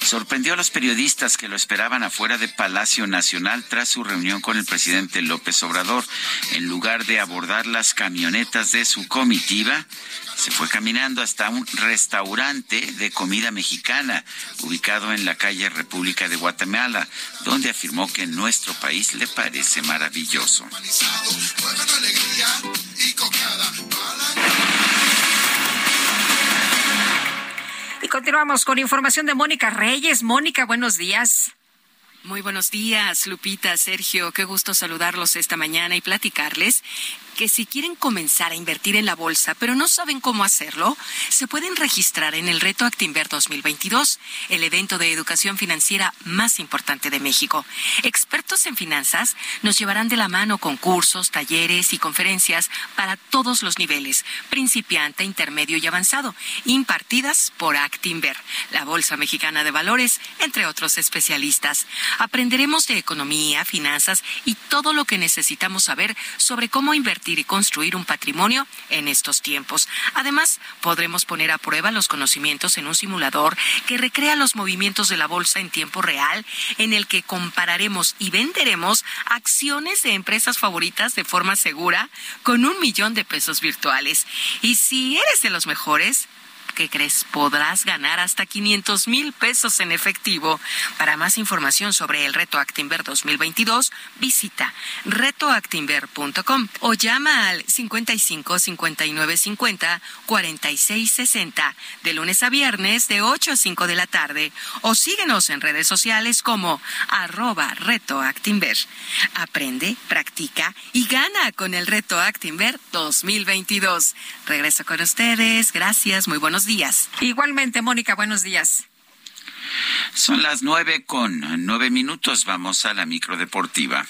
sorprendió a los periodistas que lo esperaban afuera de Palacio Nacional tras su reunión con el presidente López Obrador. En lugar de abordar las camionetas de su comitiva, se fue caminando hasta un restaurante de comida mexicana ubicado en la calle República de Guatemala, donde afirmó que nuestro país le parece maravilloso. Y continuamos con información de Mónica Reyes. Mónica, buenos días. Muy buenos días, Lupita, Sergio. Qué gusto saludarlos esta mañana y platicarles que si quieren comenzar a invertir en la bolsa, pero no saben cómo hacerlo, se pueden registrar en el Reto Actinver 2022, el evento de educación financiera más importante de México. Expertos en finanzas nos llevarán de la mano con cursos, talleres y conferencias para todos los niveles, principiante, intermedio y avanzado, impartidas por Actinver, la Bolsa Mexicana de Valores, entre otros especialistas. Aprenderemos de economía, finanzas y todo lo que necesitamos saber sobre cómo invertir y construir un patrimonio en estos tiempos. Además, podremos poner a prueba los conocimientos en un simulador que recrea los movimientos de la bolsa en tiempo real, en el que compararemos y venderemos acciones de empresas favoritas de forma segura con un millón de pesos virtuales. Y si eres de los mejores, ¿qué crees? Podrás ganar hasta 500 mil pesos en efectivo. Para más información sobre el Reto Actinver 2022, visita retoactinver.com o llama al 55 59 50 46 60 de lunes a viernes de 8 a 5 de la tarde o síguenos en redes sociales como arroba retoactinver. Aprende, practica y gana con el Reto Actinver 2022. Regreso con ustedes. Gracias. Muy buenos días. Igualmente, Mónica, buenos días. Son las nueve con nueve minutos. Vamos a la micro deportiva.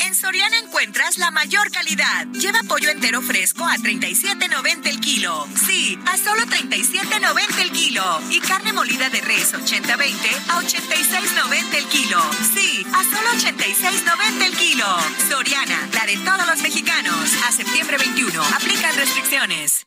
En Soriana encuentras la mayor calidad. Lleva pollo entero fresco a 37.90 el kilo. Sí, a solo 37.90 el kilo. Y carne molida de res 80-20 a 86.90 el kilo. Sí, a solo 86.90 el kilo. Soriana, la de todos los mexicanos. A septiembre 21. Aplican restricciones.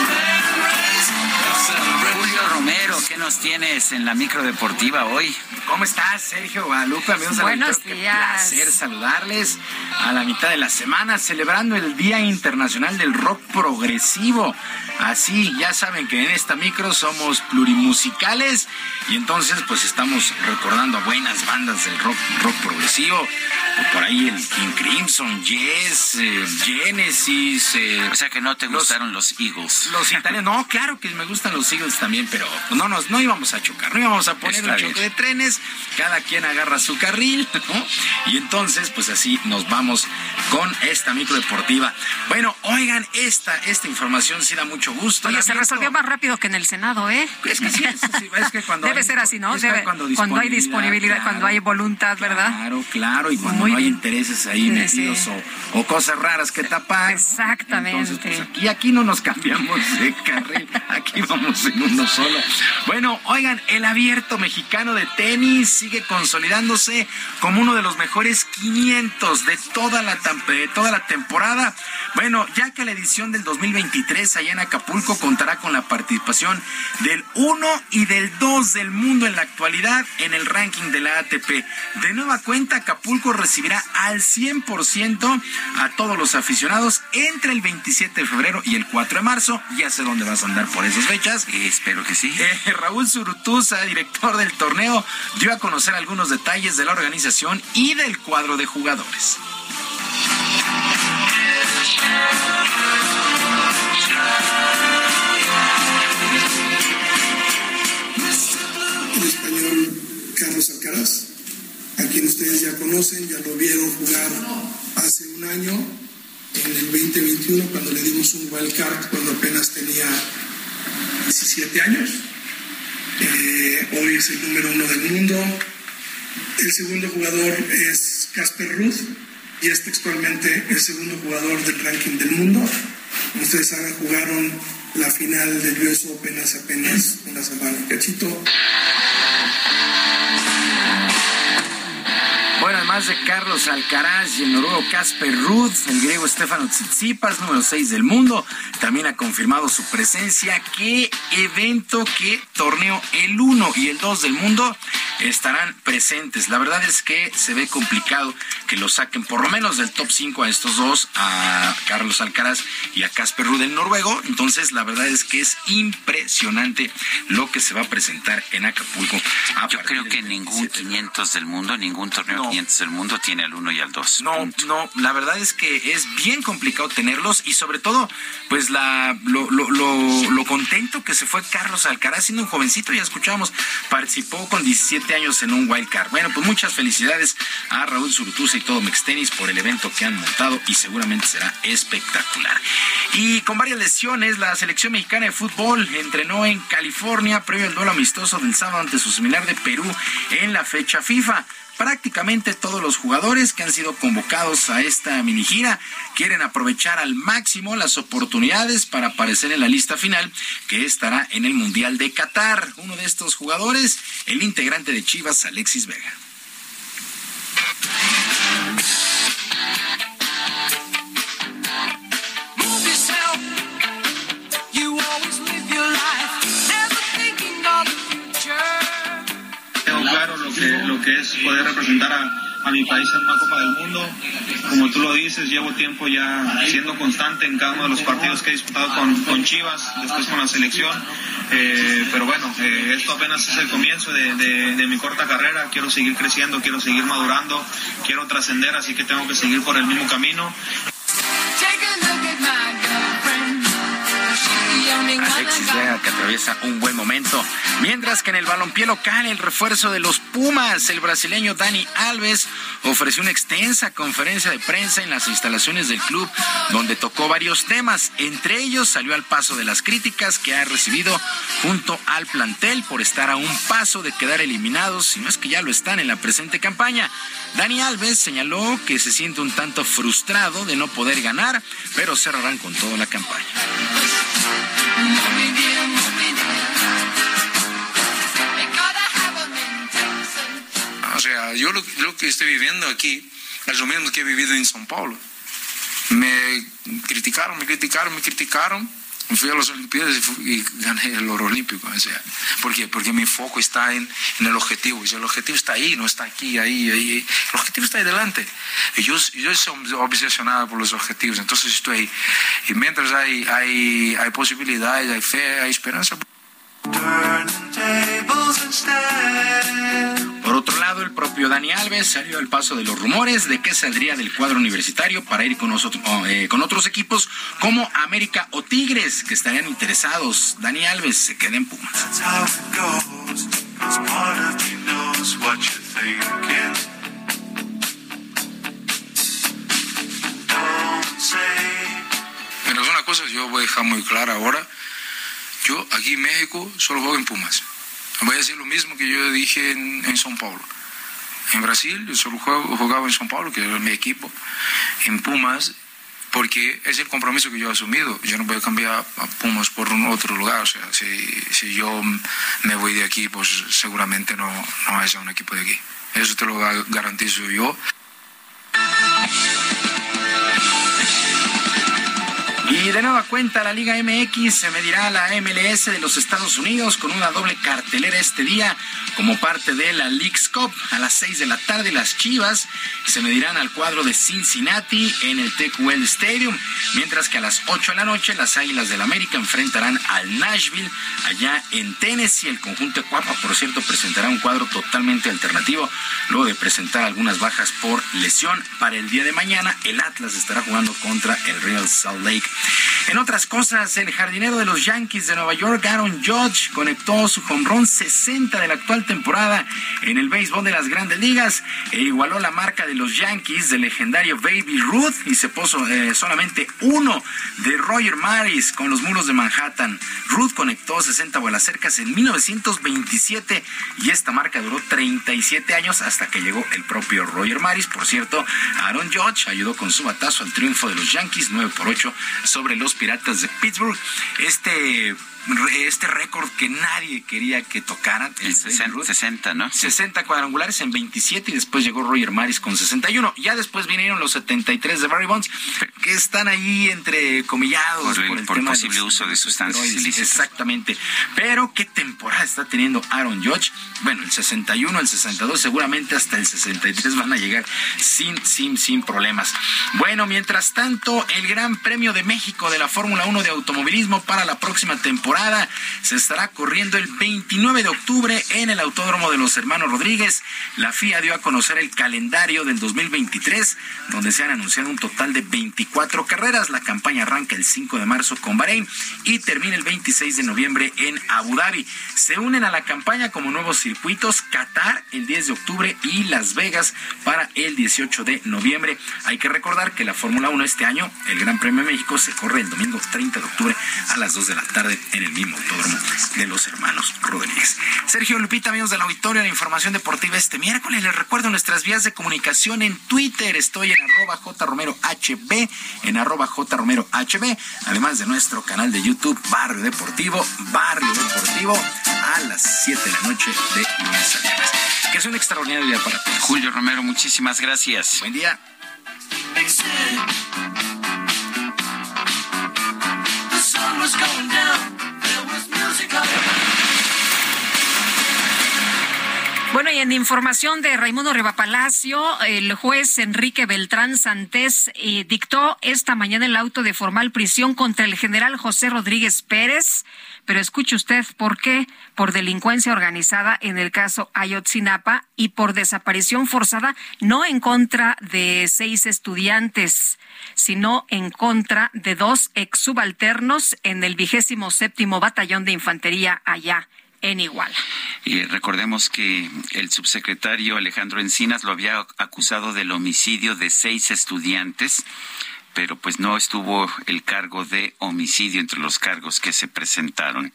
Romero, ¿qué nos tienes en la micro deportiva hoy? ¿Cómo estás, Sergio Guadalupe? Amigos Buenos auditorio? Qué días. placer saludarles a la mitad de la semana, celebrando el Día Internacional del Rock Progresivo. Así, ya saben que en esta micro somos plurimusicales y entonces pues estamos recordando a buenas bandas del rock, rock progresivo. Por ahí el King Crimson, Yes, eh, Genesis. eh, O sea que no te gustaron los Eagles. los italianos, no, claro que me gustan los Eagles también, pero no nos, no íbamos a chocar, no íbamos a poner Está un bien. choque de trenes, cada quien agarra su carril, ¿no? Y entonces, pues así nos vamos con esta micro deportiva. Bueno, oigan, esta, esta información sí da mucho gusto. Oye, se resolvió más rápido que en el Senado, ¿eh? Es que sí, es, sí, es que cuando Debe hay- ser así, ¿no? Debe- cuando cuando, hay disponibilidad, claro. cuando hay voluntad, ¿verdad? Claro, claro, y cuando Muy no hay bien. intereses ahí Sí, metidos sí. O, o cosas raras que tapar. Exactamente. Entonces, pues aquí, aquí no nos cambiamos de carril, aquí vamos en uno solo. Bueno, oigan, el abierto mexicano de tenis sigue consolidándose como uno de los mejores 500 de toda la, de toda la temporada. Bueno, ya que la edición del 2023 allá en Acapulco contará con la participación del 1 y del 2 del mundo en la actualidad en el ranking de la ATP. De nueva cuenta, Acapulco recibirá al 100% a todos los aficionados entre el 27 de febrero y el 4 de marzo. Ya sé dónde vas a andar por esas fechas. espero que sí. Eh, Raúl Zurutuza, director del torneo, dio a conocer algunos detalles de la organización y del cuadro de jugadores. el español Carlos Alcaraz, a quien ustedes ya conocen, ya lo vieron jugar hace un año, en el 2021, cuando le dimos un wild card, cuando apenas tenía 17 años. Eh, hoy es el número uno del mundo. El segundo jugador es Casper Ruth y es textualmente el segundo jugador del ranking del mundo. Como ustedes saben, jugaron la final del US Open hace apenas una semana. Cachito. Bueno, además de Carlos Alcaraz y el noruego Casper Ruud, el griego Stefano Tsitsipas, número 6 del mundo, también ha confirmado su presencia. ¿Qué evento, qué torneo el 1 y el 2 del mundo estarán presentes? La verdad es que se ve complicado que lo saquen por lo menos del top 5 a estos dos, a Carlos Alcaraz y a Casper Ruud, el noruego. Entonces, la verdad es que es impresionante lo que se va a presentar en Acapulco. Yo creo que ningún 500 del mundo, ningún torneo 500 del mundo tiene al 1 y al 2. No, no, la verdad es que es bien complicado tenerlos y sobre todo, pues la lo, lo, lo, lo contento que se fue Carlos Alcaraz, siendo un jovencito, ya escuchamos, participó con 17 años en un wild card. Bueno, pues muchas felicidades a Raúl Zurutuza y todo Mextenis por el evento que han montado y seguramente será espectacular. Y con varias lesiones, la selección mexicana de fútbol entrenó en California previo al duelo amistoso del sábado ante su similar de Perú en la fecha FIFA prácticamente todos los jugadores que han sido convocados a esta mini gira quieren aprovechar al máximo las oportunidades para aparecer en la lista final que estará en el Mundial de Qatar. Uno de estos jugadores, el integrante de Chivas, Alexis Vega. Lo que, es poder representar a, a mi país en una Copa del Mundo. Como tú lo dices, llevo tiempo ya siendo constante en cada uno de los partidos que he disputado con, con Chivas, después con la selección. Eh, pero bueno, eh, esto apenas es el comienzo de, de mi corta carrera. Quiero seguir creciendo, quiero seguir madurando, quiero trascender, así que tengo que seguir por el mismo camino. Alexis Vega que atraviesa un buen momento. Mientras que en el balompié local, el refuerzo de los Pumas, el brasileño Dani Alves, ofreció una extensa conferencia de prensa en las instalaciones del club, donde tocó varios temas. Entre ellos salió al paso de las críticas que ha recibido junto al plantel por estar a un paso de quedar eliminados, si no es que ya lo están en la presente campaña. Dani Alves señaló que se siente un tanto frustrado de no poder ganar, pero cerrarán con toda la campaña. O sea, yo lo, lo, que estoy viviendo aquí es lo mismo que he vivido en São Paulo. Me criticaron, me criticaron, me criticaron. Fui a las Olimpiadas y, gané el oro olímpico. ¿Por qué? Porque mi foco está en, el objetivo. Y el objetivo está ahí, no está aquí, ahí, ahí. El objetivo está ahí delante. Yo, yo soy obsesionado por los objetivos. Entonces estoy ahí. Y mientras hay, hay, hay posibilidades, hay fe, hay esperanza. Por otro lado, el propio Dani Alves salió al paso de los rumores de que saldría del cuadro universitario para ir con, nosotros, eh, con otros equipos como América o Tigres que estarían interesados. Dani Alves se queda en Pumas. Pero es una cosa que yo voy a dejar muy clara ahora. Yo aquí en México solo juego en Pumas. Voy a decir lo mismo que yo dije en, en São Paulo. En Brasil yo solo juego, jugaba en São Paulo, que era mi equipo. En Pumas porque es el compromiso que yo he asumido. Yo no voy a cambiar a Pumas por un otro lugar. O sea, si, si yo me voy de aquí, pues seguramente no, no es a un equipo de aquí. Eso te lo garantizo yo. Y de nueva cuenta, la Liga MX se medirá a la MLS de los Estados Unidos con una doble cartelera este día como parte de la League's Cup. A las 6 de la tarde, las Chivas se medirán al cuadro de Cincinnati en el TQL Stadium, mientras que a las 8 de la noche, las Águilas del América enfrentarán al Nashville allá en Tennessee. El conjunto de Cuapa, por cierto, presentará un cuadro totalmente alternativo luego de presentar algunas bajas por lesión. Para el día de mañana, el Atlas estará jugando contra el Real Salt Lake. En otras cosas, el jardinero de los Yankees de Nueva York, Aaron Judge, conectó su run 60 de la actual temporada en el béisbol de las grandes ligas e igualó la marca de los Yankees del legendario Baby Ruth y se puso eh, solamente uno de Roger Maris con los muros de Manhattan. Ruth conectó 60 vuelas cercas en 1927 y esta marca duró 37 años hasta que llegó el propio Roger Maris. Por cierto, Aaron Judge ayudó con su batazo al triunfo de los Yankees 9 por 8 sobre los Piratas de Pittsburgh. Este este récord que nadie quería que tocaran. El 60, 60, ¿no? 60 cuadrangulares en 27 y después llegó Roger Maris con 61. Ya después vinieron los 73 de Barry Bonds, que están ahí entre comillados por el, por posible uso de sustancias ilícitas. Exactamente. Pero qué temporada está teniendo Aaron Judge. Bueno, el 61, el 62, seguramente hasta el 63 van a llegar sin, sin, sin problemas. Bueno, mientras tanto, el Gran Premio de México de la Fórmula 1 de automovilismo para la próxima temporada se estará corriendo el 29 de octubre en el Autódromo de los Hermanos Rodríguez. La FIA dio a conocer el calendario del 2023, donde se han anunciado un total de 24 carreras. La campaña arranca el 5 de marzo con Bahrein y termina el 26 de noviembre en Abu Dhabi. Se unen a la campaña como nuevos circuitos Qatar el 10 de octubre y Las Vegas para el 18 de noviembre. Hay que recordar que la Fórmula 1 este año, el Gran Premio de México, se corre el domingo 30 de octubre a las 2 de la tarde en el mismo autódromo de los hermanos Rodríguez. Sergio Lupita, amigos del auditorio, la información deportiva este miércoles. Les recuerdo nuestras vías de comunicación en Twitter. Estoy en arroba jromerohb, en arroba jromerohb, además de nuestro canal de YouTube Barrio Deportivo, Barrio Deportivo, a las 7 de la noche de lunes a viernes. Que es un extraordinario día para todos. Julio Romero, muchísimas gracias. Buen día. Bueno, y en información de Raimundo Palacio, el juez Enrique Beltrán Santés eh, dictó esta mañana el auto de formal prisión contra el general José Rodríguez Pérez. Pero escuche usted por qué, por delincuencia organizada en el caso Ayotzinapa y por desaparición forzada, no en contra de seis estudiantes, sino en contra de dos ex subalternos en el vigésimo séptimo batallón de infantería allá en Iguala. Y recordemos que el subsecretario Alejandro Encinas lo había acusado del homicidio de seis estudiantes pero pues no estuvo el cargo de homicidio entre los cargos que se presentaron.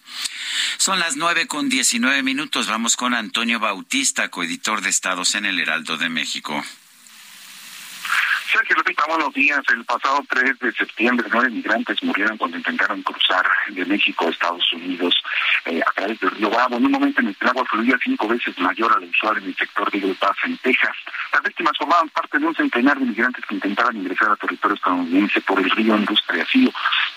Son las nueve con diecinueve minutos. Vamos con Antonio Bautista, coeditor de Estados en el Heraldo de México. Sergio Lupita, buenos días. El pasado 3 de septiembre, nueve migrantes murieron cuando intentaron cruzar de México a Estados Unidos eh, a través del río Bravo, en un momento en el que el agua fluía cinco veces mayor al usual en el sector de Eagle en Texas. Las víctimas formaban parte de un centenar de migrantes que intentaban ingresar a territorio estadounidense por el río Industria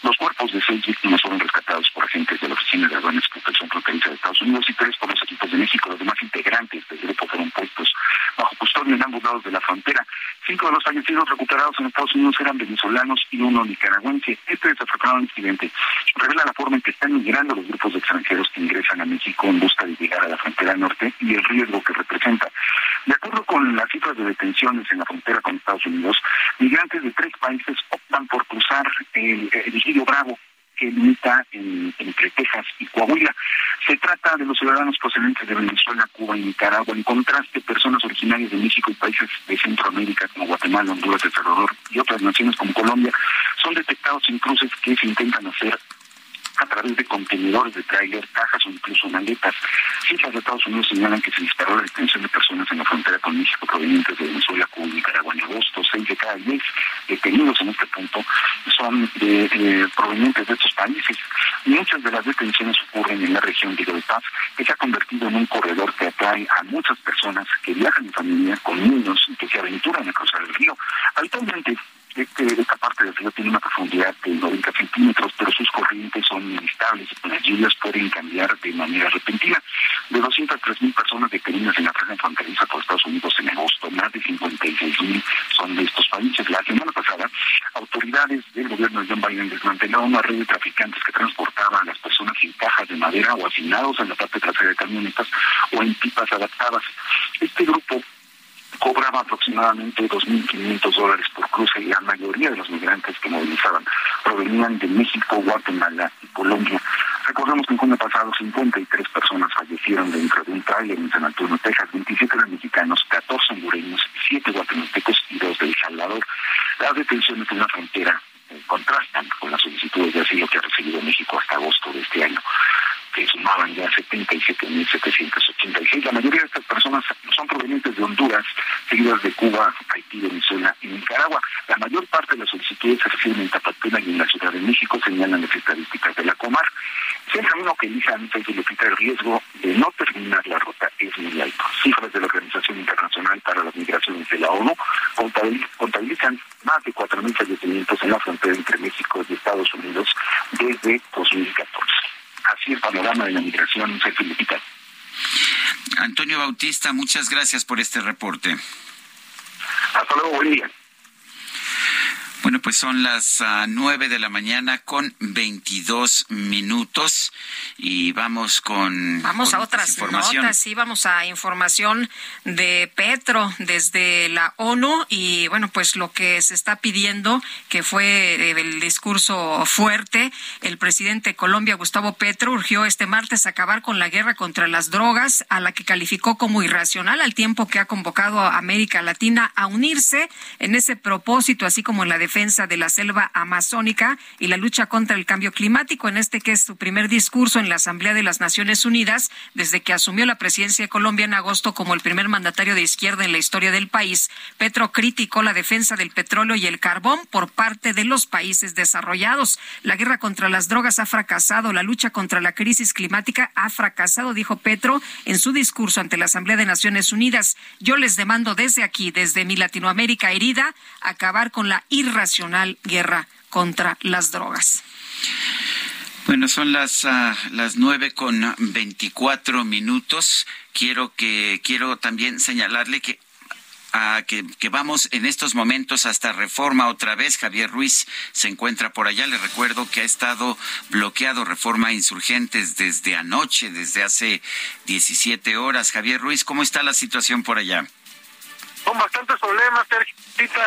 Los cuerpos de seis víctimas fueron rescatados por agentes de la Oficina de Aduanas Protección Fronteriza de Estados Unidos y tres por los equipos de México. Los demás integrantes del grupo fueron puestos bajo custodia en ambos lados de la frontera. Cinco de los fallecidos recuperados en Estados Unidos eran venezolanos y uno nicaragüense. Este desafortunado incidente revela la forma en que están migrando los grupos de extranjeros que ingresan a México en busca de llegar a la frontera norte y el riesgo que representa. De acuerdo con las cifras de detenciones en la frontera con Estados Unidos, migrantes de tres países optan por cruzar el, el Bravo que limita entre Texas y Coahuila. Se trata de los ciudadanos procedentes de Venezuela, Cuba y Nicaragua. En contraste, personas originarias de México y países de Centroamérica como Guatemala, Honduras, El Salvador y otras naciones como Colombia son detectados en cruces que se intentan hacer a través de contenedores de tráiler, cajas o incluso maletas. Cifras de Estados Unidos señalan que se disparó la detención de personas en la frontera con México provenientes de Venezuela, Cuba y Nicaragua en agosto. Seis de cada diez detenidos en este punto son de, provenientes de estos países. Muchas de las detenciones ocurren en la región de Paz, que se ha convertido en un corredor que atrae a muchas personas que viajan en familia con niños y que se aventuran a cruzar el río. Habitualmente esta parte del río tiene una profundidad de 90 centímetros, pero sus corrientes son inestables y las lluvias pueden cambiar de manera repentina. De 203 mil personas detenidas en la franja fronteriza por Estados Unidos en agosto, más de 56 mil son de estos países. La semana pasada, autoridades del gobierno de John Biden desmantelaron una red de traficantes que transportaban a las personas en cajas de madera o asignados en la parte trasera de camionetas o en pipas adaptadas. Este grupo cobraba aproximadamente 2.500 dólares por cruce y la mayoría de los migrantes que movilizaban provenían de México, Guatemala y Colombia. Recordemos que en junio pasado 53 personas fallecieron dentro de un tráiler en San Antonio, Texas, 27 eran mexicanos, 14 hondureños, 7 guatemaltecos y 2 de El Salvador. Las detenciones en la frontera eh, contrastan con las solicitudes de asilo que ha recibido México hasta agosto de este año que sumaban ya 77.786. La mayoría de estas personas son provenientes de Honduras, seguidas de Cuba, Haití, Venezuela y Nicaragua. La mayor parte de las solicitudes se reciben en Tapatena y en la Ciudad de México, señalan las estadísticas de la Comar. Si el camino que elijan se el riesgo de no terminar la ruta es muy alto. Cifras de la Organización Internacional para las Migraciones de la ONU contabilizan más de 4.000 fallecimientos en la frontera entre México y Estados Unidos desde 2014 así el panorama de la migración se felicita. Antonio Bautista, muchas gracias por este reporte. Hasta luego, buen día. Pues son las uh, nueve de la mañana con 22 minutos y vamos con. Vamos a otras notas, sí, vamos a información de Petro desde la ONU y bueno, pues lo que se está pidiendo, que fue el discurso fuerte, el presidente de Colombia, Gustavo Petro, urgió este martes acabar con la guerra contra las drogas, a la que calificó como irracional, al tiempo que ha convocado a América Latina a unirse en ese propósito, así como en la defensa de la selva amazónica y la lucha contra el cambio climático, en este que es su primer discurso en la Asamblea de las Naciones Unidas desde que asumió la presidencia de Colombia en agosto como el primer mandatario de izquierda en la historia del país. Petro criticó la defensa del petróleo y el carbón por parte de los países desarrollados. La guerra contra las drogas ha fracasado, la lucha contra la crisis climática ha fracasado, dijo Petro en su discurso ante la Asamblea de Naciones Unidas. Yo les demando desde aquí, desde mi Latinoamérica herida, acabar con la irracionalidad guerra contra las drogas. Bueno, son las uh, las nueve con veinticuatro minutos. Quiero que quiero también señalarle que a que, que, vamos en estos momentos hasta Reforma otra vez. Javier Ruiz se encuentra por allá. Le recuerdo que ha estado bloqueado Reforma Insurgentes desde anoche, desde hace 17 horas. Javier Ruiz, ¿cómo está la situación por allá? Son bastantes problemas, Sergio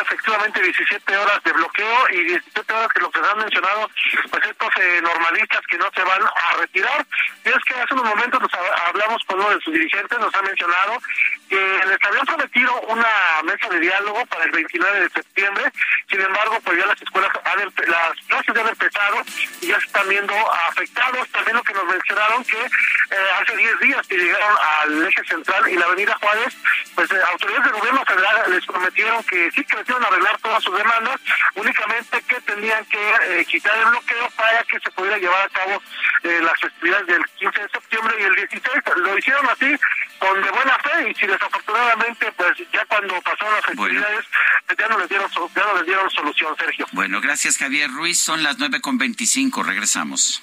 efectivamente 17 horas de bloqueo y 17 horas que lo que se han mencionado, pues estos eh, normalistas que no se van a retirar. Y es que hace unos momentos nos hablamos con uno de sus dirigentes, nos ha mencionado que les habían prometido una mesa de diálogo para el 29 de septiembre, sin embargo, pues ya las escuelas, han, las clases ya han empezado y ya se están viendo afectados. También lo que nos mencionaron que eh, hace 10 días que llegaron al eje central y la avenida Juárez, pues eh, autoridades del gobierno federal les prometieron que sí que les arreglar todas sus demandas, únicamente que tenían que eh, quitar el bloqueo para que se pudiera llevar a cabo las festividades del 15 de septiembre y el 16. Lo hicieron así con de buena fe y si desafortunadamente pues ya cuando pasaron las festividades pues, ya no les dieron ya no les dieron solución, Sergio. Bueno, gracias Javier Ruiz, son las nueve con veinticinco, regresamos.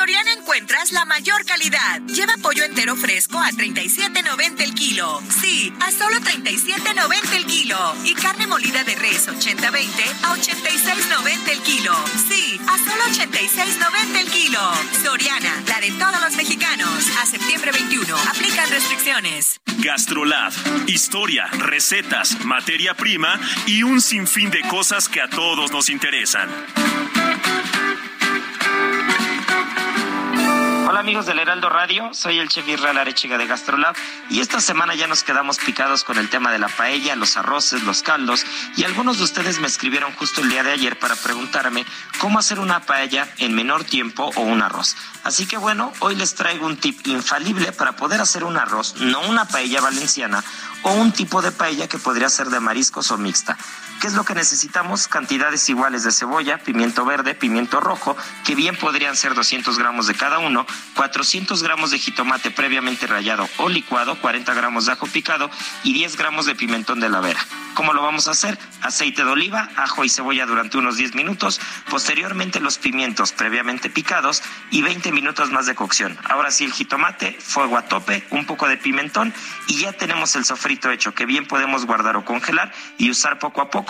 Soriana encuentras la mayor calidad. Lleva pollo entero fresco a 37.90 el kilo. Sí, a solo 37.90 el kilo. Y carne molida de res 80-20 a 86.90 el kilo. Sí, a solo 86.90 el kilo. Soriana, la de todos los mexicanos. A septiembre 21. Aplican restricciones. Gastrolab. Historia, recetas, materia prima y un sinfín de cosas que a todos nos interesan. Hola amigos del Heraldo Radio, soy el chef Israel Arechiga de Gastrolab y esta semana ya nos quedamos picados con el tema de la paella, los arroces, los caldos y algunos de ustedes me escribieron justo el día de ayer para preguntarme cómo hacer una paella en menor tiempo o un arroz. Así que bueno, hoy les traigo un tip infalible para poder hacer un arroz, no una paella valenciana o un tipo de paella que podría ser de mariscos o mixta. ¿Qué es lo que necesitamos? Cantidades iguales de cebolla, pimiento verde, pimiento rojo, que bien podrían ser 200 gramos de cada uno, 400 gramos de jitomate previamente rallado o licuado, 40 gramos de ajo picado y 10 gramos de pimentón de la vera. ¿Cómo lo vamos a hacer? Aceite de oliva, ajo y cebolla durante unos 10 minutos, posteriormente los pimientos previamente picados y 20 minutos más de cocción. Ahora sí el jitomate, fuego a tope, un poco de pimentón y ya tenemos el sofrito hecho que bien podemos guardar o congelar y usar poco a poco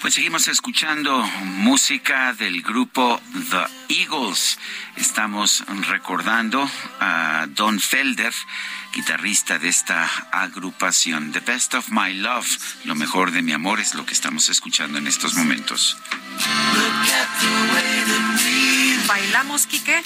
Pues seguimos escuchando música del grupo The Eagles. Estamos recordando a Don Felder, guitarrista de esta agrupación. The Best of My Love, lo mejor de mi amor es lo que estamos escuchando en estos momentos. ¿Bailamos, Quique?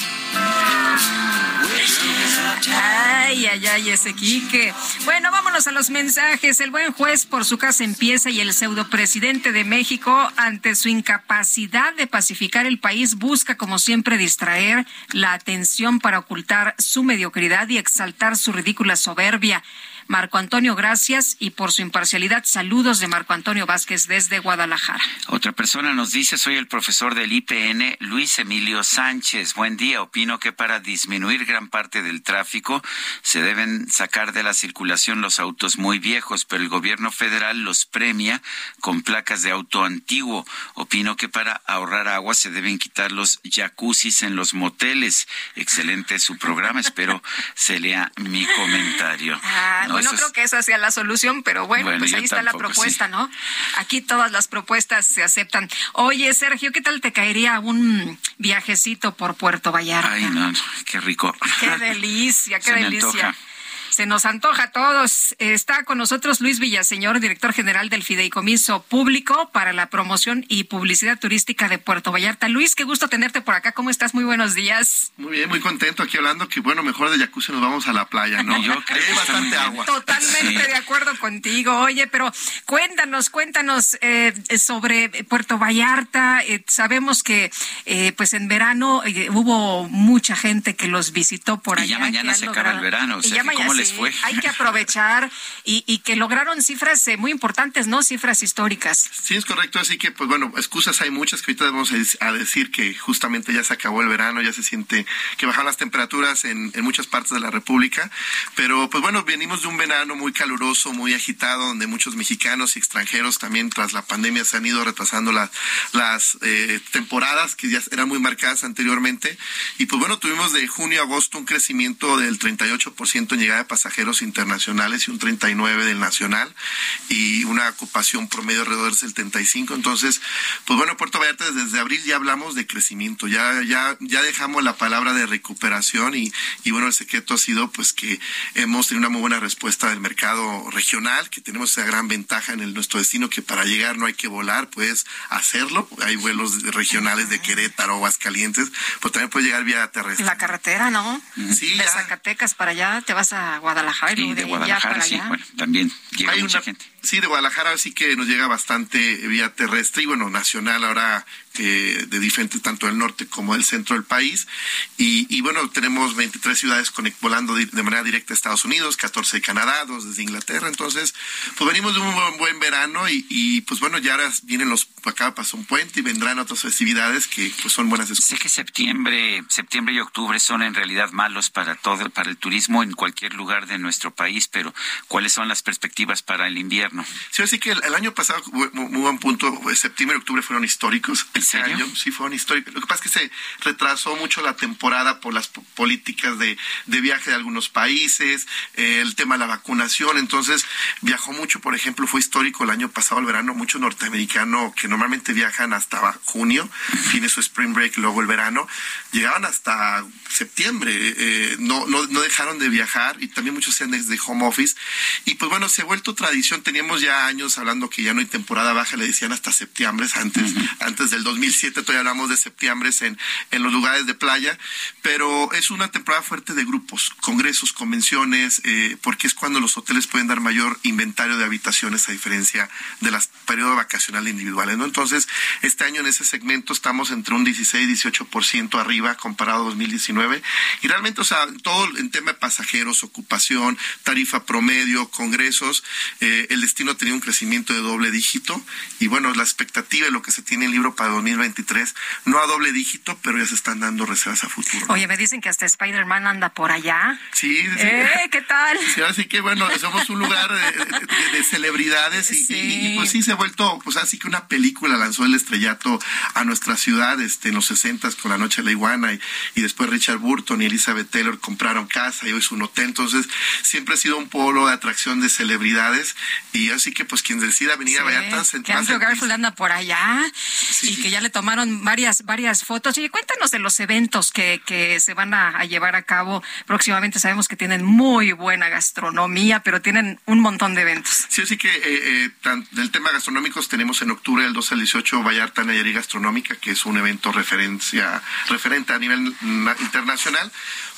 Ay, ay, ay, ese Quique. Bueno, vámonos a los mensajes. El buen juez por su casa empieza y el pseudopresidente de México, ante su incapacidad de pacificar el país, busca, como siempre, distraer la atención para ocultar su mediocridad y exaltar su ridícula soberbia. Marco Antonio, gracias y por su imparcialidad. Saludos de Marco Antonio Vázquez desde Guadalajara. Otra persona nos dice, soy el profesor del IPN, Luis Emilio Sánchez. Buen día. Opino que para disminuir gran parte del tráfico se deben sacar de la circulación los autos muy viejos, pero el gobierno federal los premia con placas de auto antiguo. Opino que para ahorrar agua se deben quitar los jacuzzis en los moteles. Excelente su programa. Espero se lea mi comentario. Ah, No, es- creo que esa sea la solución, pero bueno, Bueno, pues ahí está la propuesta, sí. ¿no? Aquí todas las propuestas se aceptan. Oye, Sergio, ¿qué tal te caería un viajecito por Puerto Vallarta? Ay, no, no, qué rico. Qué delicia, qué Se me delicia. antoja. Se nos antoja a todos. Está con nosotros Luis Villaseñor, director general del Fideicomiso Público para la Promoción y Publicidad Turística de Puerto Vallarta. Luis, qué gusto tenerte por acá. ¿Cómo estás? Muy buenos días. Muy bien, muy contento aquí hablando que bueno, mejor de jacuzzi nos vamos a la playa, ¿no? Yo creo que bastante agua. Totalmente de acuerdo contigo. Oye, pero cuéntanos, cuéntanos eh, sobre Puerto Vallarta. Eh, sabemos que eh, pues en verano eh, hubo mucha gente que los visitó por Y allá. ya mañana se acaba el verano, o Y sea, ya que mañana ¿cómo les sí, fue? Hay que aprovechar y, y que lograron cifras eh, muy importantes, ¿no? Cifras históricas. Sí, es correcto, así que pues bueno, excusas hay muchas que ahorita vamos a dec- a decir que justamente ya se acabó el verano, ya se siente que bajan las temperaturas en, en muchas partes de la República, pero pues bueno, venimos de un verano muy caluroso, muy agitado, donde muchos mexicanos y extranjeros también tras la pandemia se han ido retrasando la- las eh, temporadas que ya eran muy marcadas anteriormente, y pues bueno, tuvimos de junio a agosto un crecimiento del 38% en llegada de pasajeros internacionales y un 39% del nacional, y una ocupación promedio alrededor del 75. Entonces, pues bueno, Puerto Vallarta desde abril ya hablamos de crecimiento, ya, ya, ya dejamos la palabra de recuperación y, y bueno, el secreto ha sido pues que hemos tenido una muy buena respuesta del mercado regional, que tenemos esa gran ventaja en el, nuestro destino que para llegar no hay que volar, puedes hacerlo, hay vuelos regionales de Querétaro, Aguascalientes, pues también puedes llegar vía terrestre. La carretera, ¿no? Sí, De Zacatecas para allá te vas a Guadalajara y de Guadalajara, sí, bueno, también llega Hay mucha una- gente. Sí, de Guadalajara sí que nos llega bastante vía terrestre y bueno, nacional ahora eh, de diferentes, tanto del norte como del centro del país. Y, y bueno, tenemos 23 ciudades volando de manera directa a Estados Unidos, 14 de Canadá, 2 desde Inglaterra. Entonces, pues venimos de un buen, buen verano y, y, pues bueno, ya ahora vienen los, acá pasó un puente y vendrán otras festividades que pues son buenas Sé que septiembre, septiembre y octubre son en realidad malos para todo, para el turismo en cualquier lugar de nuestro país, pero ¿cuáles son las perspectivas para el invierno? Sí, así que el, el año pasado, muy, muy buen punto, septiembre y octubre fueron históricos. Este serio? año sí fueron históricos. Lo que pasa es que se retrasó mucho la temporada por las po- políticas de, de viaje de algunos países, eh, el tema de la vacunación. Entonces, viajó mucho, por ejemplo, fue histórico el año pasado, el verano, muchos norteamericanos que normalmente viajan hasta junio, tiene su spring break, luego el verano, llegaban hasta septiembre, eh, no, no, no dejaron de viajar y también muchos hacían desde home office. Y pues bueno, se ha vuelto tradición, teníamos ya años hablando que ya no hay temporada baja, le decían hasta septiembre, antes, antes del 2007 todavía hablamos de septiembre en, en los lugares de playa, pero es una temporada fuerte de grupos, congresos, convenciones, eh, porque es cuando los hoteles pueden dar mayor inventario de habitaciones a diferencia de las periodos vacacionales individuales, ¿no? Entonces, este año en ese segmento estamos entre un 16 y 18% arriba comparado a 2019 y realmente, o sea, todo en tema de pasajeros, ocupación, tarifa promedio, congresos, eh, el destino ha tenido un crecimiento de doble dígito y bueno, la expectativa de lo que se tiene en libro para 2023, no a doble dígito, pero ya se están dando reservas a futuro. ¿no? Oye, me dicen que hasta Spider-Man anda por allá. Sí, sí. Eh, ¿qué tal? Sí, así que bueno, somos un lugar de, de- de celebridades y, y- y, pues sí se ha vuelto, pues así que una película lanzó el estrellato a nuestra ciudad este, en los 60 con La Noche de la Iguana y, y después Richard Burton y Elizabeth Taylor compraron casa y hoy es un hotel, entonces siempre ha sido un polo de atracción de celebridades y así que pues quien decida venir a Vallarta se Garfield anda por allá y que ya le tomaron varias varias fotos. Oye, cuéntanos de los eventos que, que se van a, llevar a cabo próximamente. Sabemos que tienen muy buena gastronomía, pero tienen un montón de eventos. Sí, así que eh, eh, tan- del tema gastronómicos tenemos en octubre del 12 al 18 Vallarta Nayarit Gastronómica, que es un evento referencia referente a nivel na- internacional,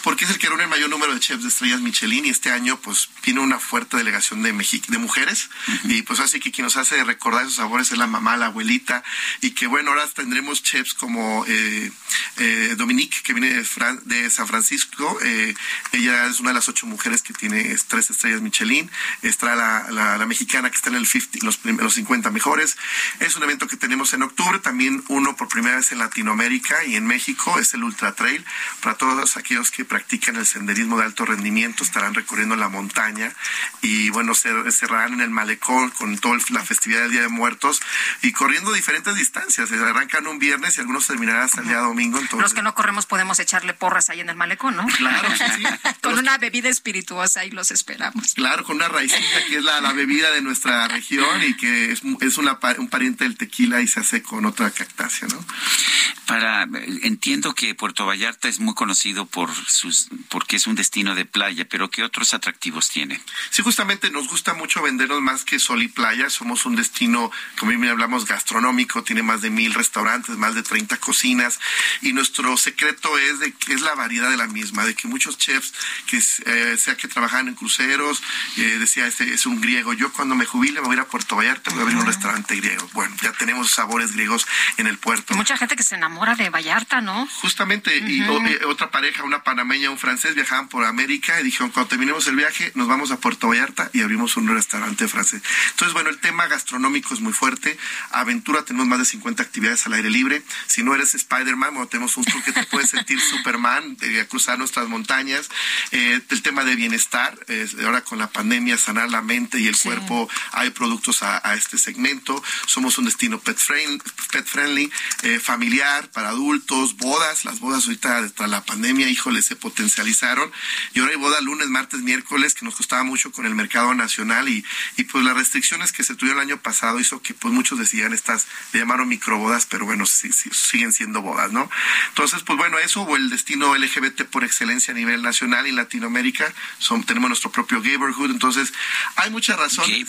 porque es el que reúne el mayor número de chefs de estrellas Michelin y este año pues tiene una fuerte delegación de, Mexi- de mujeres. Y pues así que quien nos hace recordar esos sabores es la mamá, la abuelita. Y que bueno, ahora tendremos chefs como eh, eh, Dominique que viene de, Fran- de San Francisco, eh, ella es una de las ocho mujeres que tiene tres estrellas Michelin, está la, la- la mexicana que está en el 50, los, los 50 mejores, es un evento que tenemos en octubre, también uno por primera vez en Latinoamérica y en México, es el Ultra Trail, para todos aquellos que practican el senderismo de alto rendimiento, estarán recorriendo la montaña y bueno, se cerrarán en el malecón con toda la festividad del Día de Muertos y corriendo diferentes distancias, se arrancan un viernes y algunos terminarán hasta el día domingo, entonces... Los que no corremos podemos echarle porras ahí en el malecón, ¿no? Claro, sí, sí. Con una bebida espirituosa y los esperamos. Claro, con una raicilla que es la, la bebida de nuestra región y que es, es una, un pariente del tequila y se hace con otra cactácea, ¿no? Para entiendo que Puerto Vallarta es muy conocido por sus porque es un destino de playa, pero ¿qué otros atractivos tiene? Sí, justamente nos gusta mucho vendernos más que sol y playa. Somos un destino, como bien hablamos, gastronómico. Tiene más de mil restaurantes, más de 30 cocinas. Y nuestro secreto es de que es la variedad de la misma, de que muchos chefs, que eh, sea que trabajan en cruceros, eh, decía, este es un griego. Yo cuando me jubile me voy a ir a Puerto Vallarta, voy a abrir un restaurante griego. Bueno, ya tenemos sabores griegos en el puerto. Mucha gente que se enamora de Vallarta, ¿no? Justamente, y o- eh, otra pareja, una panameña, un francés, viajaban por América y dijeron, cuando terminemos el viaje, nos vamos a Puerto Vallarta y abrimos un restaurante francés. Entonces, bueno, el tema gastronómico es muy fuerte. Aventura, tenemos más de 50 actividades al aire libre. Si no eres Spider-Man, bueno, tenemos un tour que te puedes sentir Superman, de cruzar nuestras montañas. Eh, el tema de bienestar, eh, ahora con la pandemia, sanar la mente y el cuerpo, hay productos a, a este segmento. Somos un destino pet, friend- pet friendly, eh, familiar, para adultos, bodas. Las bodas ahorita, tras la pandemia, híjole, se potencializaron. Y ahora hay boda lunes, martes, miércoles, que nos costaba mucho con el mercado nacional. Y, y pues las restricciones que se tuvieron el año pasado hizo que pues muchos decían estas, le llamaron microbodas, pero bueno, sí, sí, siguen siendo bodas, ¿no? Entonces, pues bueno, eso o el destino LGBT por excelencia a nivel nacional y Latinoamérica, son, tenemos nuestro propio neighborhood, entonces hay muchas razones.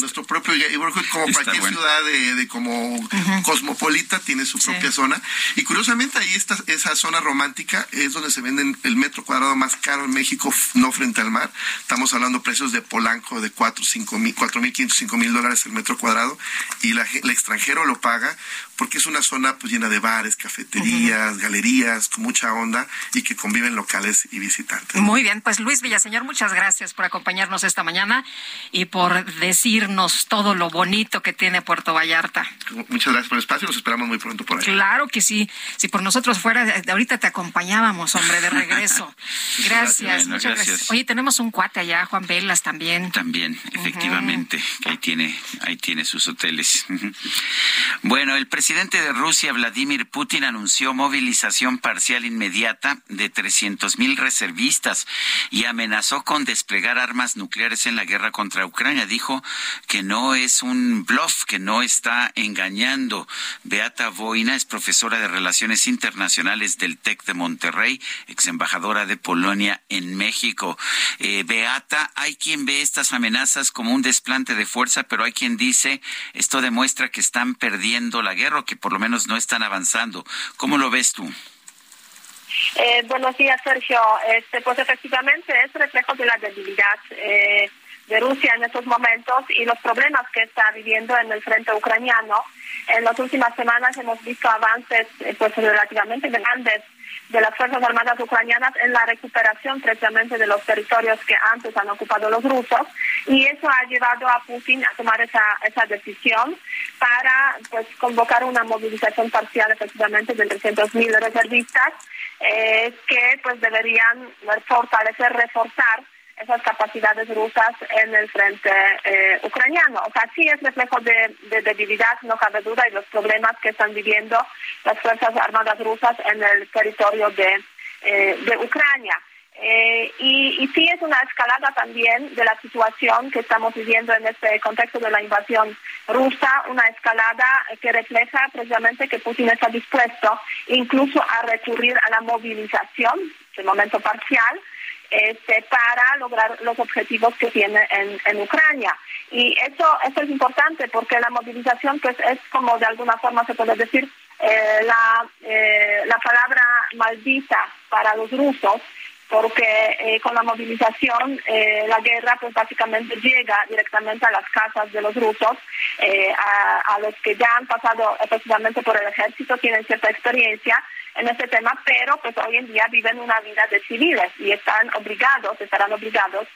Nuestro propio neighborhood, como Está cualquier bueno. ciudad de, de como cosmopolita, tiene su propia zona. Y curiosamente ahí está, esa zona romántica es donde se venden el metro cuadrado más caro en México, no frente al mar. Estamos hablando precios de Polanco de 4, 5 mil, 4 mil 500, 5 mil dólares el metro cuadrado y la, el extranjero lo paga porque es una zona pues llena de bares, cafeterías, galerías, con mucha onda y que conviven locales y visitantes. Muy bien, pues Luis Villaseñor, muchas gracias por acompañarnos esta mañana y por decirnos todo lo bonito que tiene Puerto Vallarta. Muchas gracias por el espacio, nos esperamos muy pronto por ahí. Claro que sí, si por nosotros fuera, de ahorita te acompañábamos, hombre, de regreso. Gracias, Bueno, muchas gracias. gracias. Oye, tenemos un cuate allá, Juan Velas también. También, efectivamente, que ahí tiene, ahí tiene sus hoteles. Bueno, el presidente de Rusia, Vladimir Putin, anunció movilización parcial inmediata de 300 mil reservistas y amenazó con desplegar armas nucleares en la guerra contra Ucrania. Dijo que no es un bluff, que no está engañando. Beata Boina es profesora de Relaciones Internacionales del TEC de Monterrey, ex embajadora de Polonia en México. Eh, Beata, hay quien ve estas amenazas como un desplante de fuerza, pero hay quien dice esto demuestra que están perdiendo la guerra o que por lo menos no están avanzando. ¿Cómo lo ves tú? Eh, buenos días, Sergio. Este, pues efectivamente es reflejo de la debilidad eh, de Rusia en estos momentos y los problemas que está viviendo en el frente ucraniano. En las últimas semanas hemos visto avances eh, pues relativamente grandes de las Fuerzas Armadas ucranianas en la recuperación precisamente de los territorios que antes han ocupado los rusos y eso ha llevado a Putin a tomar esa, esa decisión para pues convocar una movilización parcial efectivamente de 300.000 reservistas eh, que pues deberían fortalecer, reforzar esas capacidades rusas en el frente eh, ucraniano. O sea, sí es reflejo de, de debilidad, no cabe duda, y los problemas que están viviendo las Fuerzas Armadas rusas en el territorio de, eh, de Ucrania. Eh, y, y sí es una escalada también de la situación que estamos viviendo en este contexto de la invasión rusa, una escalada que refleja precisamente que Putin está dispuesto incluso a recurrir a la movilización, de momento parcial, este, para lograr los objetivos que tiene en, en Ucrania. Y eso, eso es importante porque la movilización pues, es como de alguna forma se puede decir eh, la, eh, la palabra maldita para los rusos porque eh, con la movilización eh, la guerra pues básicamente llega directamente a las casas de los rusos, eh, a, los que ya han pasado efectivamente por el ejército, tienen cierta experiencia en este tema, pero pues hoy en día viven una vida de civiles y están obligados, estarán obligados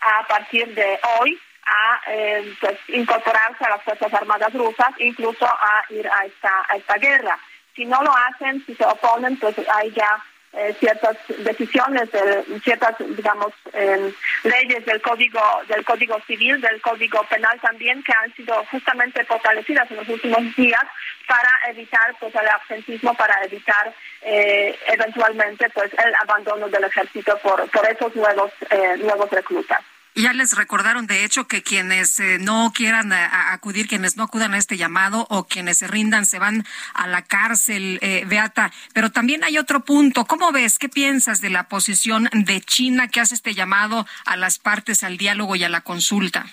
a partir de hoy a eh, pues, incorporarse a las Fuerzas Armadas rusas, incluso a ir a esta, a esta guerra. Si no lo hacen, si se oponen, pues hay ya eh, ciertas decisiones, de, ciertas, digamos, eh, leyes del código del código civil, del código penal también, que han sido justamente fortalecidas en los últimos días para evitar pues el absentismo, para evitar eh, eventualmente pues el abandono del ejército por, por esos nuevos eh, nuevos reclutas. Ya les recordaron, de hecho, que quienes eh, no quieran a acudir, quienes no acudan a este llamado o quienes se rindan, se van a la cárcel, eh, Beata. Pero también hay otro punto. ¿Cómo ves? ¿Qué piensas de la posición de China que hace este llamado a las partes al diálogo y a la consulta?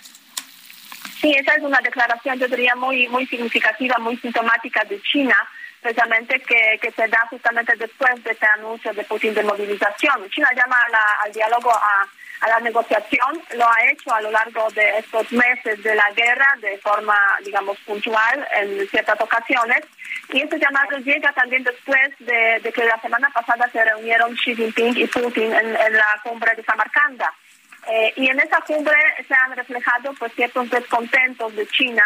Sí, esa es una declaración, yo diría, muy, muy significativa, muy sintomática de China, precisamente que, que se da justamente después de este anuncio de Putin de movilización. China llama al diálogo, a, a la negociación, lo ha hecho a lo largo de estos meses de la guerra de forma, digamos, puntual en ciertas ocasiones. Y este llamado llega también después de, que la semana pasada se reunieron Xi Jinping y Putin en, en la cumbre de Samarcanda. Eh, y en esa cumbre se han reflejado pues, ciertos descontentos de China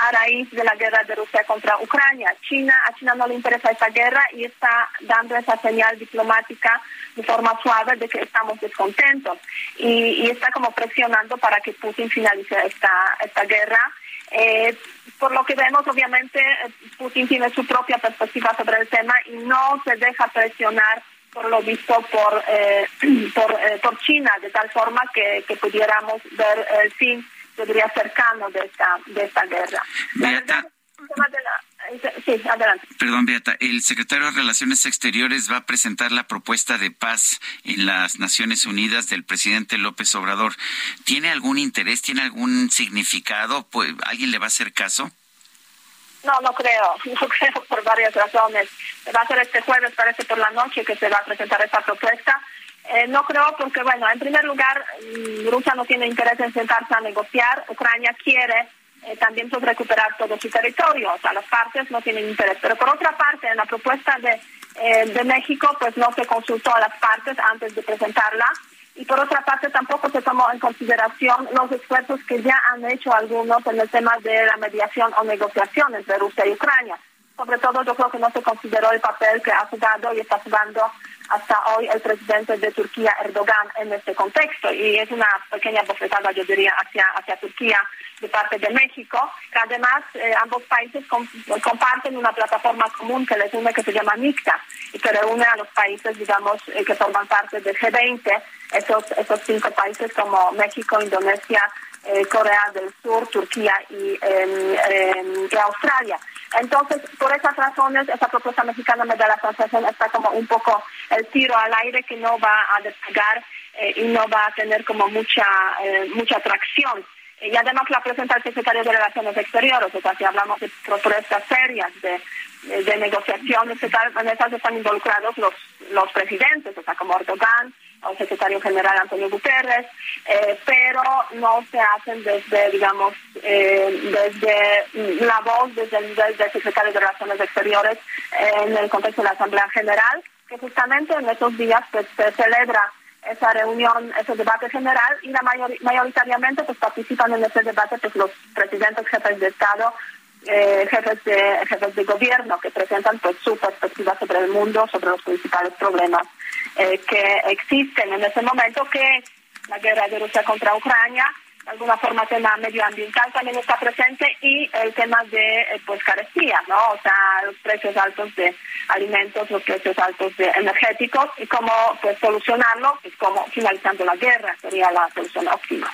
a raíz de la guerra de Rusia contra Ucrania. China, a China no le interesa esta guerra y está dando esa señal diplomática de forma suave de que estamos descontentos y, y está como presionando para que Putin finalice esta, esta guerra. Eh, por lo que vemos, obviamente, Putin tiene su propia perspectiva sobre el tema y no se deja presionar por lo visto por eh, eh, por China de tal forma que, que pudiéramos ver el fin yo diría cercano de esta de esta guerra Beata, sí adelante perdón, Beata, el secretario de Relaciones Exteriores va a presentar la propuesta de paz en las Naciones Unidas del presidente López Obrador. ¿Tiene algún interés, tiene algún significado? Pues, ¿Alguien le va a hacer caso? No, no creo, no creo por varias razones. Va a ser este jueves, parece por la noche, que se va a presentar esta propuesta. Eh, no creo porque, bueno, en primer lugar, mm, Rusia no tiene interés en sentarse a negociar. Ucrania quiere eh, también pues, recuperar todo su territorio. O sea, las partes no tienen interés. Pero por otra parte, en la propuesta de, eh, de México, pues no se consultó a las partes antes de presentarla. Y por otra parte, tampoco se tomó en consideración los esfuerzos que ya han hecho algunos en el tema de la mediación o negociación entre Rusia y Ucrania. Sobre todo, yo creo que no se consideró el papel que ha jugado y está jugando hasta hoy el presidente de Turquía, Erdogan, en este contexto. Y es una pequeña bofetada, yo diría, hacia, hacia Turquía de parte de México, además eh, ambos países comparten una plataforma común que les une que se llama MICTA y que reúne a los países, digamos, eh, que forman parte del G20, esos, esos cinco países como México, Indonesia, eh, Corea del Sur, Turquía y, y, Australia. Entonces, por esas razones, esa propuesta mexicana me da la sensación, está como un poco el tiro al aire que no va a despegar y no va a tener como mucha, mucha atracción. Y además la presenta el secretario de Relaciones Exteriores, o sea, si hablamos de propuestas serias, de, de, negociaciones, en esas están involucrados los, los presidentes, o sea, como Erdogan, el secretario general Antonio Guterres, eh, pero no se hacen desde, digamos, eh, desde la voz, desde el nivel del secretario de Relaciones Exteriores en el contexto de la Asamblea General, que justamente en esos días pues, se celebra esa reunión, ese debate general y la mayoritariamente pues participan en ese debate pues los presidentes, jefes de Estado, eh, jefes de jefes de gobierno que presentan pues su perspectiva sobre el mundo, sobre los principales problemas eh, que existen en ese momento, que la guerra de Rusia contra Ucrania, de alguna forma el tema medioambiental también está presente y el tema de eh, pues carestía, ¿no? O sea, los precios altos de alimentos, los precios altos de energéticos y cómo pues solucionarlo, pues como finalizando la guerra sería la solución óptima.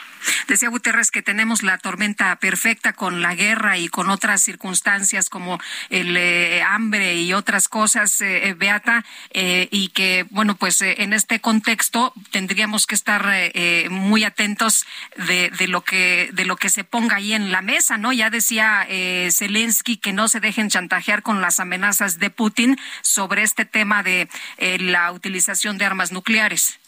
Decía Guterres que tenemos la tormenta perfecta con la guerra y con otras circunstancias como el eh, hambre y otras cosas, eh, Beata, y que, bueno, pues en este contexto tendríamos que estar muy atentos de, lo que de lo que se ponga ahí en la mesa, ¿no? Ya decía eh, Zelensky que no se dejen chantajear con las amenazas de Putin sobre este tema de eh, la utilización de armas nucleares.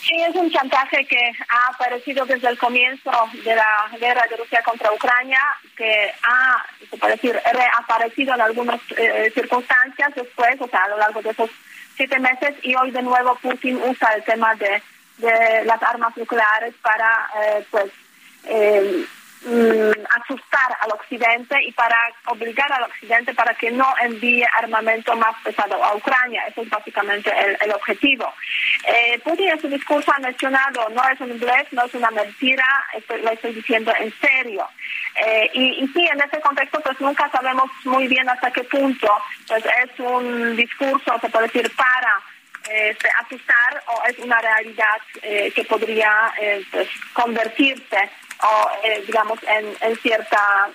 Sí, es un chantaje que ha aparecido desde el comienzo de la guerra de Rusia contra Ucrania, que ha, se puede decir, reaparecido en algunas eh, circunstancias después, o sea, a lo largo de esos siete meses, y hoy de nuevo Putin usa el tema de de las armas nucleares para eh, pues eh, mm, asustar al occidente y para obligar al occidente para que no envíe armamento más pesado a Ucrania. Eso es básicamente el, objetivo. Eh, Putin en su discurso ha mencionado, no es un inglés, no es una mentira, lo estoy diciendo en serio. y, y, sí, en ese contexto pues nunca sabemos muy bien hasta qué punto pues es un discurso, se puede decir, para este, asustar o es una realidad eh, que podría eh, pues, convertirse o eh, digamos en, cierta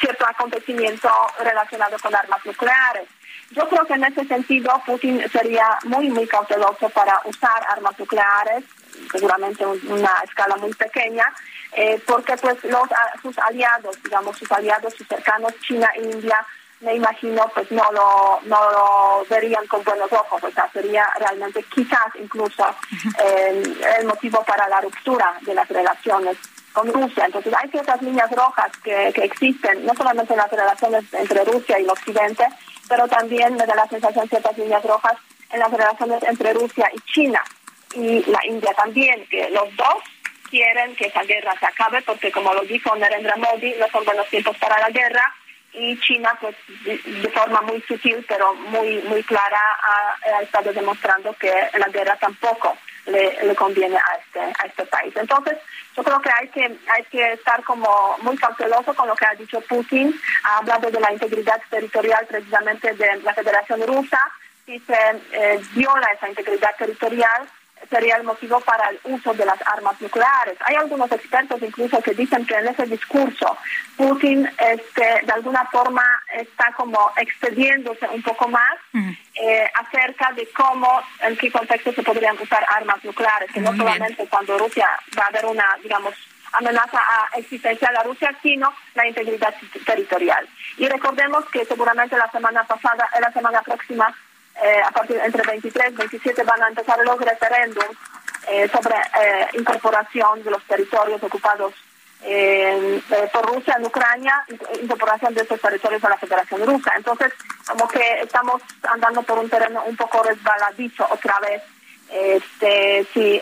cierto acontecimiento relacionado con armas nucleares. Yo creo que en ese sentido Putin sería muy muy cauteloso para usar armas nucleares, seguramente una escala muy pequeña, porque pues los sus aliados, digamos sus aliados, sus cercanos, China e India, me imagino pues no lo, no lo verían con buenos ojos, o sea, sería realmente quizás incluso eh, el motivo para la ruptura de las relaciones con Rusia. Entonces hay ciertas líneas rojas que, que existen, no solamente en las relaciones entre Rusia y el Occidente, pero también me da la sensación ciertas líneas rojas en las relaciones entre Rusia y China y la India también, que los dos quieren que esa guerra se acabe porque como lo dijo Narendra Modi, no son buenos tiempos para la guerra y China pues de, forma muy sutil pero muy muy clara ha, estado demostrando que la guerra tampoco le, conviene a este a este país. Entonces yo creo que hay que hay que estar como muy cauteloso con lo que ha dicho Putin. Ha hablado de la integridad territorial precisamente de la Federación Rusa. Si se eh, viola esa integridad territorial sería el motivo para el uso de las armas nucleares. Hay algunos expertos incluso que dicen que en ese discurso Putin este, de alguna forma está como excediéndose un poco más eh, acerca de cómo, en qué contexto se podrían usar armas nucleares, que no solamente cuando Rusia va a haber una, digamos, amenaza existencial a Rusia, sino la integridad territorial. Y recordemos que seguramente la semana pasada, la semana próxima, eh, a partir entre 23 y 27 van a empezar los referéndums eh, sobre eh, incorporación de los territorios ocupados eh, eh, por Rusia en Ucrania, incorporación de esos territorios a la Federación Rusa. Entonces, como que estamos andando por un terreno un poco resbaladizo otra vez. Este, si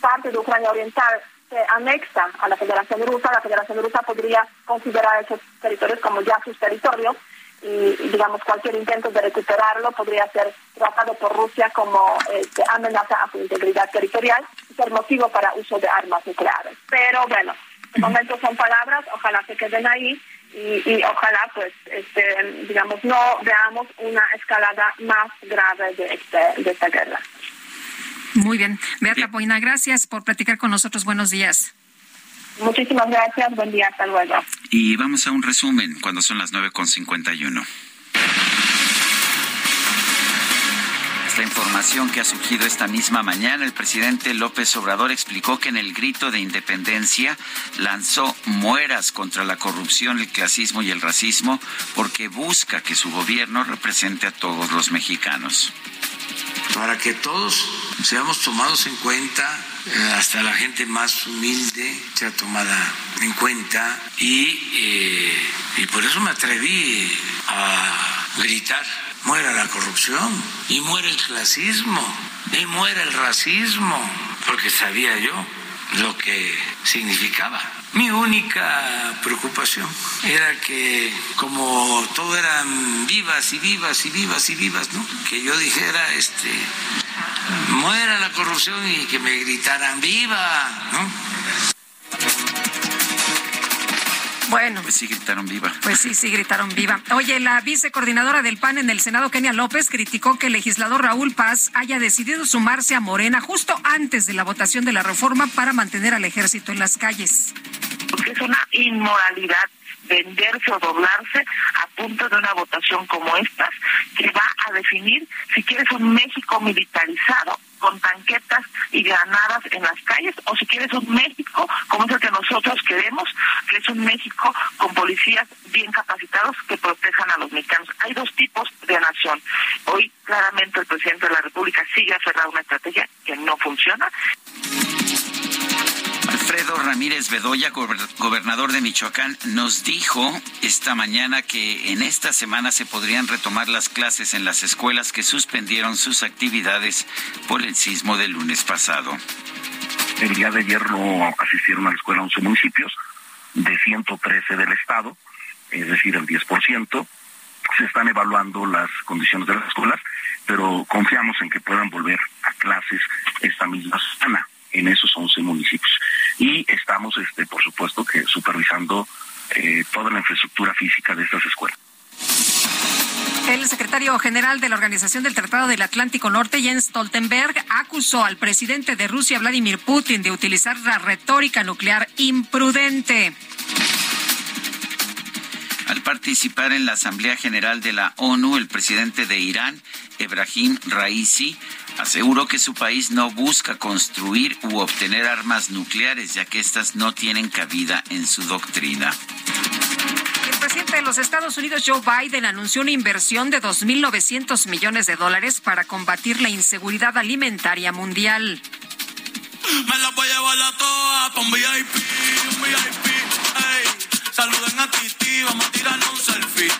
parte de Ucrania Oriental se anexa a la Federación Rusa, la Federación Rusa podría considerar esos territorios como ya sus territorios y, digamos, cualquier intento de recuperarlo podría ser tratado por Rusia como este, amenaza a su integridad territorial y ser motivo para uso de armas nucleares. Pero bueno, de momento son palabras, ojalá se queden ahí y, y ojalá, pues, este, digamos, no veamos una escalada más grave de, este, de esta guerra. Muy bien. Beata Poina, gracias por platicar con nosotros. Buenos días. Muchísimas gracias, buen día, hasta luego. Y vamos a un resumen cuando son las 9.51. Esta información que ha surgido esta misma mañana, el presidente López Obrador explicó que en el grito de independencia lanzó mueras contra la corrupción, el clasismo y el racismo porque busca que su gobierno represente a todos los mexicanos. Para que todos seamos tomados en cuenta, eh, hasta la gente más humilde sea tomada en cuenta y, eh, y por eso me atreví a gritar, muera la corrupción y muera el clasismo y muera el racismo, porque sabía yo lo que significaba. Mi única preocupación era que como todo eran vivas y vivas y vivas y vivas, ¿no? Que yo dijera, este, muera la corrupción y que me gritaran viva, ¿no? Bueno. Pues sí gritaron viva. Pues sí, sí gritaron viva. Oye, la vicecoordinadora del PAN en el Senado, Kenia López, criticó que el legislador Raúl Paz haya decidido sumarse a Morena justo antes de la votación de la reforma para mantener al ejército en las calles. Porque es una inmoralidad venderse o doblarse a punto de una votación como estas, que va a definir si quieres un México militarizado con tanquetas y granadas en las calles, o si quieres un México como es el que nosotros queremos, que es un México con policías bien capacitados que protejan a los mexicanos. Hay dos tipos de nación. Hoy claramente el presidente de la República sigue aferrado a una estrategia que no funciona. Alfredo Ramírez Bedoya, gobernador de Michoacán, nos dijo esta mañana que en esta semana se podrían retomar las clases en las escuelas que suspendieron sus actividades por el sismo del lunes pasado. El día de ayer no asistieron a la escuela 11 municipios de 113 del estado, es decir, el 10%. Se están evaluando las condiciones de las escuelas, pero confiamos en que puedan volver a clases esta misma semana en esos 11 municipios. Y estamos, este, por supuesto, que supervisando eh, toda la infraestructura física de estas escuelas. El secretario general de la Organización del Tratado del Atlántico Norte, Jens Stoltenberg, acusó al presidente de Rusia, Vladimir Putin, de utilizar la retórica nuclear imprudente. Al participar en la Asamblea General de la ONU, el presidente de Irán, Ebrahim Raisi, aseguró que su país no busca construir u obtener armas nucleares, ya que éstas no tienen cabida en su doctrina. El presidente de los Estados Unidos, Joe Biden, anunció una inversión de 2.900 millones de dólares para combatir la inseguridad alimentaria mundial. Me la voy a llevar a toa un VIP, un VIP, ey. Saluden a Titi, vamos a tirarnos un selfie.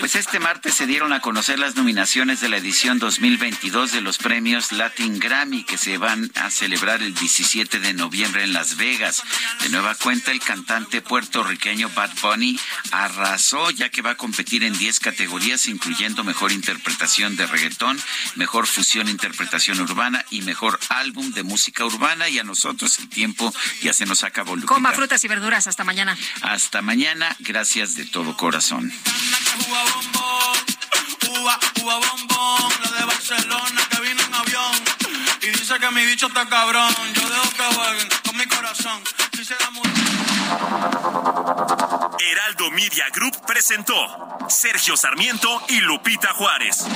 Pues este martes se dieron a conocer las nominaciones de la edición 2022 de los premios Latin Grammy que se van a celebrar el 17 de noviembre en Las Vegas. De nueva cuenta, el cantante puertorriqueño Bad Bunny arrasó ya que va a competir en 10 categorías, incluyendo mejor interpretación de reggaetón, mejor fusión e interpretación urbana y mejor álbum de música urbana. Y a nosotros el tiempo ya se nos acabó. Lupita. Coma frutas y verduras. Hasta mañana. Hasta mañana. Gracias de todo corazón. Heraldo Media Group presentó Sergio Sarmiento y Lupita Juárez.